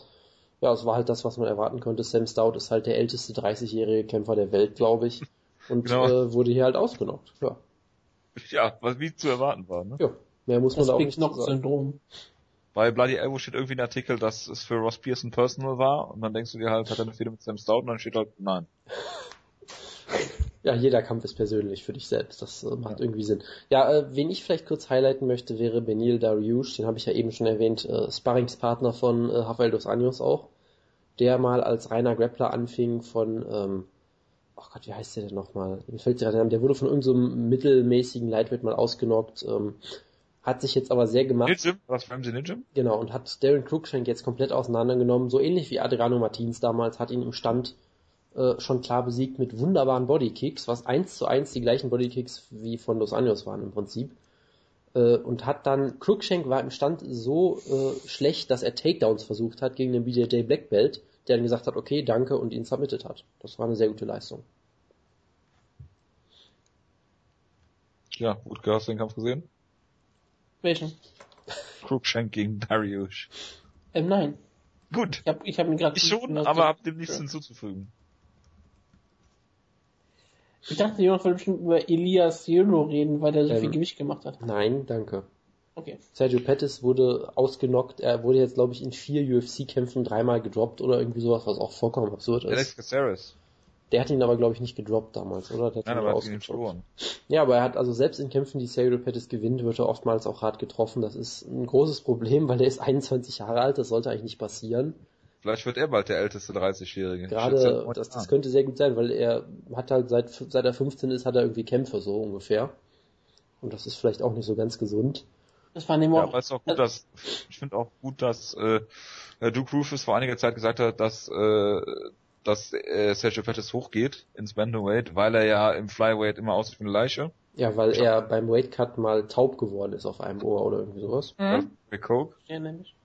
ja, es war halt das, was man erwarten konnte. Sam Stout ist halt der älteste 30-jährige Kämpfer der Welt, glaube ich. Und genau. äh, wurde hier halt ausgenockt, ja. Ja, was wie zu erwarten war, ne? Ja, mehr muss das man da auch nicht sagen. Syndrom. Bei Bloody Elbow steht irgendwie ein Artikel, dass es für Ross Pearson personal war und dann denkst du dir halt, hat er eine Fehde mit Sam Stout und dann steht halt, nein. Ja, jeder Kampf ist persönlich für dich selbst. Das äh, macht ja. irgendwie Sinn. Ja, äh, wen ich vielleicht kurz highlighten möchte, wäre Benil Dariush. Den habe ich ja eben schon erwähnt. Äh, Sparringspartner von äh, Rafael dos Anjos auch. Der mal als reiner Grappler anfing von, ähm, oh Gott, wie heißt der denn nochmal? Mir fällt gerade Der wurde von irgendeinem so mittelmäßigen Lightweight mal ausgenockt. Ähm, hat sich jetzt aber sehr gemacht. Nijim? Was Ramsey Nijim? Genau, und hat Darren Cruikshank jetzt komplett auseinandergenommen, so ähnlich wie Adriano Martins damals, hat ihn im Stand äh, schon klar besiegt mit wunderbaren Bodykicks, was eins zu eins die gleichen Bodykicks wie von Los Anjos waren im Prinzip. Äh, und hat dann, Cruikshank war im Stand so äh, schlecht, dass er Takedowns versucht hat gegen den BJJ Black Belt, der dann gesagt hat, okay, danke und ihn submitted hat. Das war eine sehr gute Leistung. Ja, gut, hast du den Kampf gesehen? Welchen? Cruikshank gegen Darius. Ähm, nein. Gut. Ich habe ich hab ihn gerade. Ich schon, aber hab dem nichts hinzuzufügen. Ich dachte, Jonas wollte bestimmt über Elias Jolo reden, weil er so ähm, viel Gewicht gemacht hat. Nein, danke. Okay. Sergio Pettis wurde ausgenockt. Er wurde jetzt, glaube ich, in vier UFC-Kämpfen dreimal gedroppt oder irgendwie sowas, was auch vollkommen absurd ist. Alex Caceres. Der hat ihn aber, glaube ich, nicht gedroppt damals, oder? Der hat Nein, aber hat ihn verloren. Ja, aber er hat also selbst in Kämpfen, die Sergio Pettis gewinnt, wird er oftmals auch hart getroffen. Das ist ein großes Problem, weil er ist 21 Jahre alt, das sollte eigentlich nicht passieren. Vielleicht wird er bald der älteste 30-Jährige. Gerade, das, das könnte sehr gut sein, weil er hat halt seit, seit er 15 ist, hat er irgendwie Kämpfe so ungefähr. Und das ist vielleicht auch nicht so ganz gesund. Das war nämlich ja, aber es ist auch gut, dass, ich finde auch gut, dass, äh, Duke Rufus vor einiger Zeit gesagt hat, dass, äh, dass äh, Sergio Pettis hochgeht ins Bantamweight, weil er ja im Flyweight immer aussieht wie eine Leiche. Ja, weil er beim Weightcut mal taub geworden ist auf einem Ohr oder irgendwie sowas. Mhm. Bei Coke? Ja, nämlich.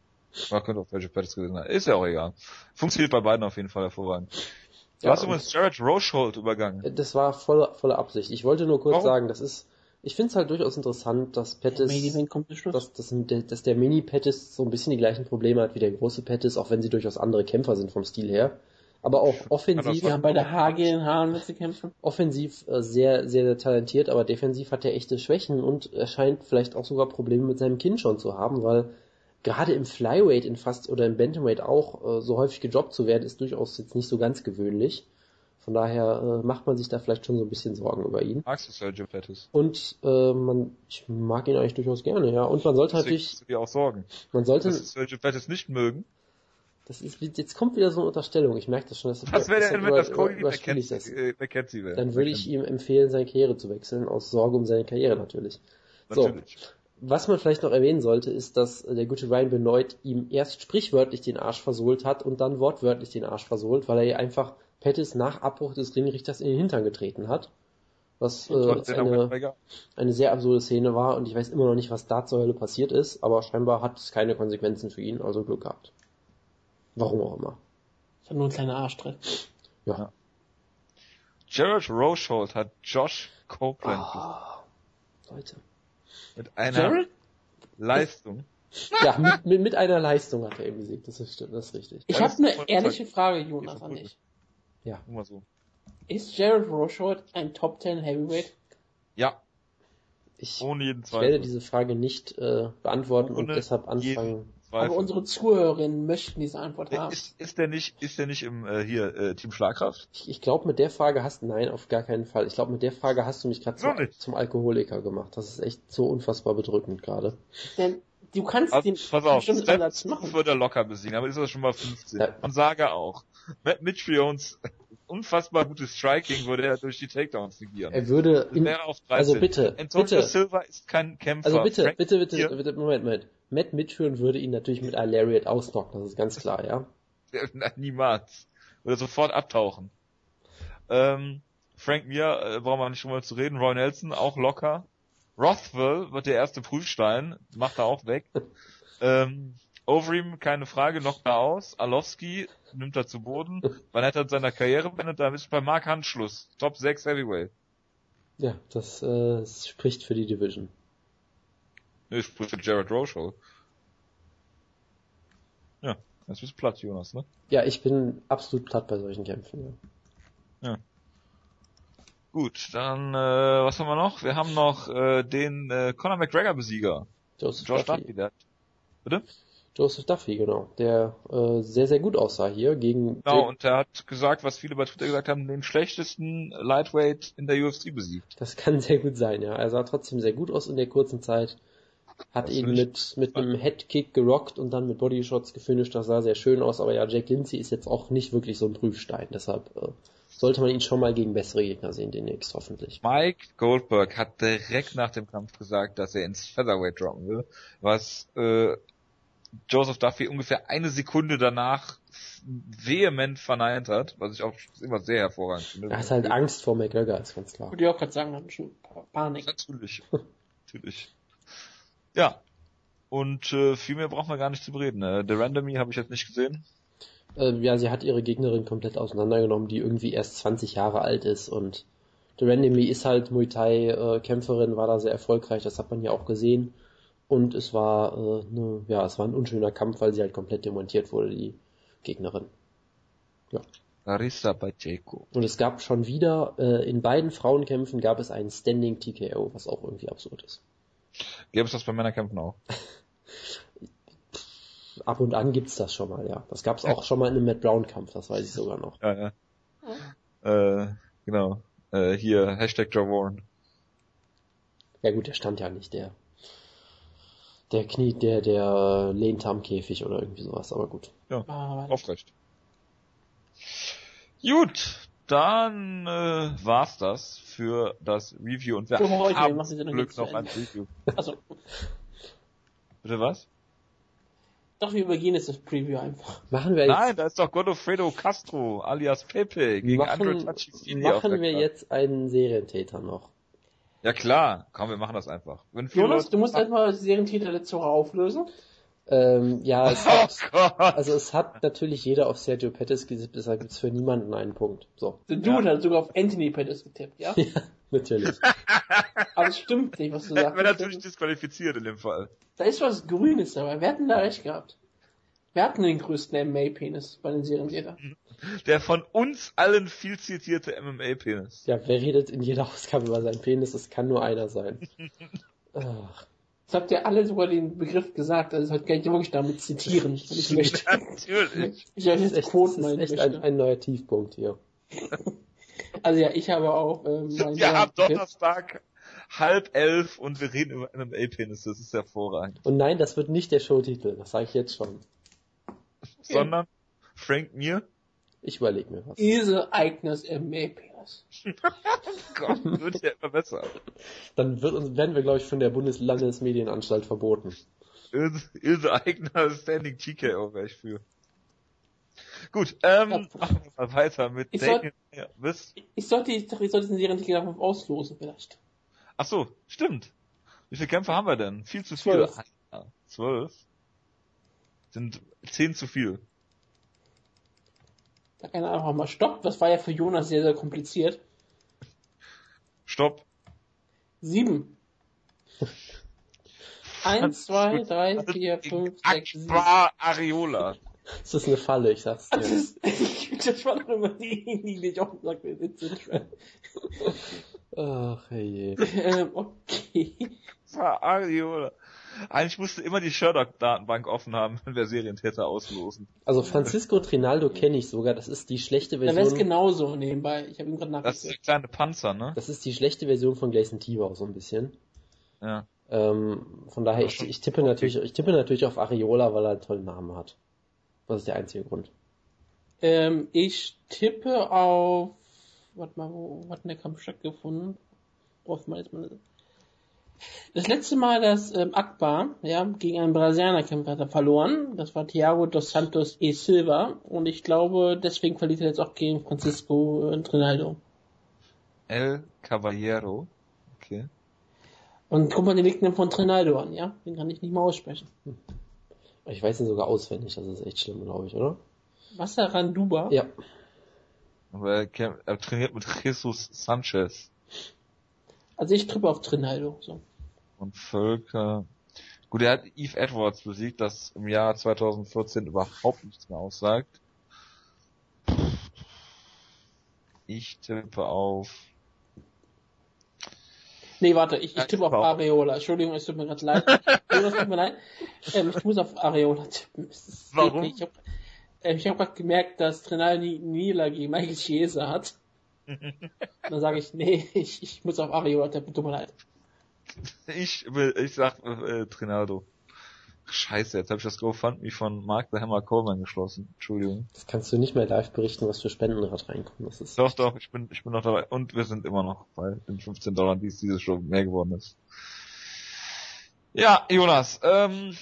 Man könnte auch Sergio Pettis gewesen sein. Ist ja auch egal. Funktioniert bei beiden auf jeden Fall hervorragend. Du ja, hast übrigens Jared Rochold übergangen. Das war voller, voller Absicht. Ich wollte nur kurz Warum? sagen, das ist, ich finde es halt durchaus interessant, dass Pettis, dass, dass, dass der Mini-Pettis so ein bisschen die gleichen Probleme hat wie der große Pettis, auch wenn sie durchaus andere Kämpfer sind vom Stil her aber auch offensiv. Ja, bei der HG in Haaren mit kämpfen. Offensiv äh, sehr, sehr, sehr talentiert, aber defensiv hat er echte Schwächen und er scheint vielleicht auch sogar Probleme mit seinem Kinn schon zu haben, weil gerade im Flyweight in fast oder im Bantamweight auch äh, so häufig gedroppt zu werden, ist durchaus jetzt nicht so ganz gewöhnlich. Von daher äh, macht man sich da vielleicht schon so ein bisschen Sorgen über ihn. Magst du Sergio Pettis? Und äh, man, ich mag ihn eigentlich durchaus gerne, ja. Und man sollte Deswegen natürlich. Du dir auch Sorgen. Man sollte. Dass Sergio Pettis nicht mögen. Das ist, jetzt kommt wieder so eine Unterstellung. Ich merke das schon. Dass Was wäre denn, wenn das Cody McKenzie, wäre? Dann würde ich ihm empfehlen, seine Karriere zu wechseln, aus Sorge um seine Karriere natürlich. Natürlich. So. Was man vielleicht noch erwähnen sollte, ist, dass der gute Ryan Benoit ihm erst sprichwörtlich den Arsch versohlt hat und dann wortwörtlich den Arsch versohlt, weil er einfach Pettis nach Abbruch des Ringrichters in den Hintern getreten hat. Was äh, eine, eine sehr absurde Szene war und ich weiß immer noch nicht, was da zur Hölle passiert ist, aber scheinbar hat es keine Konsequenzen für ihn, also Glück gehabt. Warum auch immer. Das hat nur ein kleiner Arschtritt. Ja. ja. Jared Rochold hat Josh Copeland oh, Leute. Mit einer Jared? Leistung. Ja, mit, mit, mit einer Leistung hat er eben besiegt. Das ist, das ist richtig. Ich habe eine ehrliche Frage, Jonas, an dich. Ja. Immer so. Ist Jared Rochold ein Top 10 Heavyweight? Ja. Ich, Ohne jeden Zweifel. ich werde diese Frage nicht äh, beantworten Ohne und deshalb anfangen, Zweifel. Aber unsere Zuhörerinnen möchten diese Antwort haben. Ist, ist der nicht, ist der nicht im äh, hier äh, Team Schlagkraft? Ich, ich glaube, mit der Frage hast nein, auf gar keinen Fall. Ich glaube, mit der Frage hast du mich gerade zum, zum Alkoholiker gemacht. Das ist echt so unfassbar bedrückend gerade. Denn du kannst also, den pass auf, Ersatz machen. würde er locker besiegen, aber ist das schon mal 15. Ja. Und sage auch, Matt Mitch für uns unfassbar gutes Striking würde er durch die Takedowns negieren. Er würde, 13. also bitte, Antonio bitte. Silva ist kein Kämpfer. Also bitte, Frank bitte, bitte, bitte, Moment, Moment. Matt mitführen würde ihn natürlich mit einem Lariat ausnocken, das ist ganz klar, ja? Niemals. Würde sofort abtauchen. Ähm, Frank Mir, äh, brauchen wir nicht schon mal zu reden, Roy Nelson, auch locker. Rothwell wird der erste Prüfstein, macht er auch weg. ähm, Overeem, keine Frage, knockt er aus. Alowski nimmt er zu Boden. Wann hat er seiner Karriere beendet? Da ist bei Mark Handschluss. Top 6 Heavyweight. Ja, das äh, spricht für die Division. Nee, spricht für Jared Rochold. Ja, jetzt bist du platt, Jonas, ne? Ja, ich bin absolut platt bei solchen Kämpfen, ja. ja. Gut, dann, äh, was haben wir noch? Wir haben noch äh, den äh, Conor McGregor-Besieger. Josh Duffy. Duffy der, bitte? Joseph Duffy, genau. Der äh, sehr, sehr gut aussah hier gegen. Genau, und er hat gesagt, was viele bei Twitter gesagt haben, den schlechtesten Lightweight in der UFC besiegt. Das kann sehr gut sein, ja. Er sah trotzdem sehr gut aus in der kurzen Zeit. Hat das ihn mit, mit einem Headkick gerockt und dann mit Bodyshots gefinisht. Das sah sehr schön aus, aber ja, Jake Lindsay ist jetzt auch nicht wirklich so ein Prüfstein. Deshalb äh, sollte man ihn schon mal gegen bessere Gegner sehen, demnächst hoffentlich. Mike Goldberg hat direkt nach dem Kampf gesagt, dass er ins Featherweight droppen will, was äh, Joseph Duffy ungefähr eine Sekunde danach vehement verneint hat, was ich auch immer sehr hervorragend finde. Er hat halt Angst vor McGregor, ist ganz klar. Würde ich auch gerade sagen, hat schon Panik. Natürlich. Natürlich. Ja. Und äh, viel mehr brauchen wir gar nicht zu reden. Äh, The Randomy habe ich jetzt nicht gesehen. Äh, ja, sie hat ihre Gegnerin komplett auseinandergenommen, die irgendwie erst 20 Jahre alt ist und The Randomy ist halt Muay Thai äh, Kämpferin, war da sehr erfolgreich, das hat man ja auch gesehen. Und es war, äh, ne, ja, es war ein unschöner Kampf, weil sie halt komplett demontiert wurde, die Gegnerin. Ja. Larissa Pacheco. Und es gab schon wieder, äh, in beiden Frauenkämpfen gab es einen Standing TKO, was auch irgendwie absurd ist. Gäbe es das bei Männerkämpfen auch? Ab und an gibt's das schon mal, ja. Das gab's auch schon mal in einem Matt Brown Kampf, das weiß ich sogar noch. Ja, ja. Äh, genau. Äh, hier, Hashtag Joe Warren. Ja gut, der stand ja nicht, der der Knie, der, der lehnt am Käfig oder irgendwie sowas, aber gut. Ja, ah, aufrecht. Gut, dann äh, war's das für das Review und wir für heute, haben wir Glück noch ein Review. Also. Bitte was? Doch, wir übergehen jetzt das Preview einfach. Machen wir jetzt... Nein, da ist doch Godofredo Castro alias Pepe gegen machen, Andrew Tachifini Machen wir jetzt einen Serientäter noch. Ja klar, komm, wir machen das einfach. Wenn Jonas, du musst erstmal die Serientäter letzte Woche auflösen. Ähm, ja, es oh hat, also es hat natürlich jeder auf Sergio Pettis getippt, deshalb gibt's für niemanden einen Punkt. So. Du ja. hast sogar auf Anthony Pettis getippt, ja? ja, natürlich. Aber es stimmt nicht, was du sagst. Hätten natürlich disqualifiziert in dem Fall. Da ist was Grünes dabei. Wir hatten da recht gehabt. Wir hatten den größten MMA-Penis bei den Serientätern. Der von uns allen viel zitierte MMA-Penis. Ja, wer redet in jeder Ausgabe über seinen Penis? Das kann nur einer sein. Ach. Das habt ihr alle sogar den Begriff gesagt, also das kann ich wirklich damit zitieren. Wenn ich möchte. Natürlich. Ich habe jetzt Quoten Das ist echt ein, ein, neuer Tiefpunkt hier. Also ja, ich habe auch ähm, Wir haben Donnerstag halb elf und wir reden über MMA-Penis, das ist hervorragend. Und nein, das wird nicht der Showtitel, das sage ich jetzt schon. Sondern Frank Mir? Ich überlege mir was. Ilse Eigners MMA-Penis. Gott, wird ja immer besser. Dann wird uns, werden wir, glaube ich, von der Bundeslandesmedienanstalt verboten. Ilse, Eigner Standing TKO wäre ich für. Gut, ähm, machen wir mal weiter mit ich Damien. Soll, ja, bis? Ich sollte, ich sollte diesen Serientitel auf auslosen vielleicht. Ach so, stimmt. Wie viele Kämpfe haben wir denn? Viel zu viel. Zwölf. Ah, zwölf. Sind zehn zu viel. Da kann er einfach mal Stopp. Das war ja für Jonas sehr, sehr kompliziert. Stopp. Sieben. Eins, zwei, drei, vier, fünf, sechs, sieben. Areola. Das ist eine Falle, ich sag's dir. Das, ist, das war doch immer die, die Jochen sagt, wir sind drin. Ach, hey. ähm, okay. Areola. Eigentlich musste immer die Sherlock-Datenbank offen haben, wenn wir Serientäter auslosen. Also Francisco Trinaldo kenne ich sogar, das ist die schlechte Version. Da wäre es genauso nebenbei. Ich habe ihn gerade nachgeguckt. Das ist der kleine Panzer, ne? Das ist die schlechte Version von Gleison Tibau so ein bisschen. Ja. Ähm, von daher, ich, ich tippe natürlich, ich tippe natürlich auf Areola, weil er einen tollen Namen hat. Das ist der einzige Grund. Ähm, ich tippe auf, warte mal, wo hat denn der Kampf stattgefunden? Braucht man jetzt mal das letzte Mal, dass ähm, Akbar ja, gegen einen Brasilianer kämpft, hat er verloren. Das war Thiago dos Santos e Silva. Und ich glaube, deswegen verliert er jetzt auch gegen Francisco äh, Trinaldo. El Caballero. Okay. Und guck mal den Nickname von Trinaldo an, ja? Den kann ich nicht mal aussprechen. Ich weiß ihn sogar auswendig, das ist echt schlimm, glaube ich, oder? Wasserranduba? Ja. Aber er, er trainiert mit Jesus Sanchez. Also ich trippe auf Trinaldo. So. Und Völker. Gut, er hat Eve Edwards besiegt, das im Jahr 2014 überhaupt nichts mehr aussagt. Ich tippe auf. Nee, warte, ich, ich tippe auf Areola. Entschuldigung, es tut mir gerade leid. es tut mir leid. Ähm, ich muss auf Areola tippen. Warum? Ich habe ähm, hab gerade gemerkt, dass Trinaldo nie Niederlage gegen Michael Chiesa hat. Dann sage ich, nee, ich, ich muss auf Areola tippen, tut mir leid. Ich will, ich sag äh, Trinaldo. Scheiße, jetzt habe ich das GoFundMe von Mark the Hammer Coleman geschlossen. Entschuldigung. Das kannst du nicht mehr live berichten, was für Spenden gerade reinkommen. Das ist doch, doch, ich bin, ich bin noch dabei. Und wir sind immer noch bei den 15 Dollar, die es diese Show mehr geworden ist. Ja, Jonas, ähm,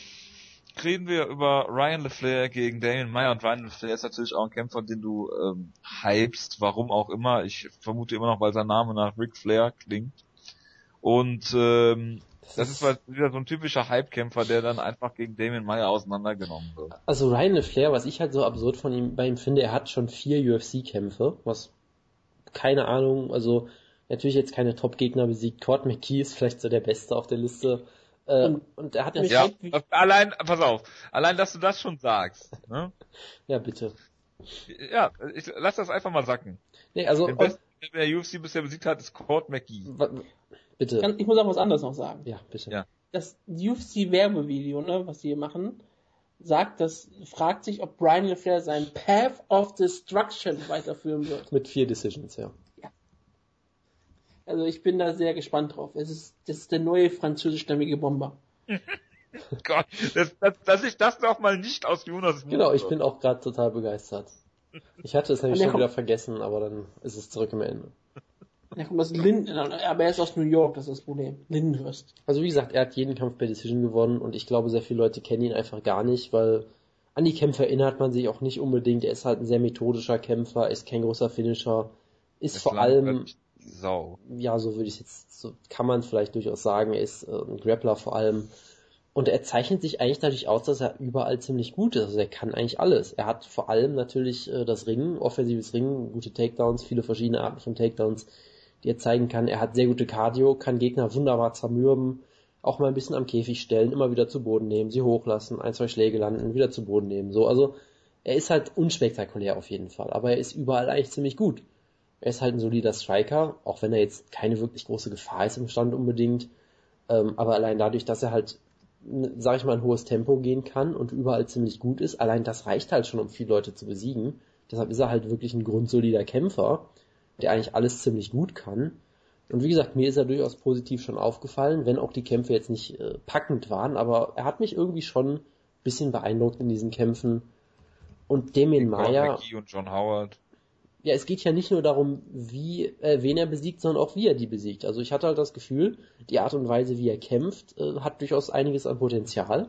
reden wir über Ryan LeFlair gegen Damien Meyer und Ryan LeFlair ist natürlich auch ein Kämpfer, den du ähm, hypst, warum auch immer. Ich vermute immer noch, weil sein Name nach Ric Flair klingt. Und ähm, Das ist wieder so ein typischer Hype-Kämpfer, der dann einfach gegen Damien Meyer auseinandergenommen wird. Also Ryan LeFlair, was ich halt so absurd von ihm, bei ihm finde, er hat schon vier UFC-Kämpfe, was, keine Ahnung, also, natürlich jetzt keine Top-Gegner besiegt. Court McKee ist vielleicht so der Beste auf der Liste. Äh, und, und er hat mich ja, halt allein, pass auf, allein, dass du das schon sagst. Ne? ja, bitte. Ja, ich lass das einfach mal sacken. Nee, also, Den besten, der UFC bisher besiegt hat, ist Court McGee. Bitte. Ich muss auch was anderes noch sagen. Ja, bitte. Ja. Das UFC-Werbevideo, ne, was die hier machen, sagt, das fragt sich, ob Brian LeFlair sein Path of Destruction weiterführen wird. Mit vier Decisions, ja. ja. Also ich bin da sehr gespannt drauf. Es ist, das ist der neue französischstämmige Bomber. Gott, dass, dass, dass ich das noch mal nicht aus Jonas Mund Genau, ich bin auch gerade total begeistert. Ich hatte es nämlich schon wieder vergessen, aber dann ist es zurück im Ende. Er kommt aus Linden, aber er ist aus New York, das ist das Problem. Lindenhurst. Also wie gesagt, er hat jeden Kampf per Decision gewonnen und ich glaube, sehr viele Leute kennen ihn einfach gar nicht, weil an die Kämpfe erinnert man sich auch nicht unbedingt. Er ist halt ein sehr methodischer Kämpfer, ist kein großer Finisher, ist das vor allem Sau. Ja, so würde ich jetzt, so kann man vielleicht durchaus sagen, er ist äh, ein Grappler vor allem. Und er zeichnet sich eigentlich dadurch aus, dass er überall ziemlich gut ist. Also er kann eigentlich alles. Er hat vor allem natürlich äh, das Ringen, offensives Ringen, gute Takedowns, viele verschiedene Arten von Takedowns die er zeigen kann. Er hat sehr gute Cardio, kann Gegner wunderbar zermürben, auch mal ein bisschen am Käfig stellen, immer wieder zu Boden nehmen, sie hochlassen, ein, zwei Schläge landen, wieder zu Boden nehmen. So, also er ist halt unspektakulär auf jeden Fall, aber er ist überall eigentlich ziemlich gut. Er ist halt ein solider Striker, auch wenn er jetzt keine wirklich große Gefahr ist im Stand unbedingt. Ähm, aber allein dadurch, dass er halt, sag ich mal, ein hohes Tempo gehen kann und überall ziemlich gut ist, allein das reicht halt schon, um viele Leute zu besiegen. Deshalb ist er halt wirklich ein grundsolider Kämpfer der eigentlich alles ziemlich gut kann. Und wie gesagt, mir ist er durchaus positiv schon aufgefallen, wenn auch die Kämpfe jetzt nicht äh, packend waren, aber er hat mich irgendwie schon ein bisschen beeindruckt in diesen Kämpfen. Und Damien Maya. und John Howard. Ja, es geht ja nicht nur darum, wie, äh, wen er besiegt, sondern auch wie er die besiegt. Also ich hatte halt das Gefühl, die Art und Weise, wie er kämpft, äh, hat durchaus einiges an Potenzial.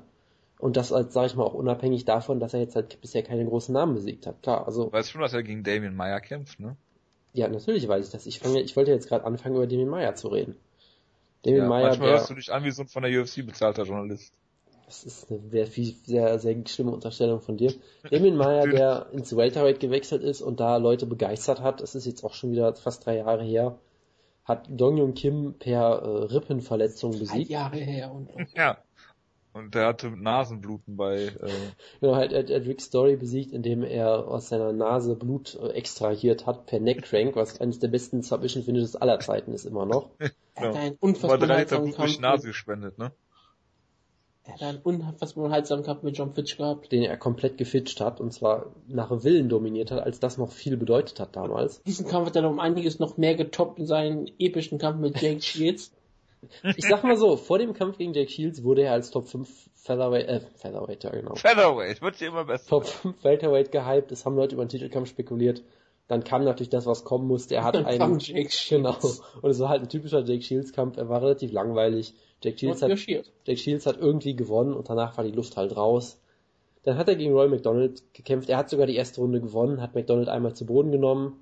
Und das als, sage ich mal, auch unabhängig davon, dass er jetzt halt bisher keine großen Namen besiegt hat. Klar, also. Weißt du schon, dass er gegen Damien Meyer kämpft, ne? Ja, natürlich weiß ich das. Ich, fange, ich wollte jetzt gerade anfangen, über Damien Meyer zu reden. Damien ja, Meyer, manchmal der, hörst du dich an wie so ein von der UFC bezahlter Journalist. Das ist eine sehr, sehr, sehr schlimme Unterstellung von dir. Damien Meyer, der ins Welterweight gewechselt ist und da Leute begeistert hat, es ist jetzt auch schon wieder fast drei Jahre her, hat Dong Jung Kim per äh, Rippenverletzung besiegt. Drei Jahre her und, und. Ja. Und der hatte Nasenbluten bei. Äh genau, halt, er hat Rick Story besiegt, indem er aus seiner Nase Blut extrahiert hat per Neckcrank, was eines der besten Submission Finishes aller Zeiten ist immer noch. er hat einen unfassbaren Blut durch die Nase gespendet, ne? Er hat einen unfassbaren Kampf mit John Fitch gehabt. Den er komplett gefitcht hat und zwar nach Willen dominiert hat, als das noch viel bedeutet hat damals. Diesen Kampf hat er um einiges noch mehr getoppt in seinen epischen Kampf mit Jake Shields. Ich sag mal so, vor dem Kampf gegen Jake Shields wurde er als Top 5 Featherweight, äh, Featherweight, ja genau. Featherweight, wird hier immer besser. Top 5 Welterweight gehypt, es haben Leute über den Titelkampf spekuliert. Dann kam natürlich das, was kommen musste. Er hat Dann einen, Jake genau. Und es war halt ein typischer Jake Shields Kampf. Er war relativ langweilig. Jake Shields, hat, Jake Shields hat irgendwie gewonnen und danach war die Luft halt raus. Dann hat er gegen Roy McDonald gekämpft. Er hat sogar die erste Runde gewonnen, hat McDonald einmal zu Boden genommen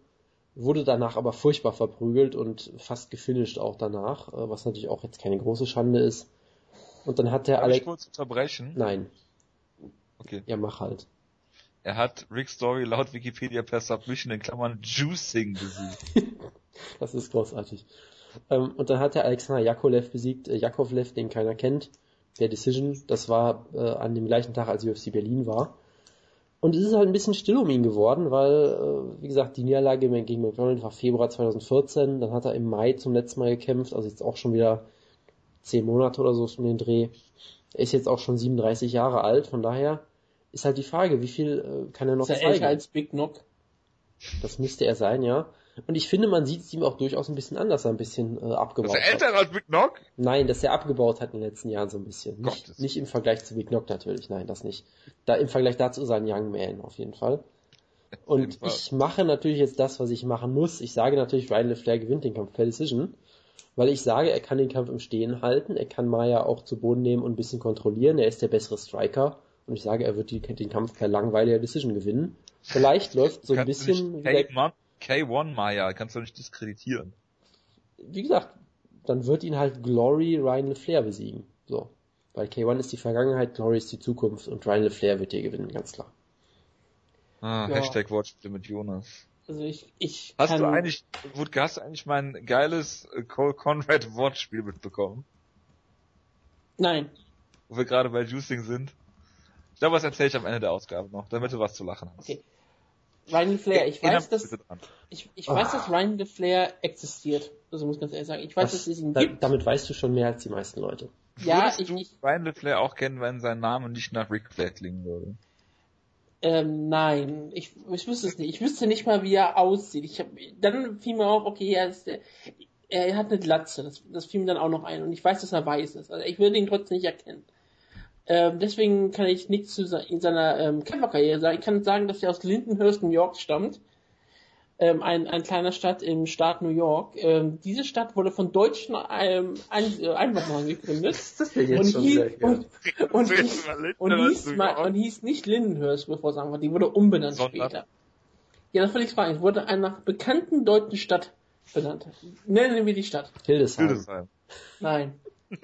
wurde danach aber furchtbar verprügelt und fast gefinisht auch danach, äh, was natürlich auch jetzt keine große Schande ist. Und dann hat der Alex... kurz unterbrechen? Nein. Okay. Ja, mach halt. Er hat Rick Story laut Wikipedia per Submission in Klammern Juicing besiegt. das ist großartig. Ähm, und dann hat er Alexander Jakolev besiegt, äh, Jakovlev, den keiner kennt, der Decision. Das war äh, an dem gleichen Tag, als UFC Berlin war. Und es ist halt ein bisschen still um ihn geworden, weil, äh, wie gesagt, die Niederlage gegen McDonald war Februar 2014, dann hat er im Mai zum letzten Mal gekämpft, also jetzt auch schon wieder zehn Monate oder so um den Dreh. Er ist jetzt auch schon 37 Jahre alt, von daher ist halt die Frage, wie viel äh, kann er noch ist er zeigen? als Big Knock? Das müsste er sein, ja. Und ich finde, man sieht es ihm auch durchaus ein bisschen anders, ein bisschen äh, abgebaut. Ist er älter als Big Knock? Nein, dass er abgebaut hat in den letzten Jahren so ein bisschen. Nicht, nicht im Vergleich zu Big Knock natürlich, nein, das nicht. Da im Vergleich dazu ist er ein Young Man auf jeden Fall. Und jeden ich mache natürlich jetzt das, was ich machen muss. Ich sage natürlich, Ryan LeFlair gewinnt den Kampf per Decision, weil ich sage, er kann den Kampf im Stehen halten, er kann Maya auch zu Boden nehmen und ein bisschen kontrollieren, er ist der bessere Striker und ich sage, er wird die, den Kampf per langweiliger Decision gewinnen. Vielleicht läuft so ein bisschen wie der, K1 Maya kannst du nicht diskreditieren. Wie gesagt, dann wird ihn halt Glory Ryan Flair besiegen. So. Weil K1 ist die Vergangenheit, Glory ist die Zukunft und Ryan LeFlair wird hier gewinnen, ganz klar. Ah, ja. Hashtag Wortspiele mit Jonas. Also ich, ich Hast kann... du eigentlich, Wutke, hast du eigentlich mein geiles äh, Cole Conrad Wortspiel mitbekommen? Nein. Wo wir gerade bei Juicing sind. Ich glaube, was erzähle ich am Ende der Ausgabe noch, damit du was zu lachen hast. Okay. Ryan Flair, ich weiß, dass ich, ich oh. weiß, dass Ryan Flair existiert. Also muss ich ganz ehrlich sagen. Ich weiß, was, dass es ihn da, gibt. Damit weißt du schon mehr als die meisten Leute. Ja, Würdest ich, du ich, Ryan Flair auch kennen, wenn sein Name nicht nach Ric Flair klingen würde? Ähm, nein, ich, ich wüsste es nicht. Ich wüsste nicht mal, wie er aussieht. Ich hab, dann fiel mir auf, okay, er, ist, er hat eine Glatze. Das, das fiel mir dann auch noch ein. Und ich weiß, dass er weiß ist. Also ich würde ihn trotzdem nicht erkennen. Ähm, deswegen kann ich nichts zu in seiner ähm, Kämpferkarriere sagen. Ich kann sagen, dass er aus Lindenhurst, New York stammt. Ähm, ein, ein kleiner Stadt im Staat New York. Ähm, diese Stadt wurde von deutschen ähm, ein, äh, Einwanderern gegründet. Das ist jetzt und, hieß, und, und, hieß, und, hieß mal, und hieß nicht Lindenhurst, bevor sagen wir, die wurde umbenannt Sondern. später. Ja, das wollte ich fragen. Es wurde eine nach bekannten deutschen Stadt benannt. Nennen wir die Stadt. Hildesheim. Hildesheim. Nein.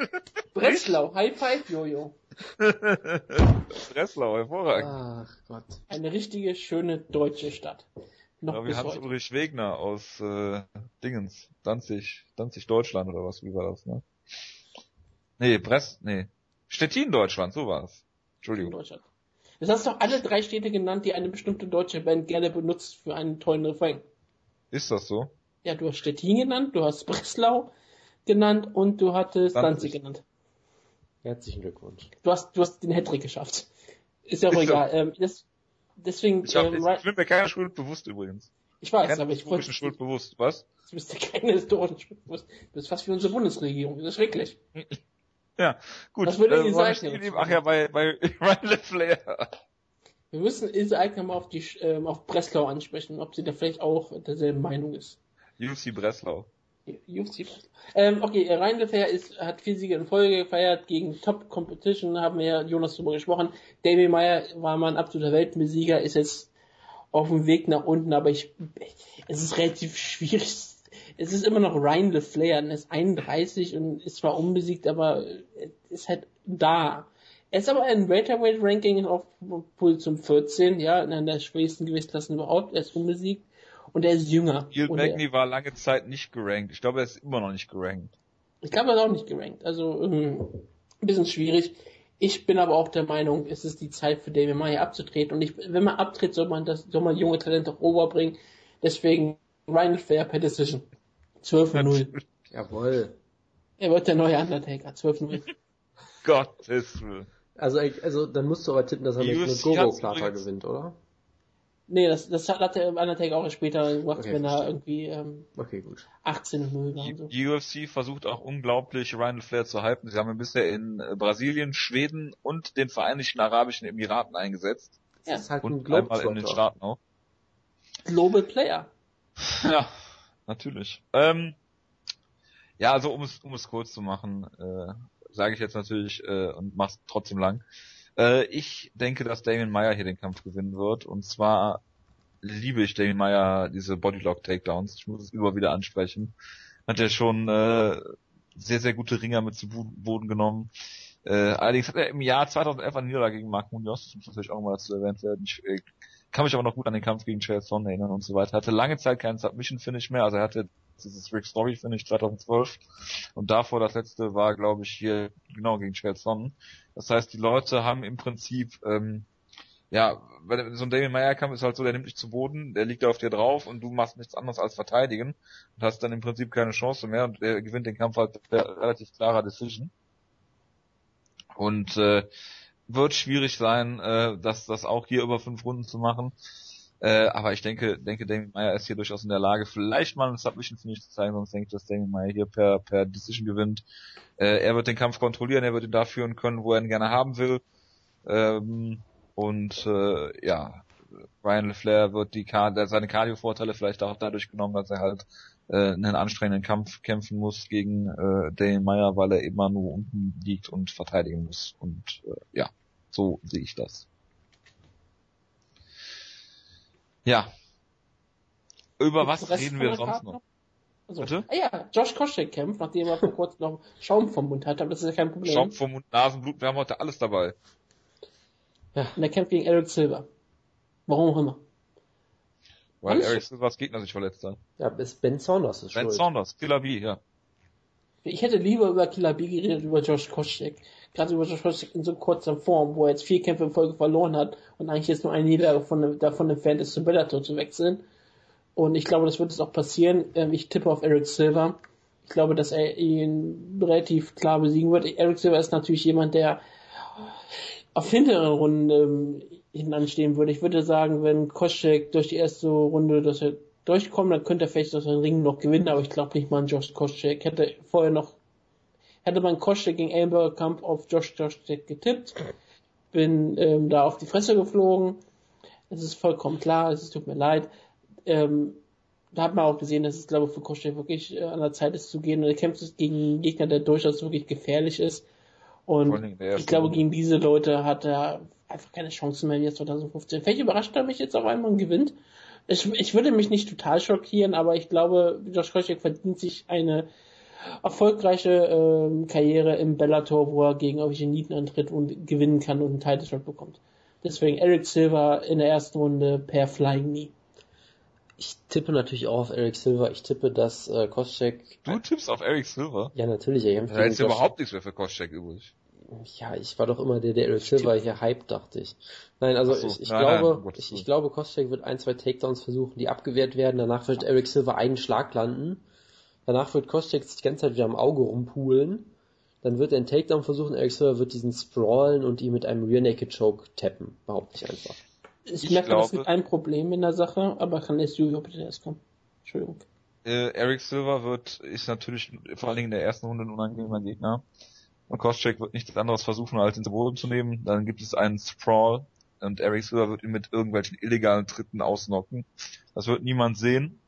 Breslau. High Five, Jojo. Breslau, hervorragend. Ach Gott. Eine richtige, schöne deutsche Stadt. Noch ja, wie Hans-Ulrich Wegner aus äh, Dingens, Danzig, Danzig Deutschland oder was, wie war das, ne? Nee, Brest, nee. Stettin Deutschland, so war es. Entschuldigung. Deutschland. Das hast doch alle drei Städte genannt, die eine bestimmte deutsche Band gerne benutzt für einen tollen Refrain. Ist das so? Ja, du hast Stettin genannt, du hast Breslau genannt und du hattest Danzig, Danzig genannt. Herzlichen Glückwunsch. Du hast, du hast den Hattrick geschafft. Ist ja auch egal. Ähm, das, deswegen. Ich, hab, äh, ich bin mir keiner Schuld bewusst übrigens. Ich weiß, keine aber ich wollte. Schuld bewusst, was? Du bist dir keine historischen Schuld bewusst. Das ist fast wie unsere Bundesregierung. Das ist schrecklich. ja, gut. Was würde äh, sagen? Ach ja, bei, bei Ryan Flair. Wir müssen Ilse Eigner mal auf die, ähm, auf Breslau ansprechen, ob sie da vielleicht auch derselben Meinung ist. UFC Breslau. UFC. Ähm, okay, Rheingefähr ist, hat vier Siege in Folge gefeiert gegen Top Competition, haben wir ja Jonas drüber gesprochen. Damien Meyer war mal ein absoluter Weltbesieger, ist jetzt auf dem Weg nach unten, aber ich, es ist relativ schwierig. Es ist immer noch Ryan LeFlair, er ist 31 und ist zwar unbesiegt, aber ist halt da. Er ist aber in Welterweight Ranking auf Position 14, ja, in einer der schwersten Gewichtsklassen überhaupt, er ist unbesiegt und er ist jünger. Neil Magny war lange Zeit nicht gerankt. Ich glaube, er ist immer noch nicht gerankt. Ich glaube, er ist auch nicht gerankt. Also ähm, ein bisschen schwierig. Ich bin aber auch der Meinung, es ist die Zeit für David Meyer abzutreten. Und ich, wenn man abtritt, soll man das, soll man junge Talente auch overbringen. Deswegen Ryan Fair per Decision. 12-0. Jawohl. Er wird der neue Undertaker. 12-0. Gottes Willen. Also, also, dann musst du aber tippen, dass er mit Gogo-Plata gewinnt, oder? Nee, das, das hat der Undertaker auch später gemacht, okay, wenn er irgendwie ähm, okay, gut. 18 0 war. So. Die UFC versucht auch unglaublich Ryan Flair zu halten. Sie haben ihn bisher in äh, Brasilien, Schweden und den Vereinigten Arabischen Emiraten eingesetzt. Ja, das ist halt und ein einmal in den Staaten auch. Global Player. Ja, natürlich. Ähm, ja, also um es, um es kurz zu machen, äh, sage ich jetzt natürlich äh, und mach's trotzdem lang. Äh, ich denke, dass Damien Meyer hier den Kampf gewinnen wird. Und zwar liebe ich Damien Meyer diese Bodylock Takedowns. Ich muss es immer wieder ansprechen. Hat er schon äh, sehr, sehr gute Ringer mit zu Boden genommen. Äh, allerdings hat er im Jahr 2011 eine Niederlage gegen Mark Munoz, das muss natürlich auch mal dazu erwähnt werden. Ich äh, kann mich aber noch gut an den Kampf gegen Chael Sonnen erinnern und so weiter. Hatte lange Zeit keinen Submission-Finish mehr, also er hatte dieses Rick Story Finish 2012 und davor das letzte war, glaube ich, hier genau gegen Chael Sonnen. Das heißt, die Leute haben im Prinzip, ähm, ja, so ein Damien Meyer Kampf ist halt so, der nimmt dich zu Boden, der liegt auf dir drauf und du machst nichts anderes als verteidigen und hast dann im Prinzip keine Chance mehr und der gewinnt den Kampf halt per relativ klarer Decision. Und äh, wird schwierig sein, äh, das, das auch hier über fünf Runden zu machen. Äh, aber ich denke, denke, Damien Meyer ist hier durchaus in der Lage, vielleicht mal ein Submission Finish zu zeigen, sonst denke ich, dass Damien Meyer hier per, per Decision gewinnt. Äh, er wird den Kampf kontrollieren, er wird ihn da führen können, wo er ihn gerne haben will. Ähm, und äh, ja, Ryan LeFlair wird die seine Cardio-Vorteile vielleicht auch dadurch genommen, dass er halt äh, einen anstrengenden Kampf kämpfen muss gegen äh, Damien Meyer, weil er immer nur unten liegt und verteidigen muss. Und äh, ja, so sehe ich das. Ja. Über was reden wir sonst noch? Also, Bitte? Ah ja, Josh Koscheck kämpft, nachdem er vor kurzem noch Schaum vom Mund hat, aber das ist ja kein Problem. Schaum vom Mund, Nasenblut, wir haben heute alles dabei. Ja. Und er kämpft gegen Eric Silver. Warum auch immer. Weil Eric Silvers Gegner sich verletzt hat. Ja, ist Ben Saunders ist Ben schuld. Saunders, Killer B, ja. Ich hätte lieber über Killer B geredet, über Josh Koscheck. Gerade über Josh Koscheck in so kurzer Form, wo er jetzt vier Kämpfe in Folge verloren hat und eigentlich jetzt nur eine Niederlage von, davon entfernt ist, zu Bellator zu wechseln. Und ich glaube, das wird jetzt auch passieren. Ähm, ich tippe auf Eric Silver. Ich glaube, dass er ihn relativ klar besiegen wird. Eric Silver ist natürlich jemand, der auf hinteren Runden ähm, würde. Ich würde sagen, wenn Koscheck durch die erste Runde, dass er durchkommt, dann könnte er vielleicht aus den Ring noch gewinnen, aber ich glaube nicht mal an Josh Koscheck. Hätte vorher noch, hätte man Koscheck gegen Ellenberger Kampf auf Josh Koscheck getippt, bin ähm, da auf die Fresse geflogen. Es ist vollkommen klar, es tut mir leid. Ähm, da hat man auch gesehen, dass es, glaube ich, für Koscheck wirklich äh, an der Zeit ist zu gehen und er kämpft gegen einen Gegner, der durchaus wirklich gefährlich ist. Und ich glaube, gegen diese Leute hat er einfach keine Chance mehr jetzt 2015. Vielleicht überrascht er mich jetzt auf einmal und gewinnt. Ich, ich würde mich nicht total schockieren, aber ich glaube, Josh Koscheck verdient sich eine erfolgreiche ähm, Karriere im Bellator, wo er gegen irgendwelche Nieten antritt und gewinnen kann und einen Title Shot bekommt. Deswegen Eric Silver in der ersten Runde per Flying Knee. Ich tippe natürlich auch auf Eric Silver. Ich tippe, dass äh, Koscheck... Du tippst auf Eric Silver? Ja, natürlich. Er da ist überhaupt nichts mehr für Koscheck übrig. Ja, ich war doch immer der, der Eric Silver hier hype, dachte ich. Nein, also so, ich, ich nein, glaube, nein, ich, ich glaube, Koscheck wird ein, zwei Takedowns versuchen, die abgewehrt werden. Danach wird Eric Silver einen Schlag landen. Danach wird Koscheck die ganze Zeit wieder am Auge rumpulen. Dann wird er einen Takedown versuchen. Eric Silver wird diesen sprawlen und ihn mit einem Rear Naked Choke tappen. Behaupte ich einfach. Ich, ich merke, glaube, das ist ein Problem in der Sache, aber kann jetzt Julio bitte erst kommen. Entschuldigung. Äh, Eric Silver wird, ist natürlich vor allen Dingen in der ersten Runde ein unangenehmer Gegner. Und Koscheck wird nichts anderes versuchen, als ihn zu Boden zu nehmen. Dann gibt es einen Sprawl und Eric Silver wird ihn mit irgendwelchen illegalen Tritten ausnocken. Das wird niemand sehen.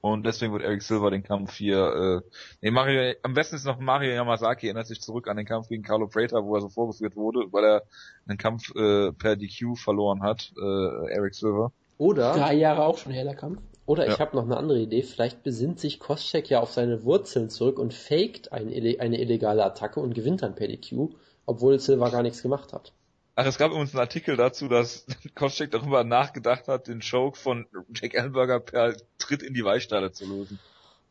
Und deswegen wird Eric Silver den Kampf hier, äh, nee, Mario, am besten ist noch Mario Yamazaki, erinnert sich zurück an den Kampf gegen Carlo Prater, wo er so vorgeführt wurde, weil er einen Kampf äh, per DQ verloren hat, äh, Eric Silver. Oder? Drei Jahre auch schon her, der Kampf. Oder ja. ich habe noch eine andere Idee. Vielleicht besinnt sich Koscheck ja auf seine Wurzeln zurück und faked eine, eine illegale Attacke und gewinnt dann per DQ, obwohl Silva gar nichts gemacht hat. Ach, es gab übrigens einen Artikel dazu, dass Koscheck darüber nachgedacht hat, den Choke von Jack Ellenberger per Tritt in die Weichsteine zu lösen.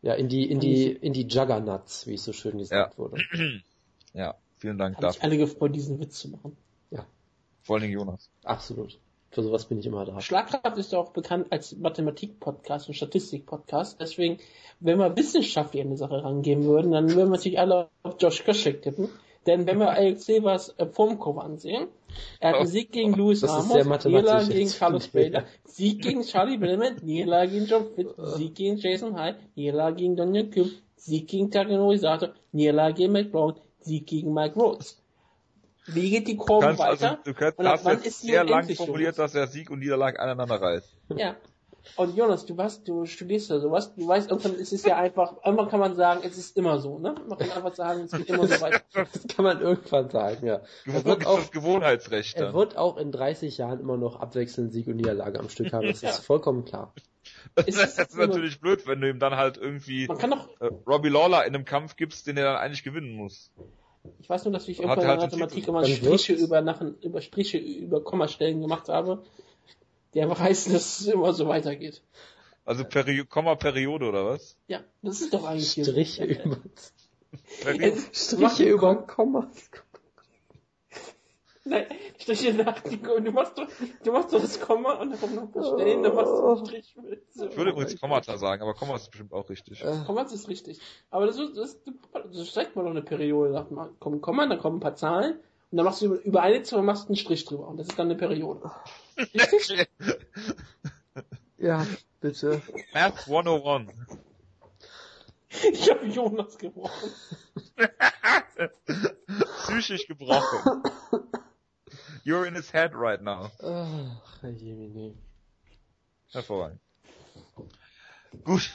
Ja, in die, in die, in die Juggernauts, wie es so schön gesagt ja. wurde. Ja, vielen Dank Hab dafür. Ich alle gefreut, diesen Witz zu machen. Ja. Vor allen Dingen Jonas. Absolut. Für sowas bin ich immer da. Schlagkraft ist ja auch bekannt als Mathematik-Podcast und Statistik-Podcast. Deswegen, wenn wir wissenschaftlich an die Sache rangehen würden, dann würden wir sich alle auf Josh Koscheck tippen. Denn wenn wir Alex Silvers äh, Formkurve ansehen, er hat einen Sieg gegen Louis Ramos, Niederlage gegen Carlos Bader, Sieg gegen Charlie Billman, Niederlage gegen John Fitz, Sieg gegen Jason Hyde, Niederlage gegen Daniel Kim, Sieg gegen Takanori Sato, Niederlage gegen Matt Brown, Sieg gegen Mike Rhodes. Wie geht die Kurve kannst, also weiter? Also, du kannst, und hast wann ist sehr lang formuliert, dass der Sieg und Niederlage aneinander reißt. Ja. Und Jonas, du weißt, du studierst ja sowas, du weißt, irgendwann ist es ja einfach, irgendwann kann man sagen, es ist immer so, ne? Man kann einfach sagen, es geht immer so weiter. Das kann man irgendwann sagen, ja. Er wird auch, das Gewohnheitsrecht. Er wird auch in 30 Jahren immer noch abwechselnd Sieg und Niederlage am Stück haben, das ja. ist vollkommen klar. das ist, ist natürlich blöd, wenn du ihm dann halt irgendwie man kann doch, äh, Robbie Lawler in einem Kampf gibst, den er dann eigentlich gewinnen muss. Ich weiß nur, dass ich irgendwann halt in der Mathematik immer Striche über, nach, über Striche über Kommastellen gemacht habe, die einfach heißen, dass es immer so weitergeht. Also Peri Komma-Periode oder was? Ja, das ist doch eigentlich Striche über Striche über Kommas. Nein, Striche nach du machst doch, du machst doch das Komma und dann noch ein Stellen, dann machst du einen Strich mit. Ich würde übrigens Kommata sagen, aber Komma ist bestimmt auch richtig. Äh. Komma ist richtig. Aber das, das, das streckt man doch eine Periode. Da kommt Komma, dann kommen ein paar Zahlen und dann machst du über, eine Zahl machst du einen Strich drüber und das ist dann eine Periode. Richtig? ja, bitte. Math 101. Ich habe Jonas gebrochen. Psychisch gebrochen. You're in his head right now. Ach, Jemini. Hervorragend. Gut.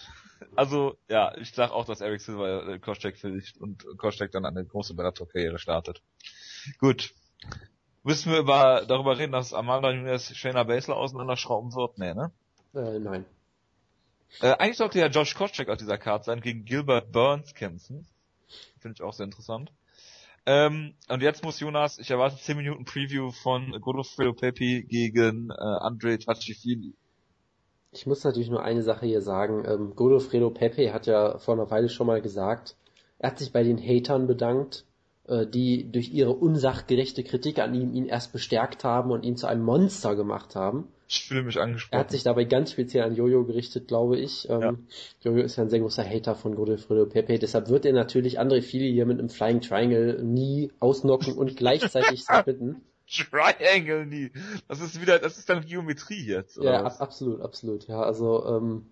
Also, ja, ich sag auch, dass Eric Silver äh, Koscheck finisht und Koscheck dann eine große Bellator-Karriere startet. Gut. Müssen wir über, darüber reden, dass Amanda Nunes Shayna Baszler auseinanderschrauben wird? Nee, ne? Äh, nein. Äh, eigentlich sollte ja Josh Koscheck auf dieser Karte sein, gegen Gilbert Burns kämpfen. Finde ich auch sehr interessant. Ähm, und jetzt muss Jonas, ich erwarte 10 Minuten Preview von Godofredo Pepe gegen äh, Andre Tachifili. Ich muss natürlich nur eine Sache hier sagen. Ähm, Godofredo Pepe hat ja vor einer Weile schon mal gesagt, er hat sich bei den Hatern bedankt, äh, die durch ihre unsachgerechte Kritik an ihm ihn erst bestärkt haben und ihn zu einem Monster gemacht haben. Ich fühle mich angesprochen. Er hat sich dabei ganz speziell an Jojo gerichtet, glaube ich. Ähm, ja. Jojo ist ja ein sehr großer Hater von Godofredo Pepe, deshalb wird er natürlich André Fili hier mit einem Flying Triangle nie ausnocken und gleichzeitig submitten. Triangle nie. Das ist wieder, das ist dann Geometrie jetzt. Oder ja, ab, absolut, absolut. Ja, also ähm,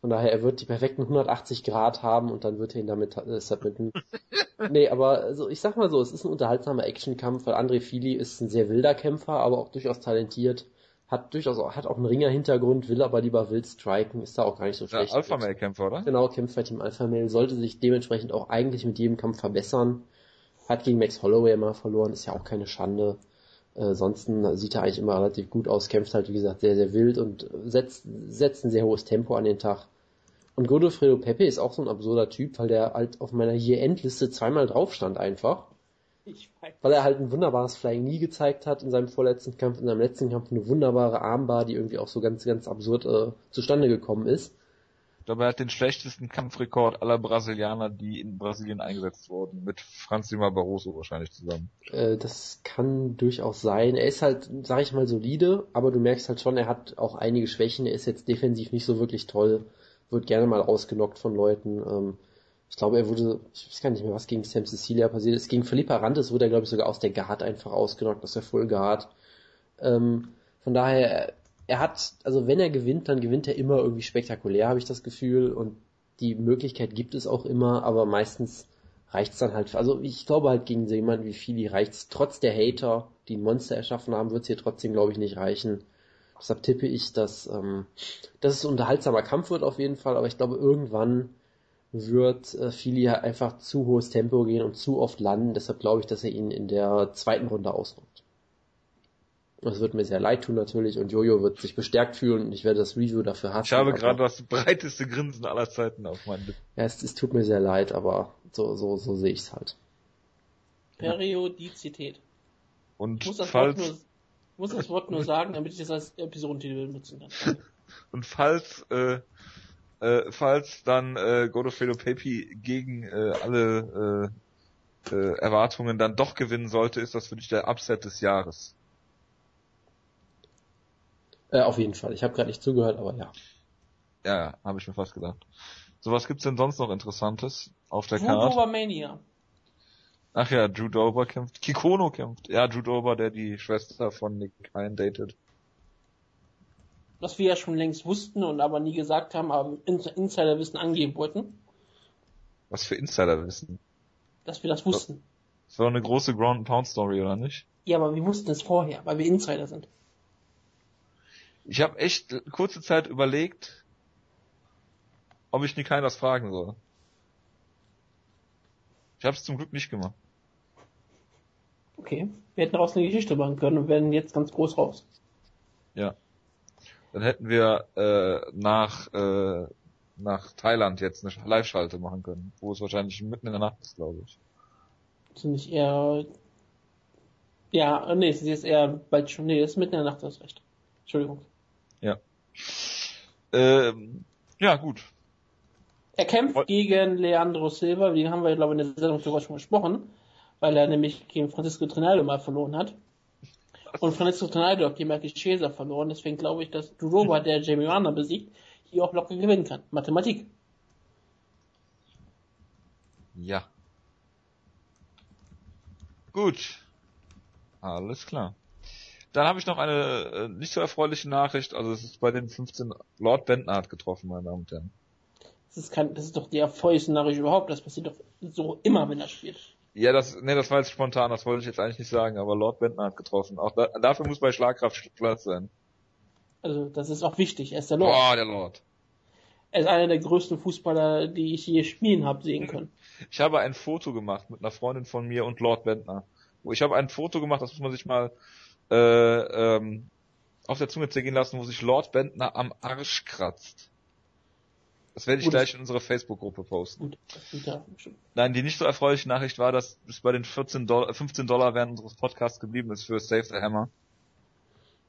von daher, er wird die perfekten 180 Grad haben und dann wird er ihn damit äh, submitten. nee, aber also ich sag mal so, es ist ein unterhaltsamer Actionkampf, weil André Fili ist ein sehr wilder Kämpfer, aber auch durchaus talentiert hat durchaus auch, hat auch einen Ringer-Hintergrund, will aber lieber wild striken, ist da auch gar nicht so schlecht. Ja, Alpha Male Kämpfer, oder? Genau, kämpft bei Team Alpha Male, sollte sich dementsprechend auch eigentlich mit jedem Kampf verbessern. Hat gegen Max Holloway mal verloren, ist ja auch keine Schande. Äh, ansonsten sieht er eigentlich immer relativ gut aus, kämpft halt wie gesagt sehr, sehr wild und setzt, setzt ein sehr hohes Tempo an den Tag. Und Godofredo Pepe ist auch so ein absurder Typ, weil der halt auf meiner Year-End-Liste zweimal drauf stand einfach. Weil er halt ein wunderbares Flying Knee gezeigt hat in seinem vorletzten Kampf, in seinem letzten Kampf eine wunderbare Armbar, die irgendwie auch so ganz, ganz absurd äh, zustande gekommen ist. Ich glaube, er hat den schlechtesten Kampfrekord aller Brasilianer, die in Brasilien eingesetzt wurden, mit Franz Lima Barroso wahrscheinlich zusammen. Äh, das kann durchaus sein. Er ist halt, sag ich mal, solide, aber du merkst halt schon, er hat auch einige Schwächen. Er ist jetzt defensiv nicht so wirklich toll, wird gerne mal ausgenockt von Leuten. Ähm, ich glaube, er wurde, ich weiß gar nicht mehr, was gegen Sam Cecilia passiert ist. Gegen Philippa Arantes wurde er, glaube ich, sogar aus der Guard einfach ausgenockt, aus der Full Guard. Ähm, von daher, er hat, also wenn er gewinnt, dann gewinnt er immer irgendwie spektakulär, habe ich das Gefühl. Und die Möglichkeit gibt es auch immer, aber meistens reicht es dann halt. Also ich glaube halt gegen so jemanden wie reicht es trotz der Hater, die ein Monster erschaffen haben, wird es hier trotzdem, glaube ich, nicht reichen. Deshalb tippe ich, dass, ähm, dass es ein unterhaltsamer Kampf wird auf jeden Fall, aber ich glaube irgendwann wird äh, Fili einfach zu hohes Tempo gehen und zu oft landen. Deshalb glaube ich, dass er ihn in der zweiten Runde ausnockt. Das wird mir sehr leid tun natürlich und Jojo wird sich bestärkt fühlen und ich werde das Review dafür hassen. Ich habe gerade das breiteste Grinsen aller Zeiten auf meinen Lippen. Ja, es, es tut mir sehr leid, aber so, so, so sehe ich es halt. Periodizität. Und ich muss das, falls... Wort nur, muss das Wort nur sagen, damit ich das als Episodentitel benutzen kann. und falls äh, äh, falls dann äh, Godofredo Pepe gegen äh, alle äh, äh, Erwartungen dann doch gewinnen sollte, ist das für dich der Upset des Jahres. Äh, auf jeden Fall. Ich habe gerade nicht zugehört, aber ja. Ja, habe ich mir fast gedacht. So, was gibt's denn sonst noch Interessantes auf der Karte? Drew Mania. Ach ja, Drew Dober kämpft. Kikono kämpft. Ja, Drew Dober, der die Schwester von Nick Kine datet was wir ja schon längst wussten und aber nie gesagt haben, aber Insiderwissen angeben wollten. Was für Insiderwissen? Dass wir das wussten. Das war eine große Ground Pound Story, oder nicht? Ja, aber wir wussten es vorher, weil wir Insider sind. Ich habe echt kurze Zeit überlegt, ob ich Nikai was fragen soll. Ich habe es zum Glück nicht gemacht. Okay, wir hätten daraus eine Geschichte machen können und werden jetzt ganz groß raus. Ja dann hätten wir äh, nach äh, nach Thailand jetzt eine Live-Schalte machen können, wo es wahrscheinlich mitten in der Nacht ist, glaube ich. Sind nicht eher ja, nee, sie ist eher bald schon, nee, ist mitten in der Nacht, das recht. Entschuldigung. Ja. Ähm, ja, gut. Er kämpft Und gegen Leandro Silva, die haben wir, glaube ich, in der Sendung sogar schon gesprochen, weil er nämlich gegen Francisco Trinaldo mal verloren hat. Und Francisco Ronaldo hat gegen Michael Chiesa verloren. Deswegen glaube ich, dass Duroba, der Jamie Warner besiegt, hier auch locker gewinnen kann. Mathematik. Ja. Gut. Alles klar. Dann habe ich noch eine äh, nicht so erfreuliche Nachricht. Also es ist bei den 15 Lord Bentner hat getroffen, meine Damen und Herren. Das ist, kein, das ist doch die erfreulichste Nachricht überhaupt. Das passiert doch so immer, wenn er spielt. Ja, das, nee, das war jetzt spontan, das wollte ich jetzt eigentlich nicht sagen, aber Lord Bentner hat getroffen. Auch da, dafür muss bei Schlagkraft Platz sein. Also, das ist auch wichtig. Er ist der Lord. Oh, der Lord. Er ist einer der größten Fußballer, die ich je spielen habe sehen können. Ich habe ein Foto gemacht mit einer Freundin von mir und Lord Bentner. Ich habe ein Foto gemacht, das muss man sich mal äh, ähm, auf der Zunge zergehen lassen, wo sich Lord Bentner am Arsch kratzt. Das werde ich Gut, gleich in unserer Facebook-Gruppe posten. Gut, das Nein, die nicht so erfreuliche Nachricht war, dass es bei den 14 Dollar, 15 Dollar während unseres Podcasts geblieben ist für Save the Hammer.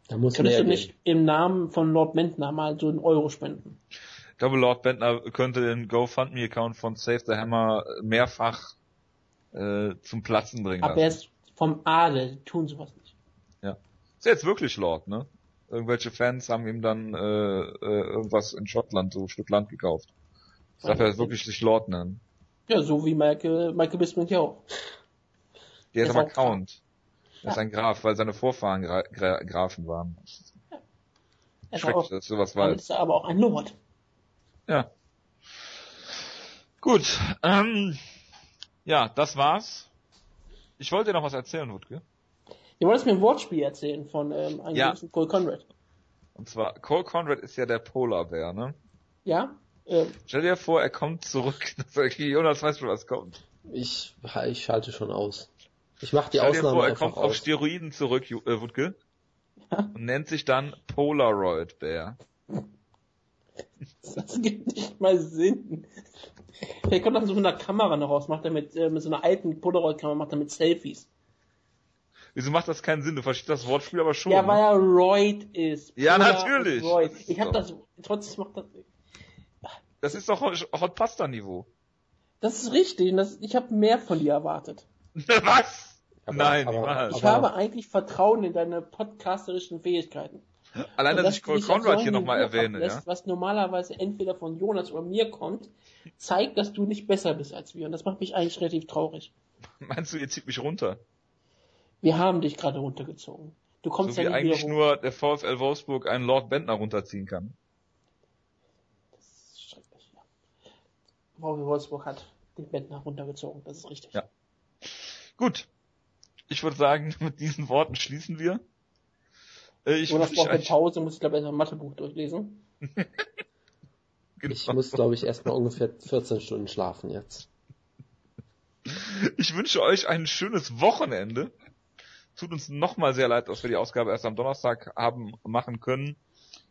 Da muss Könntest du nicht im Namen von Lord Bentner mal so einen Euro spenden? Ich glaube, Lord Bentner könnte den GoFundMe-Account von Save the Hammer mehrfach äh, zum Platzen bringen Aber er ist vom Adel, tun sowas nicht. Ja. Ist jetzt wirklich Lord, ne? Irgendwelche Fans haben ihm dann äh, äh, irgendwas in Schottland, so ein Stück Land gekauft. Ich darf er wirklich sich Lord nennen. Ja, so wie Michael, Michael Bismarck ja auch. Der ist aber Count. Er ist ein Graf, weil seine Vorfahren Gra Gra Grafen waren. Ja. Er Schrecklich, dass sowas weiß. ist er aber auch ein Lord. Ja. Gut, ähm, ja, das war's. Ich wollte dir noch was erzählen, Wutke. Du wolltest mir ein Wortspiel erzählen von ähm, einem ja. gewissen Cole Conrad. Und zwar, Cole Conrad ist ja der Polarbär, ne? Ja. Ähm, Stell dir vor, er kommt zurück. Jonas weiß schon, was kommt. Ich, ich schalte schon aus. Ich mach die Stell Ausnahme dir vor, er kommt aus. auf Steroiden zurück, äh, Wutke. Ja? Und nennt sich dann Polaroid Bär. Das gibt nicht mal Sinn. Der kommt dann so mit einer Kamera noch raus, macht er mit, äh, mit so einer alten Polaroid-Kamera, macht er mit Selfies. Wieso macht das keinen Sinn? Du verstehst das Wortspiel aber schon. Ja, weil er Roid ist. Ja, natürlich. Roid. Ich hab das, trotzdem macht das. Das ist doch Hot Pasta Niveau. Das ist richtig. Das, ich habe mehr von dir erwartet. was? Aber, Nein, aber, ich habe eigentlich Vertrauen in deine podcasterischen Fähigkeiten. Allein, dass, dass ich Cole Conrad hier nochmal erwähne, ja. Was normalerweise entweder von Jonas oder mir kommt, zeigt, dass du nicht besser bist als wir. Und das macht mich eigentlich relativ traurig. Meinst du, ihr zieht mich runter? Wir haben dich gerade runtergezogen. Du kommst so ja wie nicht eigentlich nur der VfL Wolfsburg einen Lord Bentner runterziehen kann. Das ist schrecklich, ja. VfL Wolfsburg hat den Bentner runtergezogen, das ist richtig. Ja. Gut. Ich würde sagen, mit diesen Worten schließen wir. Äh, ich Jonas braucht eine Pause, muss ich glaube ich erst ein Mathebuch durchlesen. genau. Ich muss glaube ich erstmal ungefähr 14 Stunden schlafen jetzt. Ich wünsche euch ein schönes Wochenende. Tut uns nochmal sehr leid, dass wir die Ausgabe erst am Donnerstag haben machen können.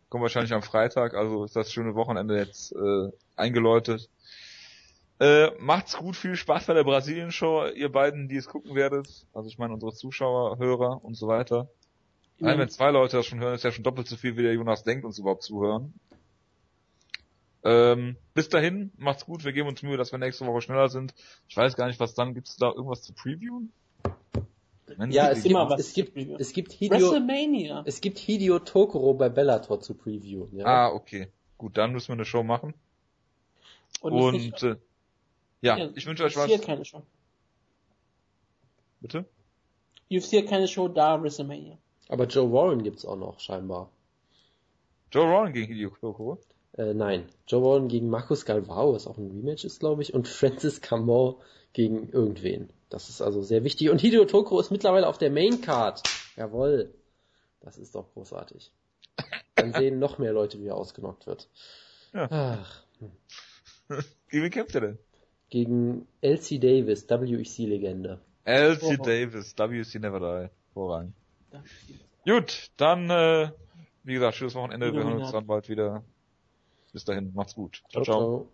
Kommt wahrscheinlich am Freitag, also ist das schöne Wochenende jetzt äh, eingeläutet. Äh, macht's gut, viel Spaß bei der Brasilien-Show, ihr beiden, die es gucken werdet. Also ich meine unsere Zuschauer, Hörer und so weiter. Mhm. Allein wenn zwei Leute das schon hören, ist ja schon doppelt so viel, wie der Jonas denkt, uns überhaupt zuhören. Ähm, bis dahin, macht's gut, wir geben uns Mühe, dass wir nächste Woche schneller sind. Ich weiß gar nicht, was dann, gibt's da irgendwas zu previewen? Ja, es gibt, es gibt, es gibt Hideo, WrestleMania. es gibt Hideo Tokoro bei Bellator zu previewen, ja. Ah, okay. Gut, dann müssen wir eine Show machen. Und, Und äh, ja, ja, ich wünsche euch was. UFC keine Show. Bitte? UFC hat keine Show da, WrestleMania. Aber Joe Warren gibt's auch noch, scheinbar. Joe Warren gegen Hideo Tokoro? Äh, nein. Joe Warren gegen Marcus Galvao, was auch ein Rematch ist, glaube ich, und Francis Camon gegen irgendwen. Das ist also sehr wichtig. Und Hideo Tokoro ist mittlerweile auf der Main Card. Jawoll. Das ist doch großartig. Dann sehen noch mehr Leute, wie er ausgenockt wird. Ja. Ach. Gegen wen kämpft er denn? Gegen LC Davis, WEC-Legende. LC oh. Davis, WEC Never Die. Vorrang. Gut, dann, äh, wie gesagt, schönes Wochenende. Wir hören uns dann bald wieder. Bis dahin, macht's gut. ciao. ciao. ciao.